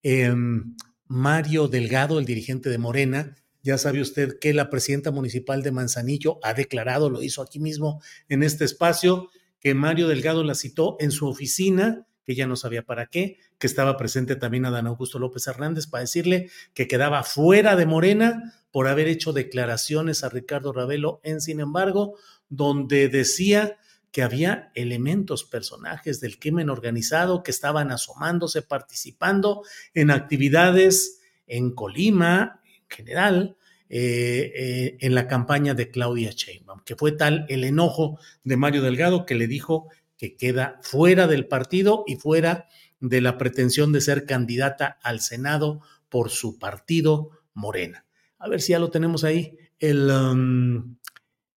em, Mario Delgado, el dirigente de Morena. Ya sabe usted que la presidenta municipal de Manzanillo ha declarado, lo hizo aquí mismo en este espacio, que Mario Delgado la citó en su oficina que ya no sabía para qué, que estaba presente también Adán Augusto López Hernández para decirle que quedaba fuera de Morena por haber hecho declaraciones a Ricardo Ravelo en, sin embargo, donde decía que había elementos, personajes del crimen organizado que estaban asomándose, participando en actividades en Colima, en general, eh, eh, en la campaña de Claudia Sheinbaum, que fue tal el enojo de Mario Delgado que le dijo que queda fuera del partido y fuera de la pretensión de ser candidata al Senado por su partido Morena. A ver si ya lo tenemos ahí. El, um,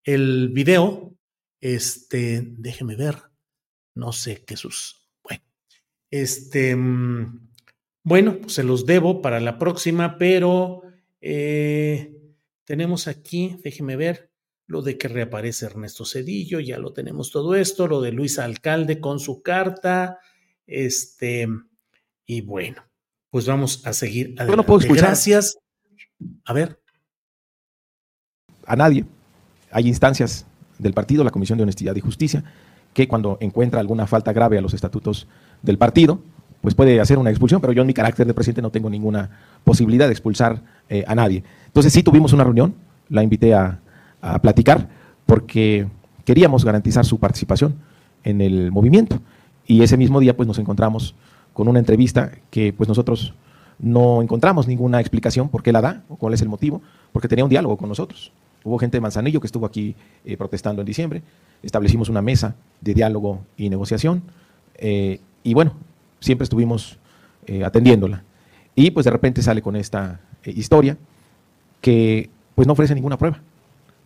el video, este, déjeme ver, no sé qué sus. Bueno, este, um, bueno, pues se los debo para la próxima, pero eh, tenemos aquí, déjeme ver, lo de que reaparece Ernesto Cedillo, ya lo tenemos todo esto, lo de Luis Alcalde con su carta, este, y bueno, pues vamos a seguir adelante. Yo no puedo escuchar. Gracias. A ver. A nadie. Hay instancias del partido, la Comisión de Honestidad y Justicia, que cuando encuentra alguna falta grave a los estatutos del partido, pues puede hacer una expulsión, pero yo en mi carácter de presidente no tengo ninguna posibilidad de expulsar eh, a nadie. Entonces sí tuvimos una reunión, la invité a, a platicar porque queríamos garantizar su participación en el movimiento. Y ese mismo día pues nos encontramos con una entrevista que pues nosotros no encontramos ninguna explicación por qué la da o cuál es el motivo, porque tenía un diálogo con nosotros. Hubo gente de Manzanillo que estuvo aquí eh, protestando en diciembre, establecimos una mesa de diálogo y negociación eh, y bueno, siempre estuvimos eh, atendiéndola. Y pues de repente sale con esta historia que pues no ofrece ninguna prueba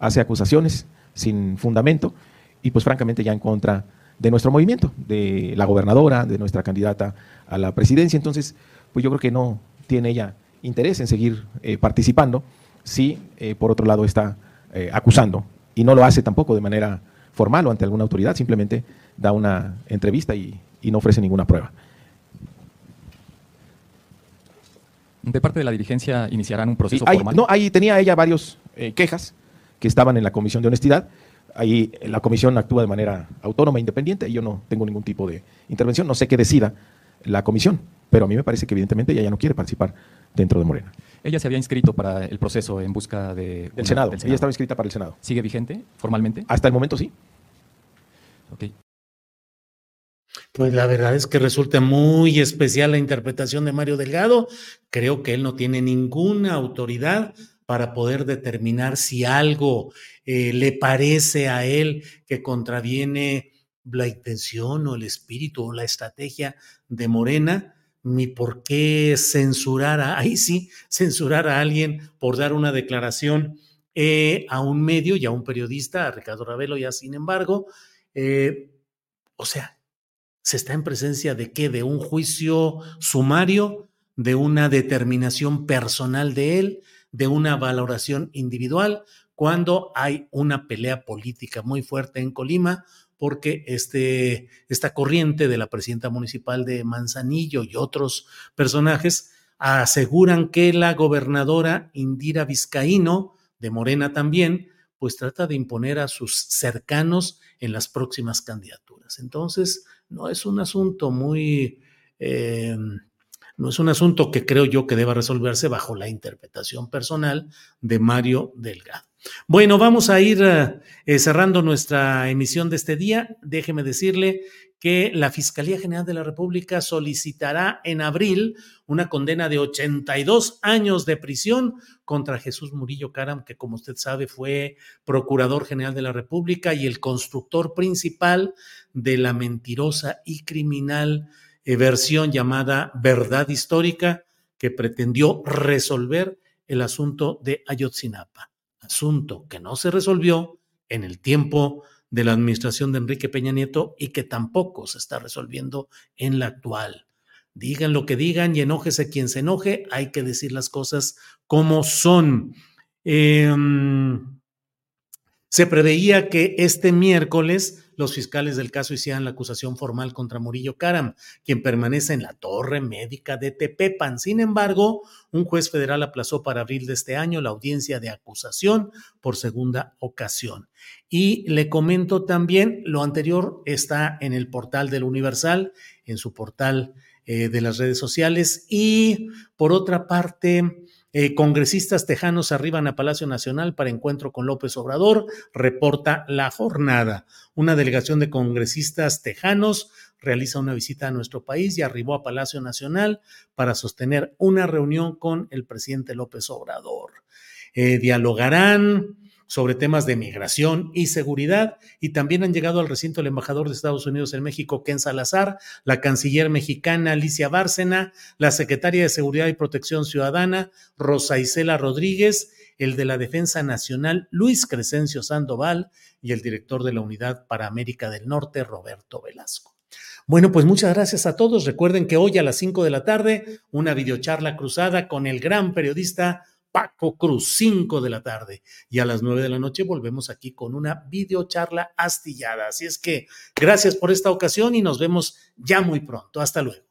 hace acusaciones sin fundamento y pues francamente ya en contra de nuestro movimiento, de la gobernadora, de nuestra candidata a la presidencia. Entonces, pues yo creo que no tiene ella interés en seguir eh, participando si, eh, por otro lado, está eh, acusando y no lo hace tampoco de manera formal o ante alguna autoridad, simplemente da una entrevista y, y no ofrece ninguna prueba. De parte de la dirigencia iniciarán un proceso Sí, formal. No, ahí tenía ella varios eh, quejas que estaban en la comisión de honestidad. Ahí la comisión actúa de manera autónoma e independiente y yo no tengo ningún tipo de intervención. No sé qué decida la comisión, pero a mí me parece que evidentemente ella ya no quiere participar dentro de Morena. Ella se había inscrito para el proceso en busca de... Del una- Senado. del Ella estaba inscrita para el Senado. ¿Sigue vigente formalmente? Hasta el momento sí. Ok. Pues la verdad es que resulta muy especial la interpretación de Mario Delgado. Creo que él no tiene ninguna autoridad para poder determinar si algo eh, le parece a él que contraviene la intención o el espíritu o la estrategia de Morena, ni por qué censurar a, ahí sí, censurar a alguien por dar una declaración eh, a un medio y a un periodista, a Ricardo Ravelo ya sin embargo. eh, o sea, se está en presencia de qué? De un juicio sumario, de una determinación personal de él, de una valoración individual, cuando hay una pelea política muy fuerte en Colima, porque este, esta corriente de la presidenta municipal de Manzanillo y otros personajes aseguran que la gobernadora Indira Vizcaíno, de Morena también, pues trata de imponer a sus cercanos en las próximas candidaturas. Entonces, no es un asunto muy, eh, no es un asunto que creo yo que deba resolverse bajo la interpretación personal de Mario Delgado. Bueno, vamos a ir eh, cerrando nuestra emisión de este día. Déjeme decirle que la Fiscalía General de la República solicitará en abril una condena de 82 años de prisión contra Jesús Murillo Caram, que como usted sabe fue Procurador General de la República y el constructor principal de la mentirosa y criminal eh, versión llamada Verdad Histórica que pretendió resolver el asunto de Ayotzinapa asunto que no se resolvió en el tiempo de la administración de Enrique Peña Nieto y que tampoco se está resolviendo en la actual. Digan lo que digan y enójese quien se enoje, hay que decir las cosas como son. Eh, se preveía que este miércoles los fiscales del caso hicieran la acusación formal contra Murillo Caram, quien permanece en la torre médica de Tepepan. Sin embargo, un juez federal aplazó para abril de este año la audiencia de acusación por segunda ocasión. Y le comento también, lo anterior está en el portal del Universal, en su portal eh, de las redes sociales. Y por otra parte, eh, congresistas tejanos arriban a Palacio Nacional para encuentro con López Obrador, reporta la jornada. Una delegación de congresistas tejanos realiza una visita a nuestro país y arribó a Palacio Nacional para sostener una reunión con el presidente López Obrador. Eh, dialogarán sobre temas de migración y seguridad y también han llegado al recinto el embajador de Estados Unidos en México, Ken Salazar, la canciller mexicana Alicia Bárcena, la secretaria de Seguridad y Protección Ciudadana Rosa Isela Rodríguez, el de la Defensa Nacional Luis Crescencio Sandoval y el director de la Unidad para América del Norte Roberto Velasco. Bueno, pues muchas gracias a todos. Recuerden que hoy a las 5 de la tarde, una videocharla cruzada con el gran periodista Paco Cruz, 5 de la tarde. Y a las 9 de la noche volvemos aquí con una videocharla astillada. Así es que gracias por esta ocasión y nos vemos ya muy pronto. Hasta luego.